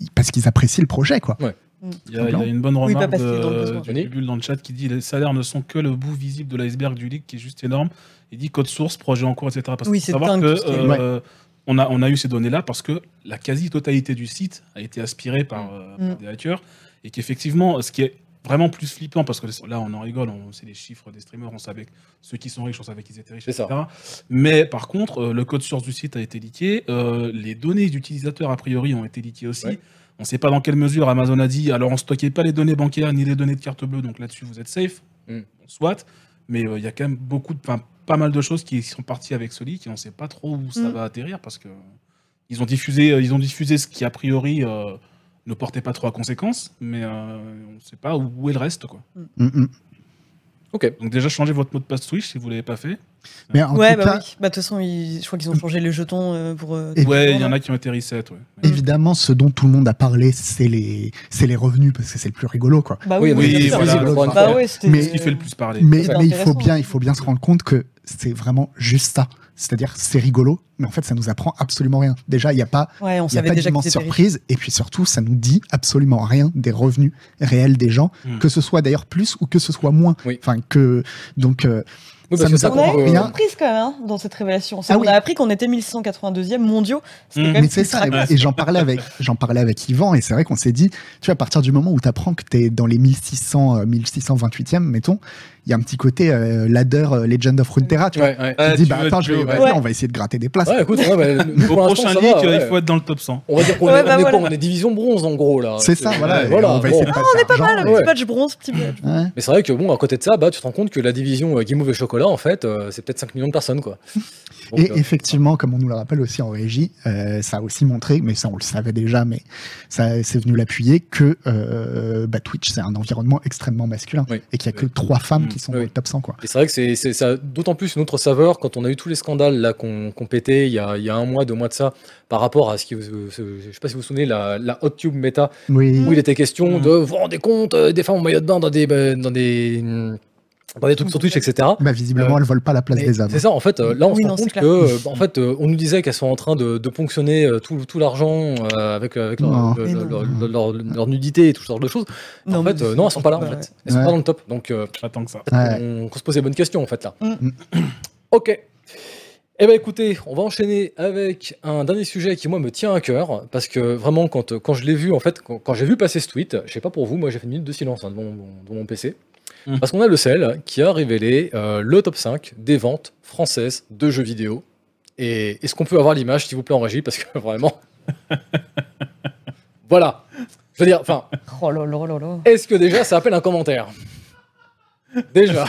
ils- parce qu'ils apprécient le projet, quoi. Il y, a, il y a une bonne Oui, remarque le de, du Bubule dans le chat qui dit les salaires ne sont que le bout visible de l'iceberg du leak qui est juste énorme. Il dit code source, projet en cours, etc. Parce Oui, faut savoir que euh, on, a, on a eu ces données-là parce que la quasi-totalité du site a été aspirée par, euh, par Mm. des hackers et qu'effectivement, ce qui est vraiment plus flippant, parce que là on en rigole, on c'est les chiffres des streamers, on savait que ceux qui sont riches, on savait qu'ils étaient riches, ça. etc. Mais par contre, euh, le code source du site a été leaké, euh, les données d'utilisateurs a priori ont été leakées aussi. Ouais. On ne sait pas dans quelle mesure Amazon a dit alors on stockait pas les données bancaires ni les données de carte bleue, donc là-dessus vous êtes safe, Mm. soit. Mais euh, il y a quand même beaucoup de, enfin, pas mal de choses qui sont parties avec ce leak et on ne sait pas trop où ça Mm. va atterrir parce que ils ont diffusé, euh, ils ont diffusé ce qui a priori euh, ne portait pas trop à conséquence, mais euh, on ne sait pas où, est le reste quoi. Mm, mm. Ok. Donc déjà changez votre mot de passe Twitch si vous l'avez pas fait. Mais en ouais, tout bah cas, oui. Bah, de toute façon, ils- je crois qu'ils ont changé les jetons euh, pour. euh, Ouais, il y en a qui ont été reset. Ouais. évidemment, ce dont tout le monde a parlé, c'est les, c'est les revenus, parce que c'est le plus rigolo, quoi. Bah Oui, oui, oui, encore une Bah ouais. Mais- Ce qui fait le plus parler. Mais, mais il faut bien, il faut bien se rendre compte que c'est vraiment juste ça. C'est-à-dire, c'est rigolo, mais en fait, ça nous apprend absolument rien. Déjà, il n'y a pas, Ouais, on il y a pas déjà d'immense surprise, et puis surtout, ça nous dit absolument rien des revenus réels des gens, Mm. que ce soit d'ailleurs plus ou que ce soit moins. Oui. Enfin, que donc. euh, Oui, Ça nous On a eu une surprise quand même hein, dans cette révélation. Ah oui. a appris qu'on était 1682e mondiaux. C'était Mm. quand même Mais c'est ça, et, et j'en parlais avec, j'en parlais avec Yvan, et c'est vrai qu'on s'est dit, tu vois, à partir du moment où tu apprends que tu es dans les 1600, euh, 1628e, mettons, il y a un petit côté euh, ladder euh, Legend of Runeterra, tu vois. Ouais, ouais. Tu Ouais, te dis, tu bah veux- attends, tu je vais, veux- vas-y, ouais. on va essayer de gratter des places. Ouais, écoute, ouais, bah, nous, Au prochain leak, va, ouais. il faut être dans le top 100. On va dire qu'on Ouais, est, bah on est voilà. quoi On est division bronze en gros là. C'est ça, voilà. on va bon. est pas mal, ouais. petit badge bronze, petit badge. Ouais. Mais c'est vrai que bon, à côté de ça, bah, tu te rends compte que la division euh, Game of et Chocolat, en fait, euh, c'est peut-être 5 millions de personnes, quoi. Et euh, effectivement, comme on nous le rappelle aussi en régie, euh, ça a aussi montré, mais ça on le savait déjà, mais ça c'est venu l'appuyer, que euh, bah, Twitch c'est un environnement extrêmement masculin Oui. et qu'il y a que trois femmes Mm. qui sont Oui. dans le top 100 quoi. Et c'est vrai que c'est, c'est, ça d'autant plus une autre saveur quand on a eu tous les scandales là qu'on, qu'on pétait il y, a, il y a un mois, deux mois de ça, par rapport à ce qui, vous- ce- je sais pas si vous vous souvenez, la, la Hot Tube méta, Oui. où il était question Mm. de vous vous rendez compte euh, des femmes en maillot de bain dans des, bah, dans des, dans des trucs sur Twitch, etc. Bah visiblement, Euh, elles volent pas la place des hommes. C'est ça, en fait, euh, là on Oui, se non, rend compte que, euh, en fait, euh, on nous disait qu'elles sont en train de, de ponctionner tout, tout l'argent avec, avec leur, Non. le- Mais leur, non. leur- leur- leur nudité et tout ce genre de choses. en mais fait, non, elles sont pas là, en Ouais. fait. Elles sont pas dans le top. Donc, euh, tant que ça. Ouais. on, se pose les bonnes questions, en fait, là. Mm. ok. Eh ben écoutez, on va enchaîner avec un dernier sujet qui moi me tient à cœur parce que vraiment quand, quand je l'ai vu en fait quand, quand j'ai vu passer ce tweet, je sais pas pour vous, moi j'ai fait une minute de silence hein, devant mon PC Mm. parce qu'on a le sel qui a révélé euh, le top 5 des ventes françaises de jeux vidéo et est-ce qu'on peut avoir l'image s'il vous plaît en régie? Parce que vraiment voilà je veux dire enfin Oh est-ce que déjà ça appelle un commentaire? Déjà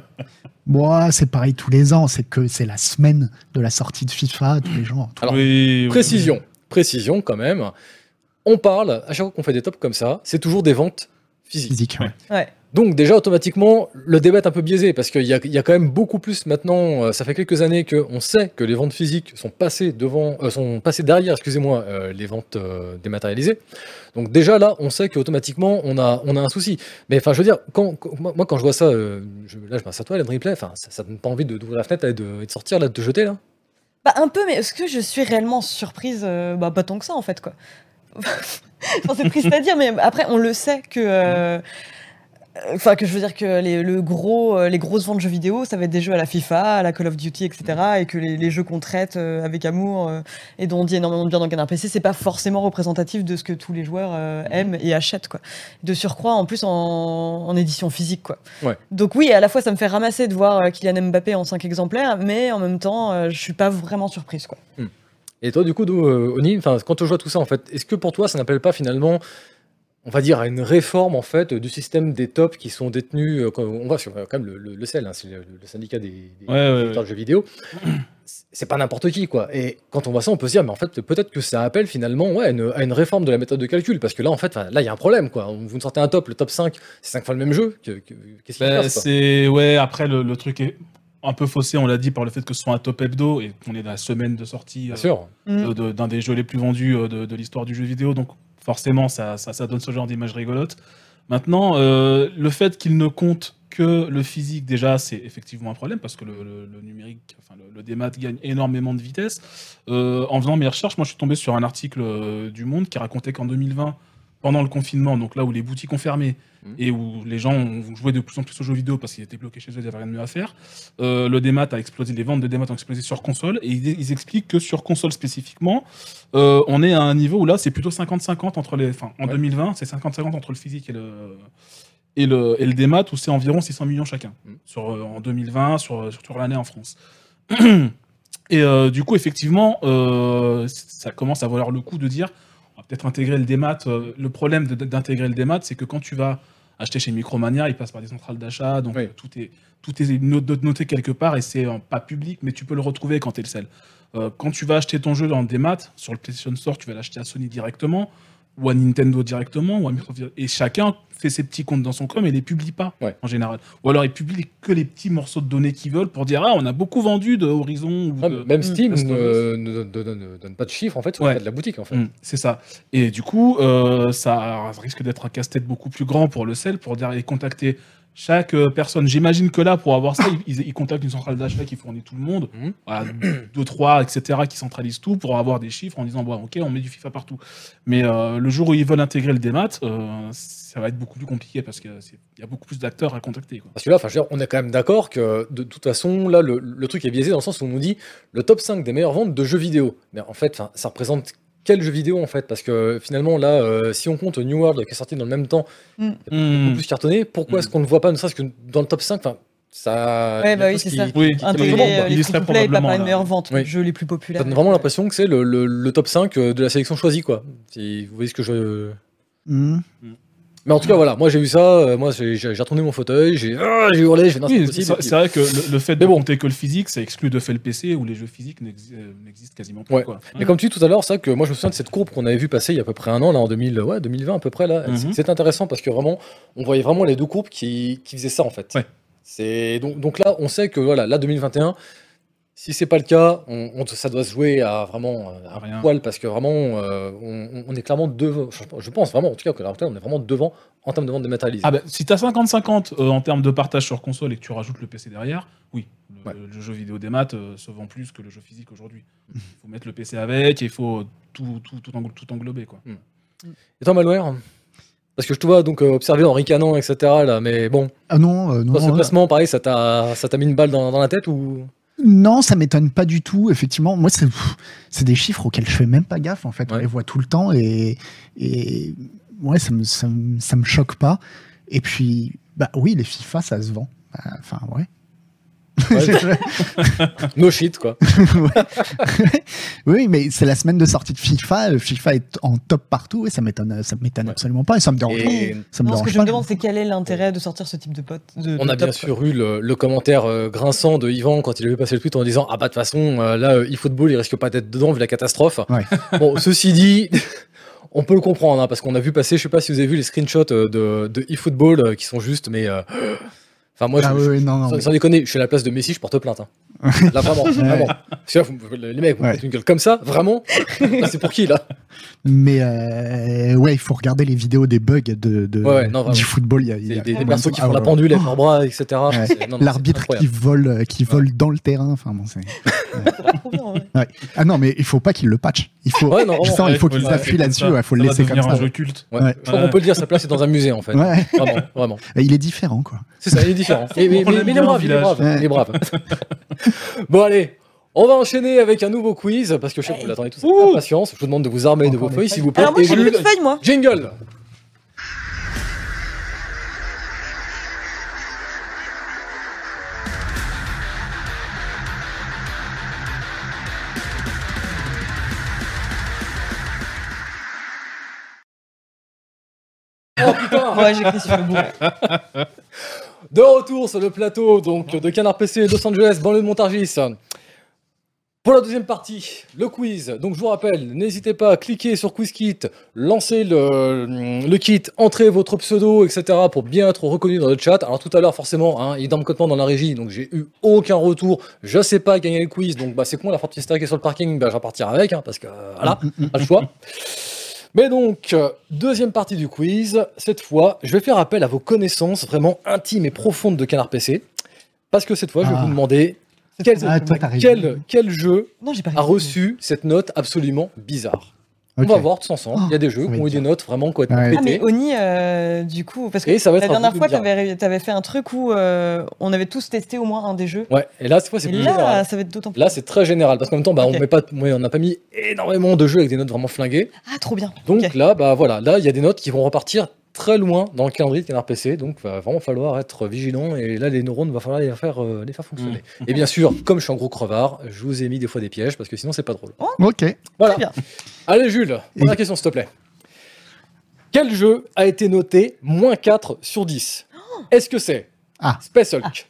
Bon, c'est pareil tous les ans, c'est que c'est la semaine de la sortie de FIFA, tous les gens. Alors, Oui, oui. Précision, précision quand même. On parle, à chaque fois qu'on fait des tops comme ça, c'est toujours des ventes physiques. Physique. ouais. Ouais. Donc déjà automatiquement, le débat est un peu biaisé parce qu'il y a, il y a quand même beaucoup plus maintenant. euh, ça fait quelques années qu'on sait que les ventes physiques sont passées devant, euh, sont passées derrière, excusez-moi, euh, les ventes dématérialisées. Donc déjà là, on sait qu'automatiquement on a, on a un souci. Mais enfin, je veux dire, quand, quand- moi, quand je vois ça, je, là je m'assieds à toi, la replay, enfin, ça, ça donne pas envie de- d'ouvrir la fenêtre et de, et de sortir là, de te jeter là. Bah un peu, mais est-ce que je suis réellement surprise Bah pas tant que ça en fait quoi. Enfin, c'est triste à dire, mais après on le sait que. Enfin, que je veux dire que les, le gros, euh, les grosses ventes de jeux vidéo, ça va être des jeux à la FIFA, à la Call of Duty, etc. Et que les, les jeux qu'on traite euh, avec amour euh, et dont on dit énormément de bien dans Canard PC, c'est pas forcément représentatif de ce que tous les joueurs aiment et achètent, quoi. De surcroît, en plus, en, en édition physique, quoi. Ouais. Donc oui, à la fois, ça me fait ramasser de voir Kylian Mbappé en 5 exemplaires, mais en même temps, je suis pas vraiment surprise, quoi. Et toi, du coup, Oni, quand on joue à tout ça, en fait, est-ce que pour toi, ça n'appelle pas finalement, on va dire, à une réforme en fait du système des tops qui sont détenus, euh, quand on va sur euh, quand même le, le, le CEL, hein, c'est le, le syndicat des, des Ouais, ouais, de jeux vidéo. C'est pas n'importe qui, quoi. Et quand on voit ça, on peut se dire, mais en fait, peut-être que ça appelle finalement ouais, à, une, à une réforme de la méthode de calcul, parce que là, en fait, enfin, là, il y a un problème, quoi. Vous nous sortez un top, le top 5, c'est 5 fois le même jeu. que- que- Qu'est-ce qui se Bah, passe, quoi? c'est ouais. Après, le, le truc est un peu faussé. On l'a dit par le fait que ce soit un top hebdo et qu'on est dans la semaine de sortie Bien euh, sûr. De- de- d'un des jeux les plus vendus euh, de, de l'histoire du jeu vidéo. Donc forcément, ça, ça, ça donne ce genre d'image rigolote. Maintenant, euh, le fait qu'il ne compte que le physique, déjà, c'est effectivement un problème parce que le, numérique, enfin le, le démat gagne énormément de vitesse. Euh, en faisant mes recherches, moi, je suis tombé sur un article euh, du Monde qui racontait qu'en 2020, pendant le confinement, donc là où les boutiques ont fermé Mhm. et où les gens ont joué de plus en plus aux jeux vidéo parce qu'ils étaient bloqués chez eux, ils n'avaient rien de mieux à faire, euh, le démat a explosé, les ventes de démat ont explosé sur console et ils, ils expliquent que sur console spécifiquement, euh, on est à un niveau où là c'est plutôt 50-50 entre les. Enfin, en Ouais. 2020, c'est 50-50 entre le physique et le. Et le, et le démat, où c'est environ 600 millions chacun, Mm. sur, euh, en 2020, sur, sur, l'année en France. et du coup, effectivement, ça commence à valoir le coup de dire peut-être intégrer le démat. euh, le problème d'intégrer le démat, c'est que quand tu vas acheter chez Micromania, il passe par des centrales d'achat, donc Oui. tout est, tout est no- noté quelque part et c'est pas public, mais tu peux le retrouver quand tu es le sel. Euh, quand tu vas acheter ton jeu en démat, sur le PlayStation Store, tu vas l'acheter à Sony directement, ou à Nintendo directement, ou à Microsoft. Et chacun fait ses petits comptes dans son com et les publie pas, Ouais. en général. Ou alors ils publient que les petits morceaux de données qu'ils veulent pour dire Ah, on a beaucoup vendu de Horizon. Ou Ah, de- même Steam ne, ne- ne- ne- ne donne pas de chiffres en fait sur Ouais. le cas de la boutique en fait. Mm, c'est ça. Et du coup, euh, ça risque d'être un casse-tête beaucoup plus grand pour le sel, pour dire aller contacter chaque euh, personne. J'imagine que là, pour avoir ça, ils, ils contactent une centrale d'achat qui fournit tout le monde. Mhm. Voilà, deux, trois, etc., qui centralisent tout pour avoir des chiffres en disant, bon, ok, on met du FIFA partout. Mais euh, le jour où ils veulent intégrer le démat, euh, ça va être beaucoup plus compliqué parce qu'il y a beaucoup plus d'acteurs à contacter. Quoi. Parce que là, enfin, je veux dire, on est quand même d'accord que de toute façon, là, le, le truc est biaisé dans le sens où on nous dit le top 5 des meilleures ventes de jeux vidéo. Mais en fait, ça représente quel jeu vidéo en fait Parce que finalement, là, euh, si on compte New World qui est sorti dans le même temps, Mm. beaucoup Hmm. plus cartonné, pourquoi Mm. est-ce qu'on ne voit pas, ne serait-ce que dans le top 5 Enfin, ça. Ouais, bah oui, c'est ça. Oui, Intégrer les pas meilleures ventes, Oui. les jeux les plus populaires. Donne vraiment l'impression que c'est le, le- le top 5 euh, de la sélection choisie, quoi. Si vous voyez ce que je. Mais en tout cas, voilà, moi j'ai vu ça, euh, moi j'ai retourné mon fauteuil, j'ai ah, j'ai hurlé, j'ai non, c'est Oui, possible. c'est vrai que le, le fait de Mais bon. compter que le physique, ça exclut de fait le PC où les jeux physiques n'exi- euh, n'existent quasiment pas. Ouais. Quoi. Mais comme tu dis tout à l'heure, c'est vrai que moi je me souviens de cette courbe qu'on avait vu passer il y a à peu près un an, là en 2000, ouais, 2020 à peu près, là. Mhm. C'est- C'est intéressant parce que vraiment, on voyait vraiment les deux courbes qui, qui faisaient ça en fait. Ouais. C'est donc, donc là, on sait que voilà, là 2021, si c'est pas le cas, on, on- ça doit se jouer à vraiment euh, À rien. poil parce que vraiment, euh, on, on est clairement devant. Je, pense vraiment, en tout cas, que là, on est vraiment devant en termes de vente dématérialisée. Ah bah, si t'as 50-50 euh, en termes de partage sur console et que tu rajoutes le PC derrière, oui, le, Ouais. le jeu vidéo des maths euh, se vend plus que le jeu physique aujourd'hui. Il faut mettre le PC avec et il faut tout, tout, tout, englo- tout englober. Quoi. Et toi, Malware? Parce que je te vois donc observer en ricanant, etc. Là, mais bon, Ah non, euh, non. toi, ce placement, pareil, ça t'a ça t'a mis une balle dans, dans la tête ou? Non, ça m'étonne pas du tout. Effectivement, moi, c'est des chiffres auxquels je fais même pas gaffe. En fait, on Ouais. les voit tout le temps et, et ouais, ça me, ça, me, ça me choque pas. Et puis, bah oui, les FIFA, ça se vend. Enfin, ouais. Ouais. no shit quoi oui, mais c'est la semaine de sortie de FIFA. Le FIFA est en top partout et ça m'étonne, ça m'étonne Ouais. absolument pas. Et ça me dérange. Et Ça me Non, ce que je me demande, c'est quel est l'intérêt de sortir ce type de pote. de- On de a bien sûr eu le, le commentaire euh, grinçant de Yvan quand il avait passé le tweet en disant Ah bah de toute façon, euh, là, euh, eFootball, il risque pas d'être dedans vu la catastrophe. Ouais. Bon, ceci dit, on peut le comprendre, hein, parce qu'on a vu passer, je sais pas si vous avez vu les screenshots de, de eFootball qui sont juste, mais. euh, Enfin, moi, Ah je, oui, je- oui, non, non, sans, mais- sans déconner, je suis à la place de Messi, je porte plainte. hein. Là, vraiment, vraiment. Parce que là, vous- les mecs, vous Ouais. faites une gueule comme ça, vraiment C'est pour qui, là Mais euh, ouais, il faut regarder les vidéos des bugs de, de Ouais, ouais, non, vraiment. du football. Il y a, il y Des, a des- temps qui Ah, font la pendule avec ouais. leurs bras, etc. Ouais. L'arbitre qui vole, euh, qui vole dans le terrain. Enfin bon. Ah non, mais il faut pas qu'il le patch. Il faut. Putain, il faut appuient laisser là-dessus. Il faut le laisser comme ça. un jeu culte. Ouais. Ouais. Je crois qu'on peut le dire, sa place est dans un musée, en fait. Vraiment, vraiment. il est différent quoi. C'est ça, il est différent. Mais, mais- il est brave, il est brave, village. il est brave. bon, allez, on va enchaîner avec un nouveau quiz, parce que je sais que vous l'attendez tous avec impatience. Je vous demande de vous armer de vos feuilles, s'il vous plaît. Alors moi, j'ai plus de feuilles, moi. jingle Oh putain Ouais, j'écris sur le bout. De retour sur le plateau donc de Canard PC Los Angeles, banlieue de Montargis. Pour la deuxième partie, le quiz. Donc je vous rappelle, n'hésitez pas à cliquer sur QuizKit, lancez le, le kit, entrez votre pseudo, etc. pour bien être reconnu dans le chat. Alors tout à l'heure, forcément, hein, il est dans le cotement dans la régie, donc j'ai eu aucun retour. Je sais pas gagner le quiz, donc bah, c'est con, la forte qui est sur le parking, bah, je vais partir avec, hein, parce que euh, voilà, pas le choix. Mais donc, euh, deuxième partie du quiz. Cette fois, je vais faire appel à vos connaissances vraiment intimes et profondes de Canard PC. Parce que cette fois, je vais Ah. vous demander quel, Ah, toi, t'as quel, raison. quel jeu Non, j'ai pas a reçu cette note absolument bizarre. On va voir tous ensemble. Il y a des jeux qui ont eu des notes vraiment Ouais. Ah, mais. Oni, euh, du coup, parce que Et ça va être la dernière de fois, t'avais avais fait un truc où euh, on avait tous testé au moins un des jeux. Ouais, et là, cette fois, c'est Et plus là, général. ça va être d'autant plus. Là, c'est très général. Parce qu'en même temps, bah, on met pas, ouais, on n'a pas mis énormément de jeux avec des notes vraiment flinguées. Ah, trop bien. Donc là, bah voilà, là, il y a des notes qui vont repartir très loin dans le calendrier de Canard PC, donc va vraiment falloir être vigilant et là les neurones va falloir les faire, euh, les faire fonctionner. Mmh. Et bien sûr, comme je suis un gros crevard, je vous ai mis des fois des pièges parce que sinon c'est pas drôle. Ok. Voilà. Très bien. Allez Jules, première question s'il te plaît. Quel jeu a été noté moins 4 sur 10 Est-ce que c'est Ah. Space Hulk?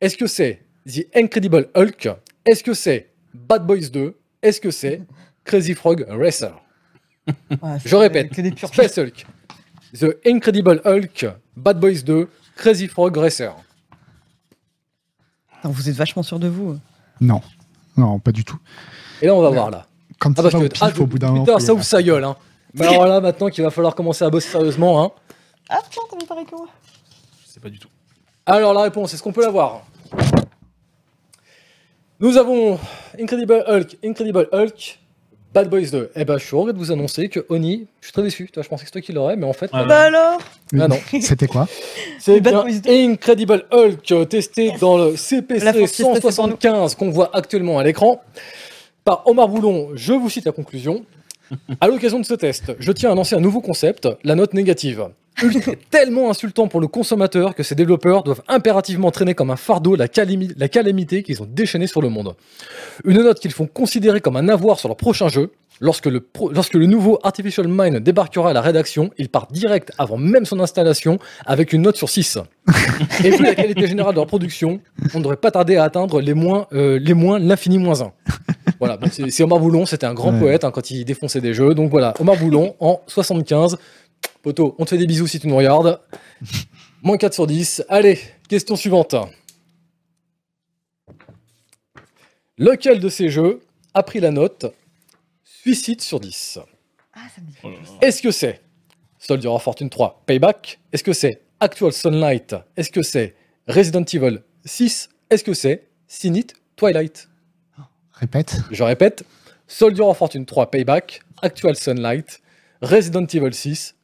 Est-ce que c'est The Incredible Hulk? Est-ce que c'est Bad Boys 2 Est-ce que c'est Crazy Frog Racer? Ouais, Je répète, Que des purs Space Hulk, The Incredible Hulk, Bad Boys 2, Crazy Frog Racer. Putain, Vous êtes vachement sûr de vous. Non. Non, pas du tout. Et là, on va voir là. Quand Ah, va au pif, ah, au bout d'un moment. putain, ça ouvre sa gueule. Hein. Mais alors là, maintenant qu'il va falloir commencer à bosser sérieusement. Hein. Ah, putain, t'as mis pareil que moi. Je sais pas du tout. Alors la réponse, est-ce qu'on peut l'avoir Nous avons Incredible Hulk, Incredible Hulk, Bad Boys 2. Eh ben, je suis heureux de vous annoncer que Oni, je suis très déçu. Toi, je pensais que c'est toi qui l'aurais, mais en fait, Ah, Bah alors? Ah non. C'était quoi? C'est Bad Boys 2. Incredible Hulk testé dans le CPC franchise, c'est pour nous. 175 qu'on voit actuellement à l'écran par Omar Boulon. Je vous cite la conclusion. À l'occasion de ce test, je tiens à lancer un nouveau concept, la note négative. Tellement insultant pour le consommateur que ses développeurs doivent impérativement traîner comme un fardeau la, calami- la calamité qu'ils ont déchaînée sur le monde. Une note qu'ils font considérer comme un avoir sur leur prochain jeu. Lorsque le, pro- lorsque le nouveau Artificial Mind débarquera à la rédaction, il part direct avant même son installation avec une note sur 6. Et vu la qualité générale de leur production, on ne devrait pas tarder à atteindre les moins, euh, les moins, l'infini moins 1. Voilà, c'est Omar Boulon, c'était un grand Ouais. poète hein, quand il défonçait des jeux. Donc voilà, Omar Boulon en 75. Poto, on te fait des bisous si tu nous regardes. Moins 4 sur 10. Allez, question suivante. Lequel de ces jeux a pris la note Suicide sur 10 Ah, ça me dit. Oh là là. Est-ce que c'est Soldier of Fortune 3 Payback? Est-ce que c'est Actual Sunlight? Est-ce que c'est Resident Evil 6 Est-ce que c'est Sinit Twilight? Répète. Je répète, Soldier of Fortune 3 Payback, Actual Sunlight, Resident Evil 6,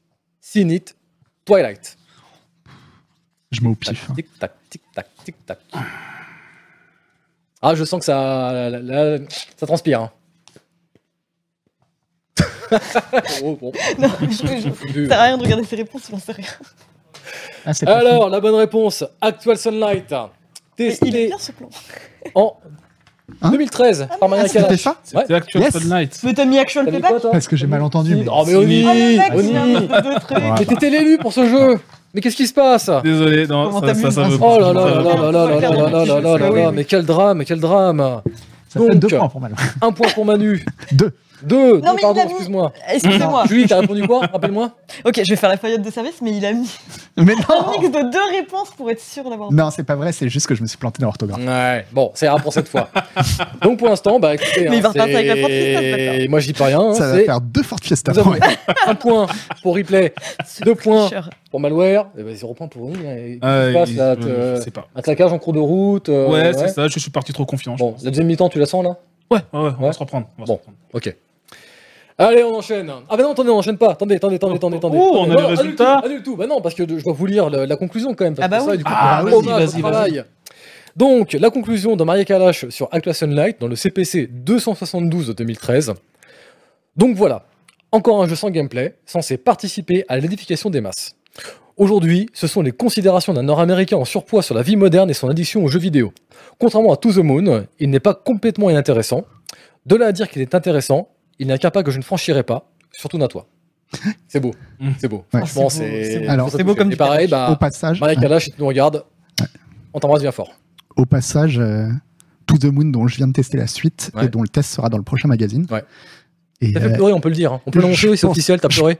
Sinit Twilight. Je mets au pif. hein. Tic tac, tic tac, tic tac. Ah, je sens que ça, là, là, ça transpire. hein. Oh, bon. Non, je, je, ça sert à rien de regarder ses réponses, j'en sais rien. Ah, c'est pas Alors, la bonne réponse, Actual Sunlight, Mais il est testé bien ce plan. en Hein 2013 par Maria Ah, c'était ça C'était Actual Yes. Sunlight. Mais t'as mis Parce que j'ai mal entendu, mais- Oh, mais Oni, Oh Oni. Mais t'étais l'élu pour ce jeu Mais qu'est-ce qui se passe Désolé, non, Comment ça, veut Oh là là là là là là là là là là là là. Mais quel drame, quel drame Ça fait Donc, deux points pour mal. Un point pour Manu. Deux. Deux, deux, Non, mais pardon, il a mis- excuse-moi. Excusez-moi. Julie, t'as répondu quoi? Rappelle-moi. Ok, je vais faire la feuillette de service, mais il a mis Mais un non mix de deux réponses pour être sûr d'avoir. Non, c'est pas vrai, c'est juste que je me suis planté dans l'orthographe. Ouais, bon, ça ira pour cette fois. Donc pour l'instant, bah écoutez, Mais il va hein, repartir avec la Ford Fiesta, c'est-. Moi, je dis pas rien. hein, Ça va c'est- faire deux Ford Fiesta. Ouais. un point pour replay, Ce deux points. tricheur. pour malware, et bah, zéro point pour Ah, qui se passe il- là. Un claquage en cours de route. euh, Ouais, c'est ça, je suis parti trop confiant. Bon, la deuxième mi-temps, tu la sens là? Ouais, ouais, on Ouais. va se reprendre. on va se Bon. reprendre. Ok. Allez, on enchaîne. Ah bah non, attendez, on enchaîne pas. Attendez, attendez, attendez, attendez. attendez. Oh, on a les résultats. tout, annule tout. Bah non, parce que je dois vous lire la conclusion quand même. Parce Ah bah que ça, oui. du coup, Ah, vas-y, vas-y, travail. Donc, la conclusion de Maria Kalash sur Actual Sunlight dans le CPC 272 de 2013. Donc voilà, encore un jeu sans gameplay, censé participer à l'édification des masses. Aujourd'hui, ce sont les considérations d'un Nord-Américain en surpoids sur la vie moderne et son addiction aux jeux vidéo. Contrairement à To the Moon, il n'est pas complètement inintéressant. De là à dire qu'il est intéressant, il n'y a qu'un pas que je ne franchirai pas, surtout n'a toi. C'est beau, Mm. c'est beau. Ouais. Franchement, Ah, c'est beau, c'est c'est beau. Alors, ça c'est beau touche. comme Et du pareil, Au bah, passage, Maria Kalash, si tu nous regardes, on t'embrasse bien fort. au passage, euh, To the Moon, dont je viens de tester la suite Ouais. et dont le test sera dans le prochain magazine. Ouais. T'as fait euh, pleurer, on peut le dire. hein. On peut l'annoncer, oui, c'est officiel, t'as pleuré.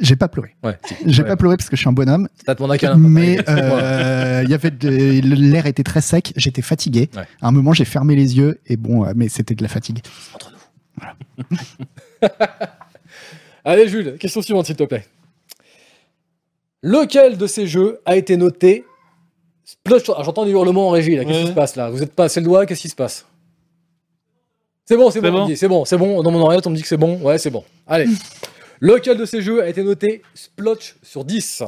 j'ai pas pleuré. Ouais. J'ai Ouais. pas pleuré parce que je suis un bonhomme, T'as demandé un câlin. mais Ouais. euh, il y avait de- l'air était très sec, j'étais fatigué. Ouais. À un moment, j'ai fermé les yeux et bon, euh, mais c'était de la fatigue. Entre Allez, Jules, question suivante, s'il te plaît. Lequel de ces jeux a été noté Splotch J'entends des hurlements en régie, là. Qu'est-ce qui Ouais. se passe, là? Vous êtes pas assez le doigt, qu'est-ce qui se passe? C'est bon, c'est bon, c'est bon, c'est bon. Dans mon oreillette, on me dit que c'est bon. Ouais, c'est bon. Allez. Lequel de ces jeux a été noté Splotch sur 10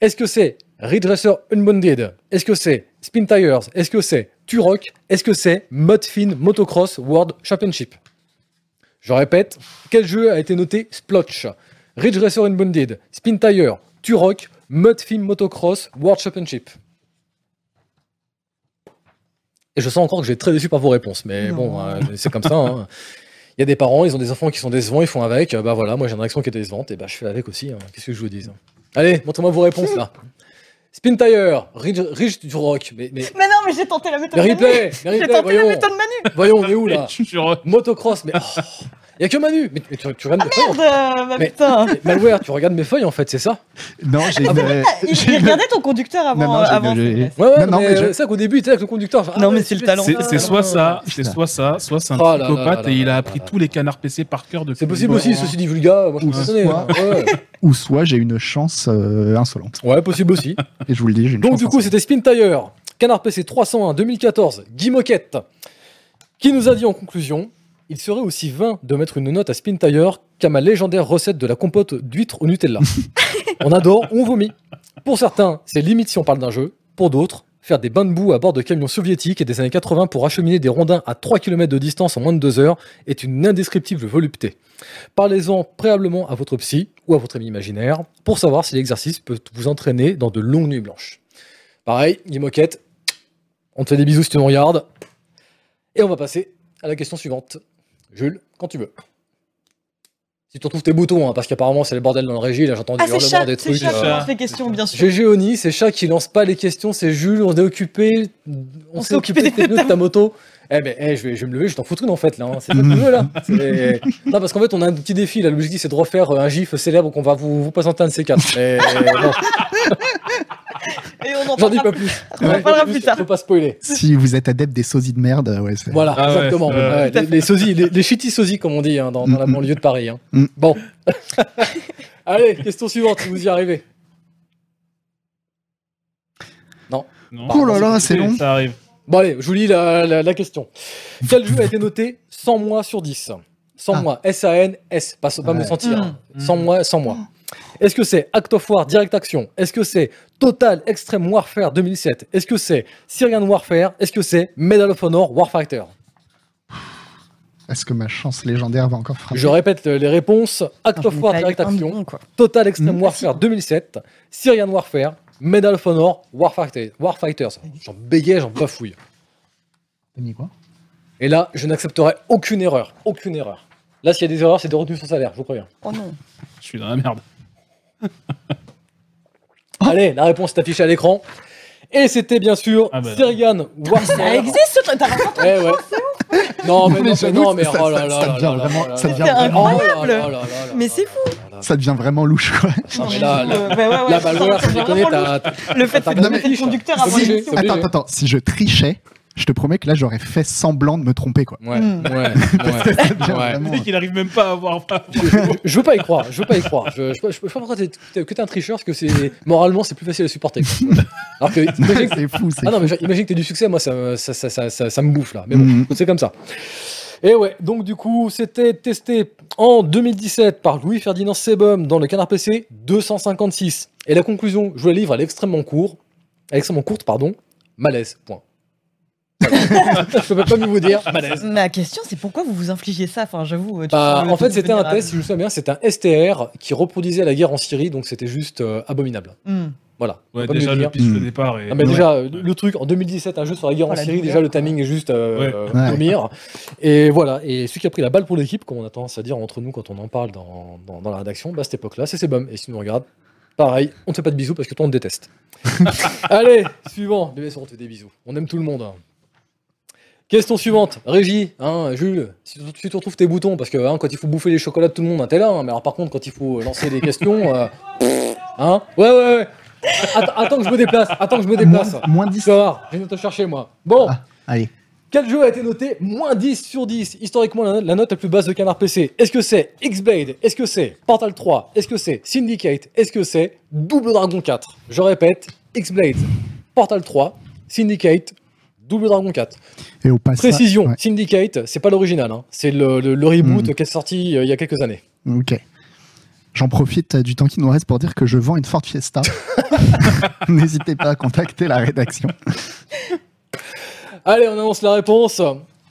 Est-ce que c'est Ridge Racer Unbounded? Est-ce que c'est Spin Tires? Est-ce que c'est Turok? Est-ce que c'est Mudfin Motocross World Championship? Je répète, quel jeu a été noté Splotch? Ridge Racer Unbounded, Spin Tire, Turok, Mudfin Motocross World Championship Et je sens encore que je vais être très déçu par vos réponses, mais Non. bon, euh, c'est comme ça. hein. Il y a des parents, ils ont des enfants qui sont décevants, ils font avec. Bah voilà, moi j'ai une réaction qui est décevante, et bah je fais avec aussi. hein. Qu'est-ce que je vous dis Allez, montrez-moi vos réponses là. Spin Tire, Ridge, Ridge Turok, mais, mais, Mais non, mais j'ai tenté la méthode Manu. J'ai tenté la méthode Manu. voyons, on est où là. Motocross, mais oh, Il y a que Manu. Mais, mais tu, tu regardes mes feuilles. Merde, bah Mais- putain. Mais Malware, tu regardes mes feuilles en fait, c'est ça? Non, j'ai Ah bon Il, regardait ton conducteur avant. Non, avant. Ouais, ouais, Non, non, mais, je- euh, c'est ça qu'au début, il était avec le conducteur. Non, ah, mais c'est le talent. C'est soit ça, c'est soit ça, soit c'est un Oh psychopathe et il a appris tous les canards PC par cœur depuis. C'est possible aussi, ceci dit vulga, moi je Ou soit- hein. Ou soit j'ai une chance euh, insolente. ouais, possible aussi. Et je vous le dis, j'ai une Donc chance du coup, c'était Spin Tire, Canard PC 301 2014, Guy Moquette, qui nous a dit en conclusion il serait aussi vain de mettre une note à Spin Tire qu'à ma légendaire recette de la compote d'huîtres au Nutella. on adore ou on vomit. Pour certains, c'est limite si on parle d'un jeu. Pour d'autres, faire des bains de boue à bord de camions soviétiques et des années 80 pour acheminer des rondins à 3 km de distance en moins de 2 heures est une indescriptible volupté. Parlez-en préalablement à votre psy ou à votre ami imaginaire pour savoir si l'exercice peut vous entraîner dans de longues nuits blanches. Pareil, Guy Moquette, on te fait des bisous si tu nous regardes. Et on va passer à la question suivante. Jules, quand tu veux. Si tu retrouves tes boutons, hein, parce qu'apparemment c'est le bordel dans le régie, là j'entends des Ah, c'est hurlements, chat, des c'est trucs. chat qui euh, lance les questions, bien sûr. GG Oni, c'est chat qui lance pas les questions, c'est Jules, on est occupé, on, s'est occupé des pneus de ta moto. Eh ben, eh, je, vais, je vais me lever, je t'en foutre une en fait là. hein. C'est pas que tu veux là. C'est- Non, parce qu'en fait, on a un petit défi là. L'objectif c'est de refaire euh, un gif célèbre qu'on va vous, vous présenter un de ces quatre. Mais bon, Et on en j'en dis parlera pas plus. On en parlera plus tard. Faut pas spoiler. Si vous êtes adepte des sosies de merde, ouais. Voilà, Ah ouais, exactement. c'est- Ouais, les, les sosies, les, les shitty sosies comme on dit hein, dans, dans la Mm, mm. banlieue de Paris. hein. Mm. Bon. Allez, question suivante, si vous y arrivez. Non. Oh là là, c'est long. Ça arrive. Bon allez, je vous lis la, la- la question. Quel jeu a été noté 100 mois sur 10 100 Ah. mois, S-A-N-S, pas, pas me Ouais. sentir. Mm. hein. 100 mois, 100 mois. Est-ce que c'est Act of War Direct Action? Est-ce que c'est Total Extreme Warfare 2007 Est-ce que c'est Syrian Warfare? Est-ce que c'est Medal of Honor Warfighter? Est-ce que ma chance légendaire va encore frapper? Je répète les réponses. Act of War Direct Action. Total Extreme Mm. Warfare 2007, Syrian Warfare, Medal of Honor Warfighter, Warfighters. J'en bégaye, j'en bafouille. T'as mis quoi? Et là, je n'accepterai aucune erreur. Aucune erreur. Là, s'il y a des erreurs, c'est des retenues sur salaire, je vous préviens. Oh non. Je suis dans la merde. Allez, la réponse est affichée à l'écran. Et c'était bien sûr Ah bah. Syrian Warfare. Ça existe ce truc. T'as pas entendu Eh ouais. Non, mais non, mais j'avoue non, que mais ça- oh là ça- là ça là devient là là vraiment- là ça là devient là là vraiment- là là incroyable. là là là Mais c'est là. Ça devient vraiment louche, quoi. Non, mais là, là, Euh, bah ouais, ouais, la c'est Malware, ça, sans c'est déconner, vraiment t'as. louche. Le fait t'as que de le conducteur obligé, obligé. Attends, attends. Si je trichais, je te promets que là, j'aurais fait semblant de me tromper, quoi. Ouais, Hmm. ouais, ouais. Ça devient Ouais. vraiment- Le mec, il arrive même pas à avoir. Je veux pas y croire, je veux pas y croire. Je, je, je, je sais pas pourquoi t'es- t'es- que t'es un tricheur, parce que c'est moralement c'est plus facile à supporter. quoi. Alors que imagine, C'est fou, c'est ah non, mais genre, imagine que t'aies du succès, moi ça, me- ça, ça, ça, ça, ça me bouffe là. Mais bon, Mhm. c'est comme ça. Et ouais, donc du coup, c'était testé en 2017 par Louis Ferdinand Sebum dans le Canard PC 256. Et la conclusion, je vous la livre, elle est extrêmement courte, extrêmement courte, pardon. Malaise. Point. Je peux pas mieux vous dire. Malaise. Ma question, c'est pourquoi vous vous infligez ça? Enfin, j'avoue. tu Bah, en fait, c'était un test, si je me souviens bien, c'était un STR qui reproduisait la guerre en Syrie, donc c'était juste euh, abominable. Hmm. Voilà. Ouais, déjà, le pitch de Hmm. départ. Et... Ah, mais Ouais. déjà, le, le truc, en 2017, un jeu sur la guerre Oh, en la Syrie, déjà le timing est juste euh, Ouais. euh. Et voilà, et celui qui a pris la balle pour l'équipe, comme on a tendance à dire entre nous quand on en parle dans, dans, dans la rédaction, bah, à cette époque-là, c'est Sebum. Et si tu nous regardes, pareil, on te fait pas de bisous parce que toi on te déteste. Allez, suivant. Bien sûr, on te fait des bisous. On aime tout le monde. hein. Question suivante, Régie, hein, Jules, si tu, retrouves tes boutons, parce que hein, quand il faut bouffer les chocolats de tout le monde, hein, t'es là, hein, mais alors par contre, quand il faut lancer des questions, euh, hein, ouais, ouais, ouais, attends, attends que je me déplace, attends que je me déplace. Moins, moins 10. Tu vas voir, je viens de te chercher, moi. Bon, Ah, allez. quel jeu a été noté moins 10 sur 10 Historiquement, la note, la note la plus basse de Canard PC. Est-ce que c'est X-Blade? Est-ce que c'est Portal 3 Est-ce que c'est Syndicate? Est-ce que c'est Double Dragon 4 Je répète, X-Blade, Portal 3, Syndicate, Double Dragon 4. Et au passage. Précision, ouais, Syndicate, c'est pas l'original, hein. c'est le, le- le reboot Mhm. qui est sorti euh, il y a quelques années. Ok. J'en profite du temps qui nous reste pour dire que je vends une Ford Fiesta. N'hésitez pas à contacter la rédaction. Allez, on annonce la réponse.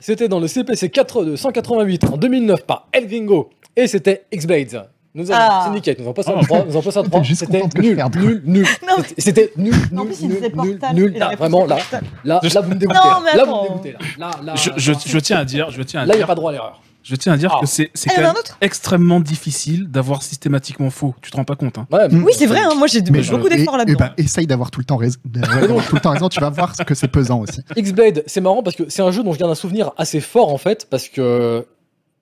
C'était dans le CPC 4 de 188 en 2009 par El Gringo et c'était X-Blades. Nous avons Ah. Syndicate, nous avons pas ça Ah. à 3, nous avons pas ça à T'es 3. juste C'était nul, nul, nul. Non, mais- C'était- nul, En nul, plus, il nul, nul, nul. Là, vraiment, là, là, là, vous me dégoûtez. Non, mais là, vous me dégoûtez. Là, là, là, Je, je- tiens à dire, je tiens à Là, il n'y a dire, pas droit à l'erreur. je tiens à dire Ah. que c'est c'est Ah, extrêmement difficile d'avoir systématiquement faux. Tu te rends pas compte hein. Ouais, Mm. Oui, c'est vrai, hein, moi j'ai beaucoup d'efforts et là-dedans. ben, essaye d'avoir tout le temps raison. tout le temps raison. Tu vas voir ce que c'est pesant aussi. X-Blade, c'est marrant parce que c'est un jeu dont je garde un souvenir assez fort en fait, parce que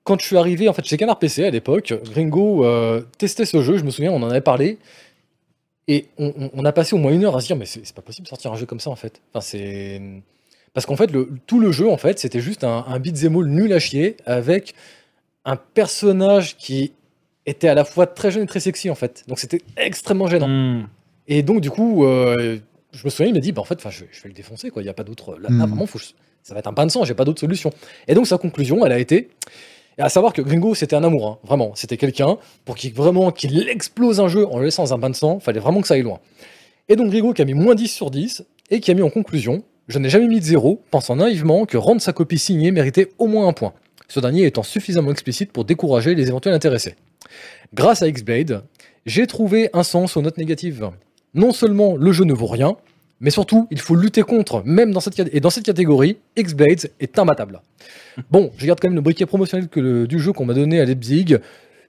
quand je suis arrivé en fait chez Canard PC à l'époque, Gringo euh, testait ce jeu. Je me souviens, on en avait parlé. Et on, on- on a passé au moins une heure à se dire, mais c'est pas possible de sortir un jeu comme ça en fait. Enfin, c'est. Parce qu'en fait, le, tout le jeu, en fait, c'était juste un, un beat'em all nul à chier avec un personnage qui était à la fois très jeune et très sexy en fait. Donc c'était extrêmement gênant. Hmm. Et donc, du coup, euh, je me souviens, il m'a dit, bah, en fait, je, je vais le défoncer, quoi. Il n'y a pas d'autre. Là, là, Mm. vraiment, faut que je- ça va être un pain de sang, j'ai pas d'autre solution. Et donc, sa conclusion, elle a été. Et À savoir que Gringo, c'était un amour, hein, vraiment. C'était quelqu'un pour qui vraiment qu'il explose un jeu en le laissant dans un bain de sang, fallait vraiment que ça aille loin. Et donc Gringo qui a mis moins 10 sur 10 et qui a mis en conclusion Je n'ai jamais mis de zéro, pensant naïvement que rendre sa copie signée méritait au moins un point. Ce dernier étant suffisamment explicite pour décourager les éventuels intéressés. Grâce à X-Blade, j'ai trouvé un sens aux notes négatives. Non seulement le jeu ne vaut rien, mais surtout, il faut lutter contre, même dans cette, et dans cette catégorie, X-Blades est imbattable. Bon, je garde quand même le briquet promotionnel du jeu qu'on m'a donné à Leipzig.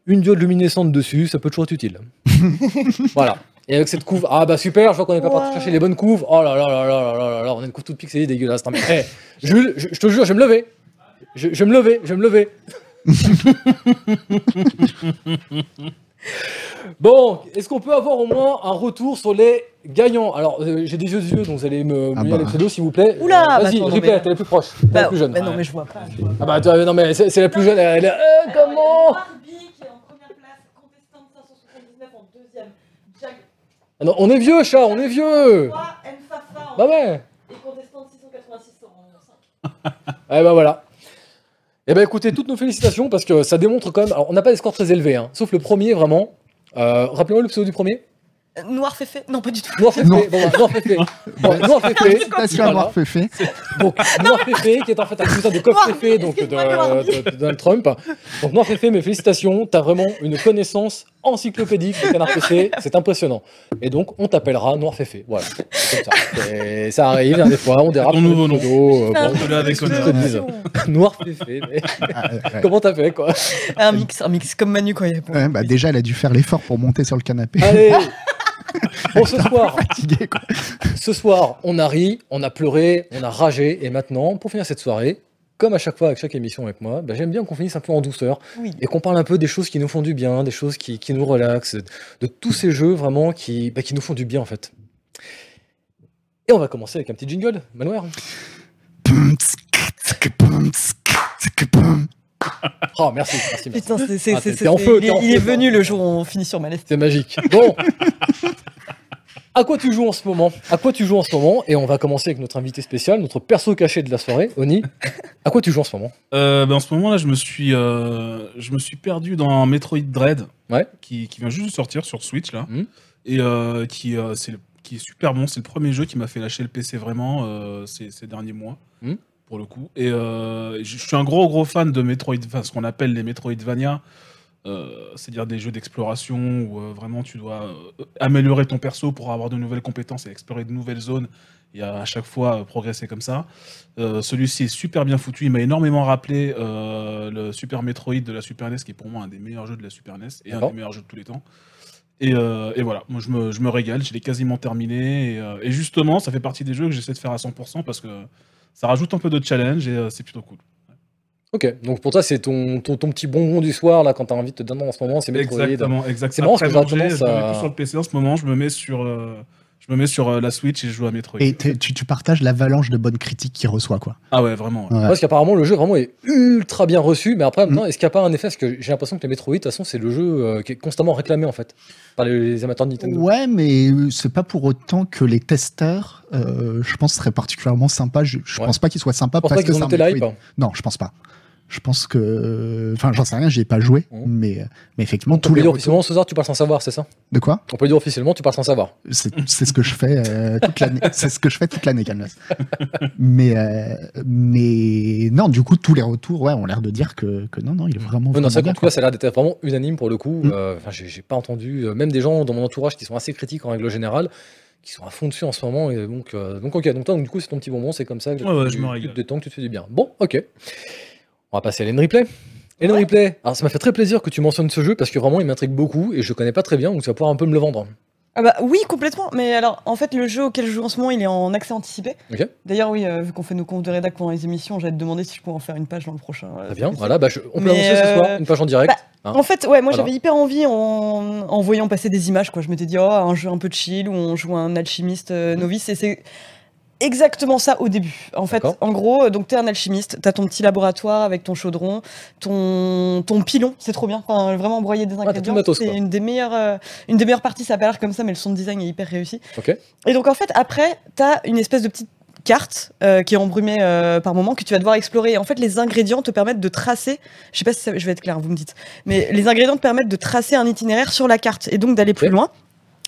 Une diode luminescente dessus, ça peut toujours être utile. voilà. Et avec cette couve, ah bah super, je vois qu'on n'est pas parti chercher les bonnes couves. Oh là là là là là là là, on a une couve toute pixelée dégueulasse. Eh, Jules, je, te jure, je vais me lever. Je, je vais me lever, je vais me lever. bon, est-ce qu'on peut avoir au moins un retour sur les gagnants Alors, euh, j'ai des yeux de vieux, donc vous allez me Ah bah. les pseudos, s'il vous plaît. Oula, Euh, bah Vas-y, attends, non, Ripet, mais- t'es la plus proche, t'es la Bah, plus jeune. bah non, mais je vois pas. je vois pas. Ah bah attends, non mais c'est c'est la plus jeune. Elle est... Euh, comment Barbie qui est en première place, contestante 579 en deuxième. Jack Ah non, On est vieux, chat, on est vieux. 3, Mfafa en Bah ouais. et contestante 686 en 5. Eh ben voilà. Eh ben écoutez, toutes nos félicitations parce que ça démontre quand même. Alors, on n'a pas des scores très élevés, hein, sauf le premier vraiment. Euh, Rappelez-moi le pseudo du premier. Noir Féfé Non, pas du tout. Noir Féfé. Non. Bon, bah, Noir Féfé. Bon, Noir Féfé. Félicitations à Voilà. Noir Féfé. Donc Noir Féfé, qui est en fait un cousin de Coq Noir Féfé, donc de, excuse-moi, Noir. de- de Donald Trump. Donc Noir Féfé, mes félicitations. T'as vraiment une connaissance encyclopédique de Canard PC. C'est impressionnant. Et donc on t'appellera Noir Féfé. Voilà. Comme ça. Et ça arrive, hein, des fois, on dérape. Ton nouveau nom. euh, Ah, Noir Féfé. mais Ah, ouais. Comment t'as fait quoi? Un mix, un mix comme Manu quand il répond. Ouais, bah déjà, elle a dû faire l'effort pour monter sur le canapé. Allez Bon, ce soir, Fatigué, quoi. ce soir, on a ri, on a pleuré, on a ragé, et maintenant, pour finir cette soirée, comme à chaque fois avec chaque émission avec moi, bah, j'aime bien qu'on finisse un peu en douceur Oui. et qu'on parle un peu des choses qui nous font du bien, des choses qui, qui nous relaxent, de tous ces jeux vraiment qui, bah, qui nous font du bien en fait. Et on va commencer avec un petit jingle, Manoir. Oh, merci, merci, merci. Putain, c'est, c'est, Ah, c'est- c'est- en feu, il, en est, venu le jour où on finit sur Malais. C'est magique. Bon À quoi tu joues en ce moment? À quoi tu joues en ce moment? Et on va commencer avec notre invité spécial, notre perso caché de la soirée, Oni. À quoi tu joues en ce moment? Euh, ben, en ce moment là, je me suis, euh, je me suis perdu dans Metroid Dread, Ouais. qui, qui vient juste de sortir sur Switch là, Mhm. et euh, qui, euh, c'est le- qui est super bon. C'est le premier jeu qui m'a fait lâcher le PC vraiment euh, ces, ces derniers mois, Mhm. Pour le coup. Et euh, je suis un gros gros fan de Metroid, enfin ce qu'on appelle les Metroidvania. euh, c'est-à-dire des jeux d'exploration où euh, vraiment tu dois euh, améliorer ton perso pour avoir de nouvelles compétences et explorer de nouvelles zones et à, à chaque fois progresser comme ça. Celui-ci est super bien foutu. Il m'a énormément rappelé le Super Metroid de la Super NES, qui est pour moi un des meilleurs jeux de la Super NES et un des meilleurs jeux de tous les temps. Et, et voilà, moi je me, je me régale, je l'ai quasiment terminé. Et, et justement, ça fait partie des jeux que j'essaie de faire à 100% parce que ça rajoute un peu de challenge et euh, c'est plutôt cool. Ok, donc pour toi, c'est ton, ton, ton petit bonbon du soir, là, quand t'as envie de te donner en ce moment, c'est Metroid. Exactement, exactement. C'est marrant Après parce que j'aurais manger, tendance je me mets plus sur le PC en ce moment, je me mets sur, euh, je me mets sur euh, la Switch et je joue à Metroid. Et tu, tu partages l'avalanche de bonnes critiques qu'il reçoit, quoi. Ah ouais, vraiment. ouais. Ouais. Parce qu'apparemment, le jeu vraiment est ultra bien reçu, mais après, Mm. est-ce qu'il n'y a pas un effet Parce que j'ai l'impression que les Metroid, de toute façon, c'est le jeu euh, qui est constamment réclamé, en fait, par les, les amateurs de Nintendo. Ouais, mais c'est pas pour autant que les testeurs, euh, je pense, seraient particulièrement sympas. Je, je Ouais. pense pas qu'ils soient sympas parce pas que c'est un. Metroid. Non, je pense pas. Je pense que. Enfin, j'en sais rien, j'y ai pas joué, Mhm. mais, mais effectivement, On tous peut les. dire retours- officiellement, ce soir, tu parles sans savoir, c'est ça? De quoi? On peut dire officiellement, tu parles sans savoir. C'est c'est ce que je fais euh, toute l'année. C'est ce que je fais toute l'année. Mais, euh, mais non, du coup, tous les retours ouais, ont l'air de dire que, que non, non, il est vraiment. Ouais, non, vraiment c'est vrai tout cas, ça a l'air d'être vraiment unanime pour le coup. Mm. Euh, Enfin, j'ai j'ai pas entendu, euh, même des gens dans mon entourage qui sont assez critiques en règle générale, qui sont à fond dessus en ce moment. Et donc, euh, donc ok, donc toi, donc, du coup, c'est ton petit bonbon, c'est comme ça que Ouais, ouais, tu, je me tu te détends, que tu te fais du bien. Bon, ok. On va passer à l'Henry Henry Play. Alors, ça m'a fait très plaisir que tu mentionnes ce jeu parce que vraiment, il m'intrigue beaucoup et je le connais pas très bien, donc tu vas pouvoir un peu me le vendre. Ah bah oui, complètement. Mais alors, en fait, le jeu auquel je joue en ce moment, il est en accès anticipé. D'ailleurs, oui, euh, vu qu'on fait nos comptes de rédac pendant les émissions, j'allais te demander si je pouvais en faire une page dans le prochain. euh, Très bien. Voilà, bah, je- on peut Mais, annoncer ce soir euh, une page en direct. hein. En fait, ouais, moi Voilà. j'avais hyper envie en, en voyant passer des images, quoi. Je m'étais dit, oh, un jeu un peu chill où on joue un alchimiste euh, novice, et c'est exactement ça au début. En fait, en gros, euh, donc t'es un alchimiste, t'as ton petit laboratoire avec ton chaudron, ton, ton pilon, c'est trop bien. Enfin, vraiment broyer des ingrédients, c'est une des meilleures, euh, une des meilleures parties. Ça a pas l'air comme ça, mais le son de design est hyper réussi. Ok. Et donc en fait, après, t'as une espèce de petite carte euh, qui est embrumée euh, par moment que tu vas devoir explorer. Et en fait, les ingrédients te permettent de tracer. Je sais pas si ça- je vais être clair, vous me dites. Mais les ingrédients te permettent de tracer un itinéraire sur la carte et donc d'aller plus loin.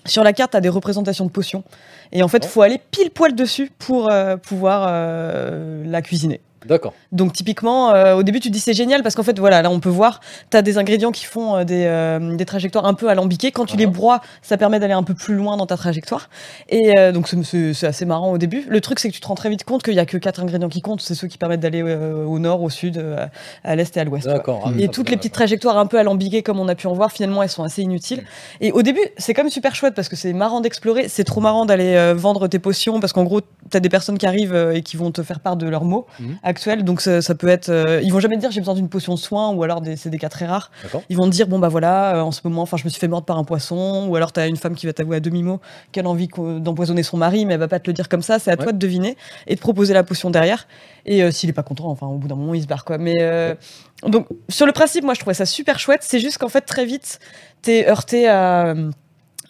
Sur la carte, tu as des représentations de potions. Et en fait, faut aller pile poil dessus pour euh, pouvoir euh, la cuisiner. D'accord. Donc typiquement, euh, au début tu te dis c'est génial parce qu'en fait voilà, là on peut voir, tu as des ingrédients qui font euh, des, euh, des trajectoires un peu alambiquées. Quand tu les broies, ça permet d'aller un peu plus loin dans ta trajectoire. Et donc c'est- assez marrant au début. Le truc c'est que tu te rends très vite compte qu'il y a que quatre ingrédients qui comptent, c'est ceux qui permettent d'aller au nord, au sud, à l'est et à l'ouest. D'accord. Ah, Et toutes les petites trajectoires un peu alambiquées comme on a pu en voir, finalement elles sont assez inutiles. Et au début c'est quand même super chouette parce que c'est marrant d'explorer, c'est trop marrant d'aller vendre tes potions parce qu'en gros t'as des personnes qui arrivent et qui vont te faire part de leurs mots Mhm. Donc ça, ça peut être, euh, ils vont jamais dire j'ai besoin d'une potion de soin ou alors c'est des cas très rares. Ils vont te dire bon bah voilà euh, en ce moment, enfin je me suis fait mordre par un poisson ou alors t'as une femme qui va t'avouer à demi mot qu'elle a envie d'empoisonner son mari mais elle va pas te le dire comme ça. C'est à Ouais. toi de deviner et de proposer la potion derrière. Et euh, s'il est pas content, enfin au bout d'un moment il se barre quoi. Mais euh, donc sur le principe, moi je trouvais ça super chouette. C'est juste qu'en fait très vite t'es heurté à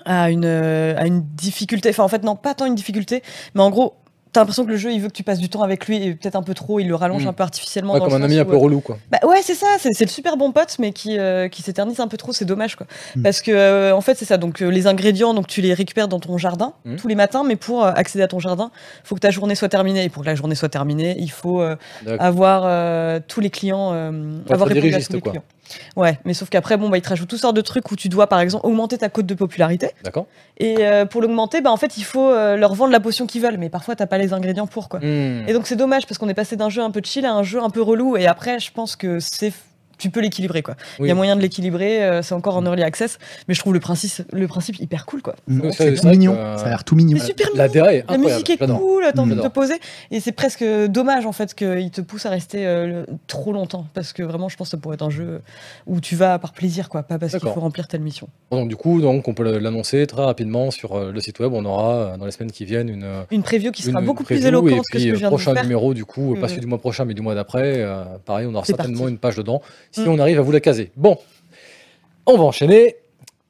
à une, à une difficulté. Enfin, en fait, non, pas tant une difficulté, mais en gros, t'as l'impression que le jeu, il veut que tu passes du temps avec lui et peut-être un peu trop, il le rallonge Mm. un peu artificiellement. Ouais, dans comme le un ami un peu euh, relou, quoi. bah ouais, c'est ça, c'est le super bon pote, mais qui, euh, qui s'éternise un peu trop, c'est dommage quoi. Mm. Parce que, euh, en fait, c'est ça, donc euh, les ingrédients, donc tu les récupères dans ton jardin Mm. tous les matins, mais pour accéder à ton jardin, faut que ta journée soit terminée. Et pour que la journée soit terminée, il faut avoir tous les clients, avoir répondu à dirigiste, tous les quoi. clients. Ouais, mais sauf qu'après, bon, bah, ils te rajoutent toutes sortes de trucs où tu dois, par exemple, augmenter ta cote de popularité. D'accord. Et euh, pour l'augmenter, bah, en fait, il faut euh, leur vendre la potion qu'ils veulent. Mais parfois, t'as pas les ingrédients pour, quoi. Hmm. Et donc, c'est dommage parce qu'on est passé d'un jeu un peu chill à un jeu un peu relou. Et après, je pense que c'est. Tu peux l'équilibrer, quoi. Il Oui. y a moyen de l'équilibrer, euh, c'est encore en early access. Mais je trouve le principe, le principe hyper cool, quoi. Mm, c'est- tout mignon, que, euh, ça a l'air tout mignon. C'est super La mignon. Est La musique est cool, t'as envie de te poser. Et c'est presque dommage, en fait, qu'il te pousse à rester euh, trop longtemps. Parce que vraiment, je pense que ça pourrait être un jeu où tu vas par plaisir, quoi. Pas parce qu'il faut remplir telle mission. Donc, du coup, donc, on peut l'annoncer très rapidement sur euh, le site web. On aura, euh, dans les semaines qui viennent, une. euh, Une preview qui sera une beaucoup plus éloquente et que ce puis, que je euh, viens de prochain faire. numéro, du coup, pas Euh, celui du mois prochain, mais du mois d'après. euh, pareil, on aura certainement parti. une page dedans, si Mm. on arrive à vous la caser. Bon, on va enchaîner.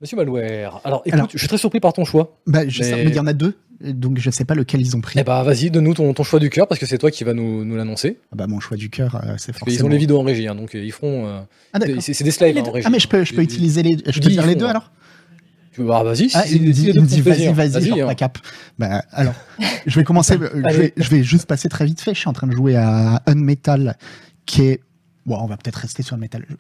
Monsieur Malouère, alors écoute, Alors- je suis très surpris par ton choix. Bah, je sais, Mais- il y en a deux, donc je sais pas lequel ils ont pris. Eh bah vas-y, donne-nous ton, ton choix du cœur, parce que c'est toi qui vas nous, nous l'annoncer. Ah bah, mon choix du cœur, euh, c'est forcément. ont les vidéos en régie, hein, donc euh, ils feront. euh, Ah, d'accord. c'est des hein, en régie. Ah, mais je peux, je peux utiliser les. Je peux dire ils les deux alors tu- Ah vas-y, Ah, il il me te dit vas-y, vas-y, genre hein. la cape. Bah, alors, je vais commencer. je, vais, je vais juste passer très vite fait. Je suis en train de jouer à Unmetal, qui est. Bon, on va peut-être rester sur Unmetal. Je-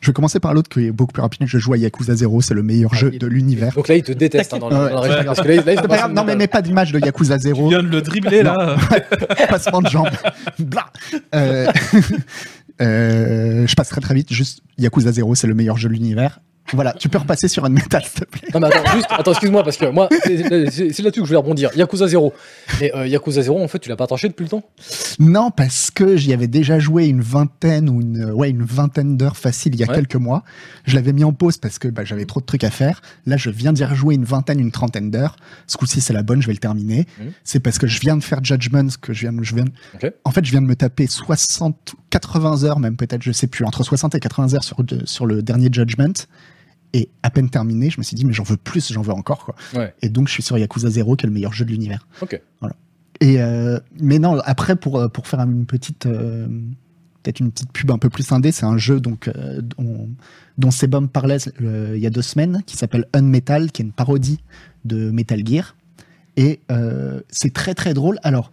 Je vais commencer par l'autre qui est beaucoup plus rapide. Je joue à Yakuza 0, c'est le meilleur Ah, jeu il- de l'univers. Donc là, ils te détestent hein, dans, la, Ouais. dans. Parce que là, là, pas non, le mais métal. mets pas d'image de Yakuza Tu 0. viens de le dribbler là. passement de jambe. Blah. Euh, euh, je passe très très vite. Juste Yakuza 0, c'est le meilleur jeu de l'univers. Voilà, tu peux repasser sur Unmetal, s'il te plaît. Non mais attends, juste, attends, excuse-moi, parce que moi, c'est là-dessus que je voulais rebondir. Yakuza 0. Et euh, Yakuza 0, en fait, tu l'as pas tranché depuis le temps? Non, parce que j'y avais déjà joué une vingtaine ou une, ouais, une vingtaine d'heures facile il y a Ouais. quelques mois. Je l'avais mis en pause parce que bah, j'avais trop de trucs à faire. Là, je viens d'y rejouer une vingtaine, une trentaine d'heures. Ce coup-ci, c'est la bonne, je vais le terminer. Mhm. C'est parce que je viens de faire Judgment, que je viens, de- je viens, de- en fait, je viens de me taper 60, 80 heures, même peut-être, je sais plus, entre 60 et 80 heures sur, de- sur le dernier Judgment. Et à peine terminé, je me suis dit, mais j'en veux plus, j'en veux encore, quoi. Ouais. Et donc, je suis sur Yakuza 0, qui est le meilleur jeu de l'univers. Ok. Et euh, mais non, après pour euh, pour faire une petite euh, peut-être une petite pub un peu plus indé, c'est un jeu donc euh, dont, dont Sebum parlait il y a deux semaines, qui s'appelle Unmetal, qui est une parodie de Metal Gear. Et c'est très très drôle. Alors,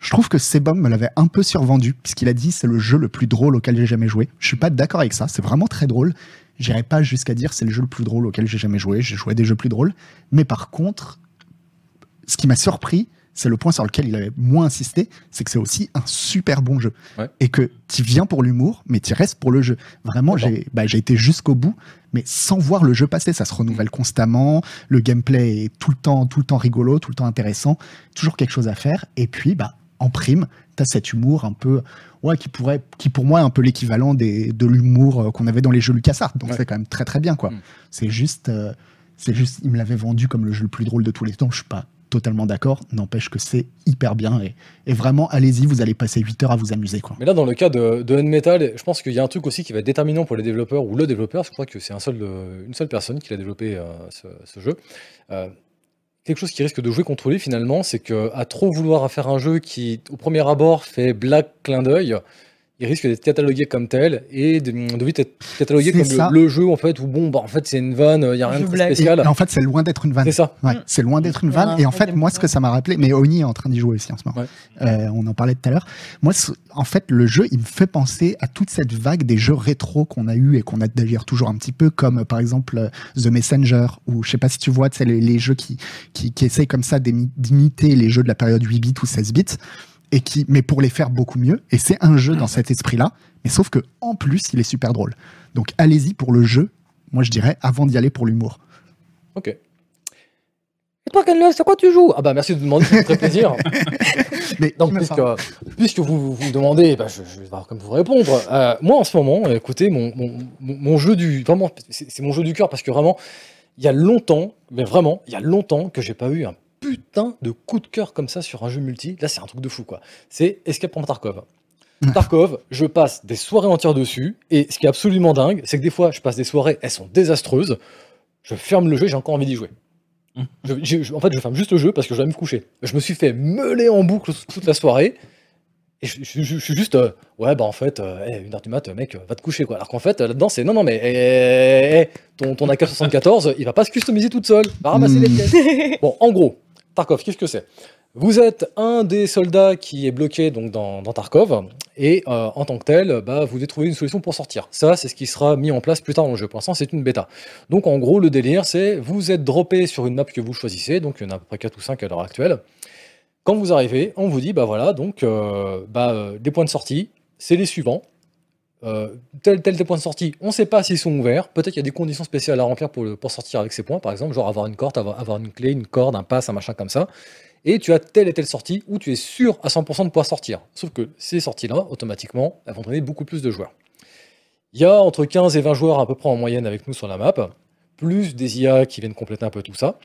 je trouve que Sebum me l'avait un peu survendu, puisqu'il a dit c'est le jeu le plus drôle auquel j'ai jamais joué. Je suis pas d'accord avec ça. C'est vraiment très drôle. J'irai pas jusqu'à dire c'est le jeu le plus drôle auquel j'ai jamais joué. J'ai joué à des jeux plus drôles. Mais par contre, ce qui m'a surpris, c'est le point sur lequel il avait moins insisté, c'est que c'est aussi un super bon jeu. Ouais. Et que tu viens pour l'humour, mais tu restes pour le jeu. Vraiment, j'ai bah, été jusqu'au bout, mais sans voir le jeu passer. Ça se renouvelle constamment, le gameplay est tout le temps, tout le temps rigolo, tout le temps intéressant, toujours quelque chose à faire. Et puis, bah, en prime, tu as cet humour un peu, ouais, qui pourrait, qui pour moi est un peu l'équivalent des- de l'humour euh, qu'on avait dans les jeux LucasArts. Donc Ouais. c'est quand même très très bien, quoi. Mm. C'est juste, euh, c'est juste, il me l'avait vendu comme le jeu le plus drôle de tous les temps. Je suis pas totalement d'accord. N'empêche que c'est hyper bien et, et vraiment, allez-y, vous allez passer 8 heures à vous amuser, quoi. Mais là, dans le cas de, de Unmetal, je pense qu'il y a un truc aussi qui va être déterminant pour les développeurs ou le développeur, je crois que c'est un seul, euh, une seule personne qui a développé euh, ce, ce jeu. Euh, quelque chose qui risque de jouer contre lui finalement, c'est que à trop vouloir faire un jeu qui, au premier abord, fait blague clin d'œil, il risque d'être catalogué comme tel et de, de vite être catalogué C'est comme le, le jeu en fait où bon, bah en fait c'est une vanne, il y a rien de spécial. et en fait, c'est loin d'être une vanne. C'est ça. Ouais, Mm. c'est loin d'être une vanne. Et en fait, moi, ce que ça m'a rappelé, mais Oni est en train d'y jouer aussi en ce moment. Ouais. Euh, on en parlait tout à l'heure. Moi, en fait, le jeu, il me fait penser à toute cette vague des jeux rétro qu'on a eu et qu'on a d'ailleurs toujours un petit peu, comme euh, par exemple euh, The Messenger, ou je sais pas si tu vois, tu sais, les, les jeux qui, qui, qui essayent comme ça d'imiter les jeux de la période 8 bits ou 16 bits. Et qui, mais pour les faire beaucoup mieux. Et c'est un jeu dans cet esprit-là. Mais sauf que, en plus, il est super drôle. Donc, allez-y pour le jeu. Moi, je dirais, avant d'y aller pour l'humour. Ok. Et toi, Canlos, c'est quoi tu joues? Ah bah merci de me demander, ça me ferait plaisir. Mais Donc, puisque, puisque vous vous demandez, bah, je, je vais voir comme vous répondre. Euh, moi, en ce moment, écoutez, mon, mon, mon- jeu du. Vraiment, c'est c'est mon jeu du cœur parce que vraiment, il y a longtemps, mais vraiment, il y a longtemps que j'ai pas eu un putain de coup de cœur comme ça sur un jeu multi. Là, c'est un truc de fou, quoi. C'est Escape from Tarkov. Tarkov, je passe des soirées entières dessus, et ce qui est absolument dingue, c'est que des fois, je passe des soirées, elles sont désastreuses. Je ferme le jeu, j'ai encore envie d'y jouer. Je- je- en fait, je ferme juste le jeu parce que je vais me coucher. Je me suis fait meuler en boucle toute la soirée. Et je, je- je- je suis juste, euh, ouais, bah en fait, euh, eh, une heure du mat, mec, euh, va te coucher, quoi. Alors qu'en fait, là-dedans, c'est non, non, mais eh, eh, ton, ton AK-74, il va pas se customiser toute seule. Va ramasser les Mm. pièces. Bon, en gros, Tarkov, qu'est-ce que c'est? Vous êtes un des soldats qui est bloqué donc, dans, Tarkov, et euh, en tant que tel, bah, vous devez trouver une solution pour sortir. Ça, c'est ce qui sera mis en place plus tard dans le jeu. Pour l'instant, c'est une bêta. Donc, en gros, le délire, c'est vous êtes droppé sur une map que vous choisissez, donc il y en a à peu près 4 ou 5 à l'heure actuelle. Quand vous arrivez, on vous dit, bah voilà, donc, euh, bah, euh, des points de sortie, c'est les suivants. Euh, tel, tel, tel point de sortie, on ne sait pas s'ils sont ouverts. Peut-être qu'il y a des conditions spéciales à remplir pour, le, pour sortir avec ces points, par exemple, genre avoir une corde, avoir, avoir une clé, une corde, un pass, un machin comme ça. Et tu as telle et telle sortie où tu es sûr à 100% de pouvoir sortir. Sauf que ces sorties-là, automatiquement, elles vont drainer beaucoup plus de joueurs. Il y a entre 15 et 20 joueurs à peu près en moyenne avec nous sur la map, plus des IA qui viennent compléter un peu tout ça.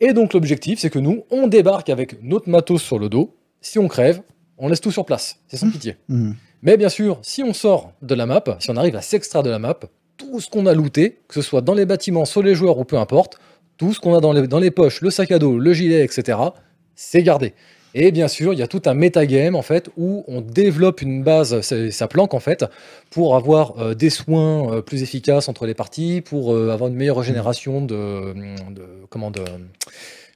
Et donc l'objectif, c'est que nous, on débarque avec notre matos sur le dos. Si on crève, on laisse tout sur place. C'est sans pitié. Mm. Mais bien sûr, si on sort de la map, si on arrive à s'extraire de la map, tout ce qu'on a looté, que ce soit dans les bâtiments, sur les joueurs ou peu importe, tout ce qu'on a dans les, poches, le sac à dos, le gilet, etc., c'est gardé. Et bien sûr, il y a tout un metagame en fait où on développe une base, ça planque en fait, pour avoir euh, des soins euh, plus efficaces entre les parties, pour euh, avoir une meilleure régénération de, de comment de,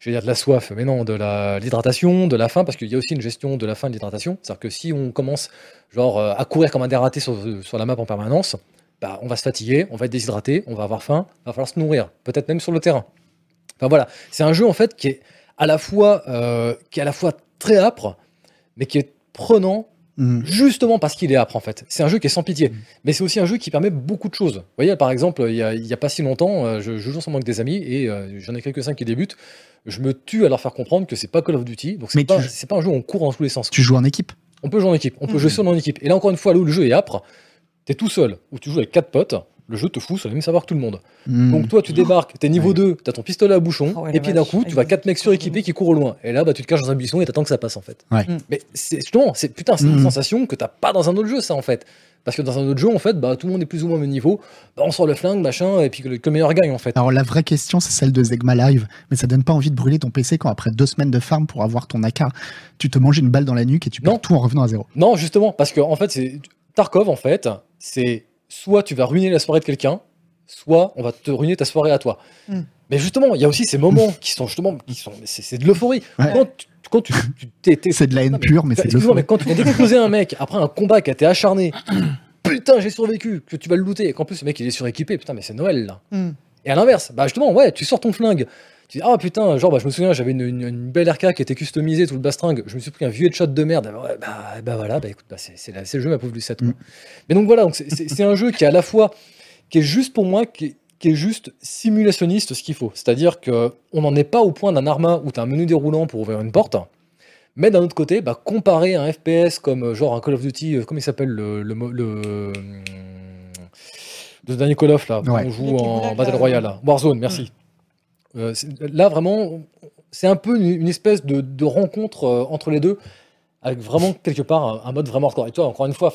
je vais dire de la soif, mais non, de l'hydratation, de la faim, parce qu'il y a aussi une gestion de la faim et de l'hydratation. C'est-à-dire que si on commence euh, à courir comme un dératé sur, sur la map en permanence, bah, on va se fatiguer, on va être déshydraté, on va avoir faim, va falloir se nourrir, peut-être même sur le terrain. Enfin voilà, c'est un jeu en fait qui est à la fois, euh, qui est à la fois très âpre, mais qui est prenant Mm. justement parce qu'il est âpre en fait. C'est un jeu qui est sans pitié, mais c'est aussi un jeu qui permet beaucoup de choses. Vous voyez, par exemple, il y a, a pas si longtemps, euh, je, je joue ensemble avec des amis et euh, j'en ai quelques-uns qui débutent. Je me tue à leur faire comprendre que c'est pas Call of Duty, donc c'est pas, tu- pas un jeu où on court dans tous les sens. Tu joues en équipe? On peut jouer en équipe, on peut jouer seul en équipe. Et là encore une fois, là où le jeu est âpre, t'es tout seul, ou tu joues avec quatre potes, le jeu te fout sur le même savoir que tout le monde. Mm. Donc toi, tu débarques, t'es niveau Ouais. 2, t'as ton pistolet à bouchon, Oh ouais, et puis d'un coup, tu vas Avec quatre mecs suréquipés qui courent au loin. Et là, bah, tu te caches dans un buisson et t'attends que ça passe en fait. Ouais. Mm. Mais c'est justement, c'est putain, c'est une Mhm. sensation que t'as pas dans un autre jeu, ça en fait. Parce que dans un autre jeu, en fait, bah, tout le monde est plus ou moins au même niveau. Bah, on sort le flingue, machin, et puis que le, que le meilleur gagne en fait. Alors la vraie question, c'est celle de Zegma Live, mais ça donne pas envie de brûler ton PC quand après deux semaines de farm pour avoir ton AK, tu te manges une balle dans la nuque et tu perds Non. tout en revenant à zéro. Non, justement, parce que en fait, c'est Tarkov, en fait, c'est soit tu vas ruiner la soirée de quelqu'un, soit on va te ruiner ta soirée à toi. Mm. Mais justement, il y a aussi ces moments qui sont justement, qui sont, c'est de l'euphorie. Ouais. Quand tu, quand tu, tu C'est de la haine mais- pure, mais c'est de Excuse-moi, mais l'euphorie. quand tu viens d'exploser un mec après un combat qui a été acharné, putain, j'ai survécu, que tu vas le looter, et qu'en plus le mec il est suréquipé, putain, mais c'est Noël là. Mm. Et à l'inverse, bah justement, ouais, tu sors ton flingue, Tu dis, ah putain, genre, bah, je me souviens, j'avais une, une- une belle RK qui était customisée, tout le bastringue. Je me suis pris un vieux headshot de merde. Ouais, bah, bah voilà, bah écoute, bah, c'est le jeu, ma pauvre Lucette. quoi. Mm. Mais donc voilà, donc c'est- un jeu qui est à la fois, qui est juste pour moi, qui est, qui est juste simulationniste ce qu'il faut. C'est-à-dire qu'on n'en est pas au point d'un Arma où tu as un menu déroulant pour ouvrir une porte. Mais d'un autre côté, bah, comparer un FPS comme euh, genre un Call of Duty, euh, comment il s'appelle le, le, le, le dernier Call of là, où Ouais. on joue en Battle. Royale, là. Warzone, merci. Euh, là vraiment, c'est un peu une, espèce de, rencontre euh, entre les deux, avec vraiment quelque part un, mode vraiment hardcore. Et toi, encore une fois,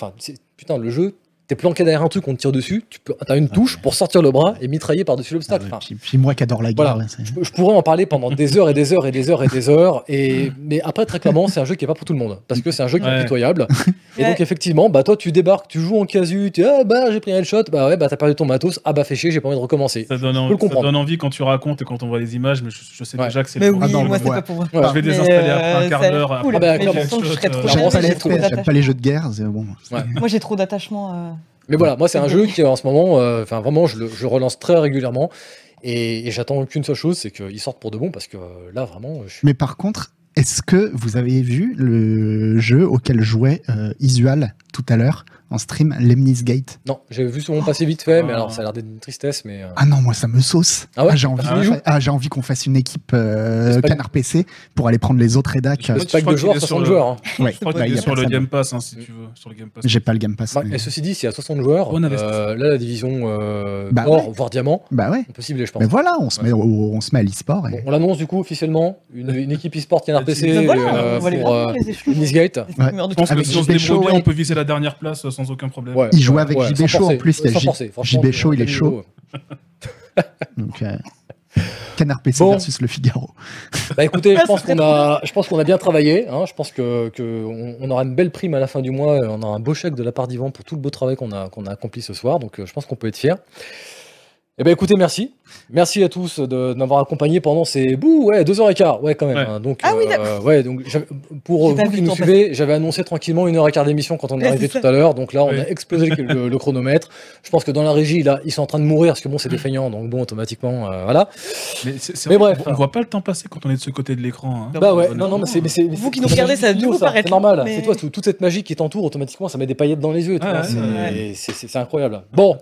putain, le jeu, t'es planqué derrière un truc, on te tire dessus, tu peux, as une touche pour sortir le bras et mitrailler par-dessus Ah l'obstacle. ouais, Enfin, puis, puis moi qui adore la guerre, Voilà. là, c'est- je, je pourrais en parler pendant des heures et des heures et des heures et des heures. Et, mais après, très clairement, c'est un jeu qui est pas pour tout le monde. Parce que c'est un jeu qui est Ouais. impitoyable. Et Ouais. donc, effectivement, bah, toi, tu débarques, tu joues en casu, tu dis, ah bah, j'ai pris un headshot, bah ouais, bah, t'as perdu ton matos, ah bah, fait chier, j'ai pas envie de recommencer. Ça donne, ça donne envie quand tu racontes et quand on voit les images, mais je, je sais Ouais. déjà que c'est Mais le oui, Ah non, moi, mais c'est ouais. pas pour moi. Ouais. Je vais Mais, désinstaller après un euh, quart ça a d'heure. cool. Ah bah, je sens que je serais trop Euh, J'aime pas les jeux de guerre, c'est bon. Ouais. Moi, j'ai trop d'attachement. Mais voilà, moi, c'est un jeu qui, en ce moment, euh, enfin, vraiment, je le je relance très régulièrement. Et, et j'attends qu'une seule chose, c'est qu'il sorte pour de bon, parce que euh, là, vraiment, je suis. Mais par contre, est-ce que vous avez vu le jeu auquel jouait euh, Isual tout à l'heure? En stream, Lemnis Gate Non, j'ai vu souvent passer vite fait, mais Ah. alors ça a l'air d'être une tristesse, mais. euh, Ah non, moi ça me sauce. Ah ouais j'ai envie, Ah ah, j'ai envie qu'on fasse une équipe euh, Canard PC pour aller prendre les autres rédacs. Le pack de qu'il joueurs, est sur 60 le- joueurs. Ouais, Je crois bah, qu'il y est a sur le. Game Pass, hein, si tu veux. Sur le Game Pass. J'ai pas le Game Pass. Bah, mais- et ceci dit, s'il y a 60 joueurs, euh, là, la division euh, Bah or, ouais. voire diamant, Bah ouais. cibler, je pense. Mais voilà, on se met, au- on se met à l'e-sport. et- Bon, on l'annonce du coup officiellement, une, une équipe e-sport Canard PC les pour fumeurs de Je pense que si on se débrouille on peut viser la dernière place sans aucun problème. Ouais, Il joue ouais, avec ouais, JB Show, en plus, il y a sans forcer, JB Show, il est chaud. Donc, euh, Canard PC Bon. versus le Figaro. Bah écoutez, je pense qu'on a, je pense qu'on a bien travaillé. hein. Je pense que, que on, on aura une belle prime à la fin du mois. On aura un beau chèque de la part d'Yvan pour tout le beau travail qu'on a, qu'on a accompli ce soir. Donc euh, je pense qu'on peut être fier. Eh ben écoutez, merci. Merci à tous de, de m'avoir accompagné pendant ces bouh, ouais, deux heures et quart, ouais quand même. Ouais. hein. Donc, Ah oui, euh, ouais, donc pour vous qui nous suivez, j'avais annoncé tranquillement une heure et quart d'émission quand on est arrivé tout à l'heure. Donc là, on Oui. a explosé le, le- le chronomètre. Je pense que dans la régie, là, ils sont en train de mourir parce que bon, c'est des feignants, donc bon, automatiquement, euh, voilà. Mais, c'est- c'est Mais vrai, bref. on voit pas le temps passer quand on est de ce côté de l'écran. hein. Bah ouais, non, non, mais c'est. mais c'est- mais Vous qui nous regardez, ça paraître C'est normal, c'est toi, tout- toute cette magie qui t'entoure, automatiquement, ça met des paillettes dans les yeux. c'est incroyable. Bon.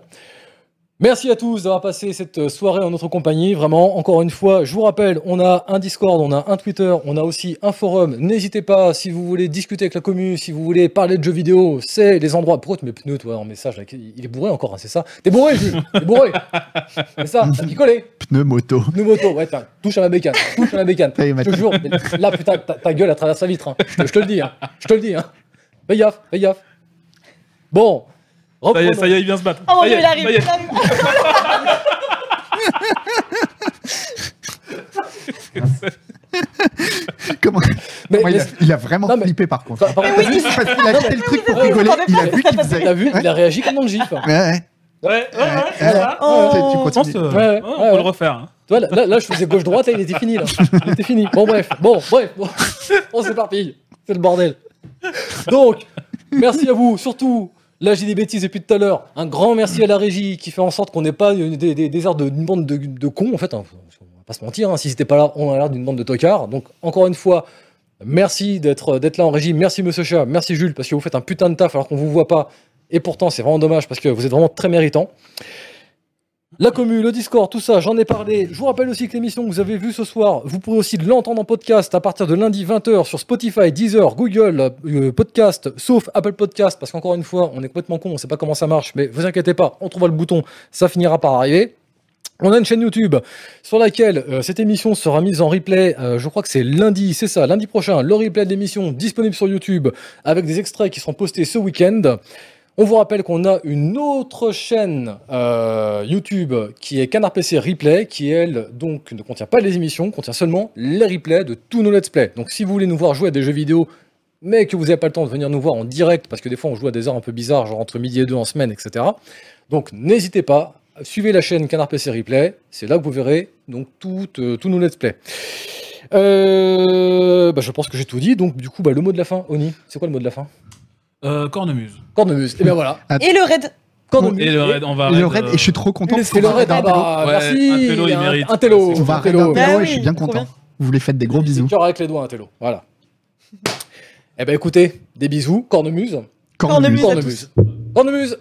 Merci à tous d'avoir passé cette soirée en notre compagnie. Vraiment, encore une fois, je vous rappelle, on a un Discord, on a un Twitter, on a aussi un forum. N'hésitez pas, si vous voulez discuter avec la commu, si vous voulez parler de jeux vidéo, c'est les endroits. Pourquoi tu mets pneus, toi, en message Il est bourré encore, hein, c'est ça? T'es bourré, Jules T'es bourré C'est ça, t'as picolé Pneu moto. Pneu moto, ouais, touche à ma bécane, touche à ma bécane. Mais là, putain, ta, ta gueule à travers sa vitre. hein. Je, te, je te le dis, hein. Je te le dis, hein. Fais gaffe, fais gaffe. Bon. Ça y est, ça y est, il vient se battre. Oh mon dieu, il arrive, il arrive. Comment Mais, Moi, il, mais- a, il a vraiment Non, mais- flippé par contre. par- par- Parce qu'il a fait le truc pour mais oui, rigoler. vous Il a vu pas, qu'il faisait. T'as vu Ouais. Il a réagi comme dans le gif. Ouais, ouais. Ouais, ouais, ouais, Ouais, c'est ça. ouais. Oh. Tu Je pense continues. que- Ouais, ouais, ouais, on ouais. peut le refaire. hein. Toi, là, là, là, je faisais gauche-droite et il était fini. Là. Il était fini. Bon, bref. Bon, bref. Bon, on s'éparpille. C'est le bordel. Donc, merci à vous. Surtout, là, j'ai des bêtises depuis tout à l'heure. Un grand merci à la régie qui fait en sorte qu'on n'ait pas des, des, airs d'une bande de, cons, en fait. hein. On va pas se mentir. Hein. Si c'était pas là, on a l'air d'une bande de tocards. Donc, encore une fois, merci d'être là en régie. Merci, monsieur Chat. Merci, Jules, parce que vous faites un putain de taf alors qu'on vous voit pas. Et pourtant, c'est vraiment dommage parce que vous êtes vraiment très méritant. La commu, le Discord, tout ça, j'en ai parlé. Je vous rappelle aussi que l'émission que vous avez vue ce soir, vous pourrez aussi l'entendre en podcast à partir de lundi 20h sur Spotify, Deezer, Google euh, Podcast, sauf Apple Podcast, parce qu'encore une fois, on est complètement con, on sait pas comment ça marche, mais vous inquiétez pas, on trouvera le bouton, ça finira par arriver. On a une chaîne YouTube sur laquelle euh, cette émission sera mise en replay. euh, je crois que c'est lundi, c'est ça, lundi prochain. Le replay de l'émission disponible sur YouTube avec des extraits qui seront postés ce week-end. On vous rappelle qu'on a une autre chaîne euh, YouTube qui est Canard PC Replay, qui elle donc ne contient pas les émissions, contient seulement les replays de tous nos let's play. Donc si vous voulez nous voir jouer à des jeux vidéo, mais que vous n'avez pas le temps de venir nous voir en direct, parce que des fois on joue à des heures un peu bizarres, genre entre midi et deux en semaine, etc. Donc n'hésitez pas, suivez la chaîne Canard PC Replay, c'est là que vous verrez donc euh, tous nos let's play. Euh, bah, je pense que j'ai tout dit, donc du coup bah, le mot de la fin, Oni, c'est quoi le mot de la fin? Euh, Cornemuse. Cornemuse, et bien voilà. Et le raid Cornemuse. Et le raid, on va Et le raid, euh, et je suis trop content. C'est le va raid, ah un bah, Ouais, merci. un télo, il mérite. Un télo. On va un télo. Bah et je suis bien content. bien. Vous les faites des gros Des bisous. cœurs avec les doigts, un télo. Voilà. Eh ben écoutez, des bisous, cornemuse. Cornemuse. à Cornemuse. Cornemuse.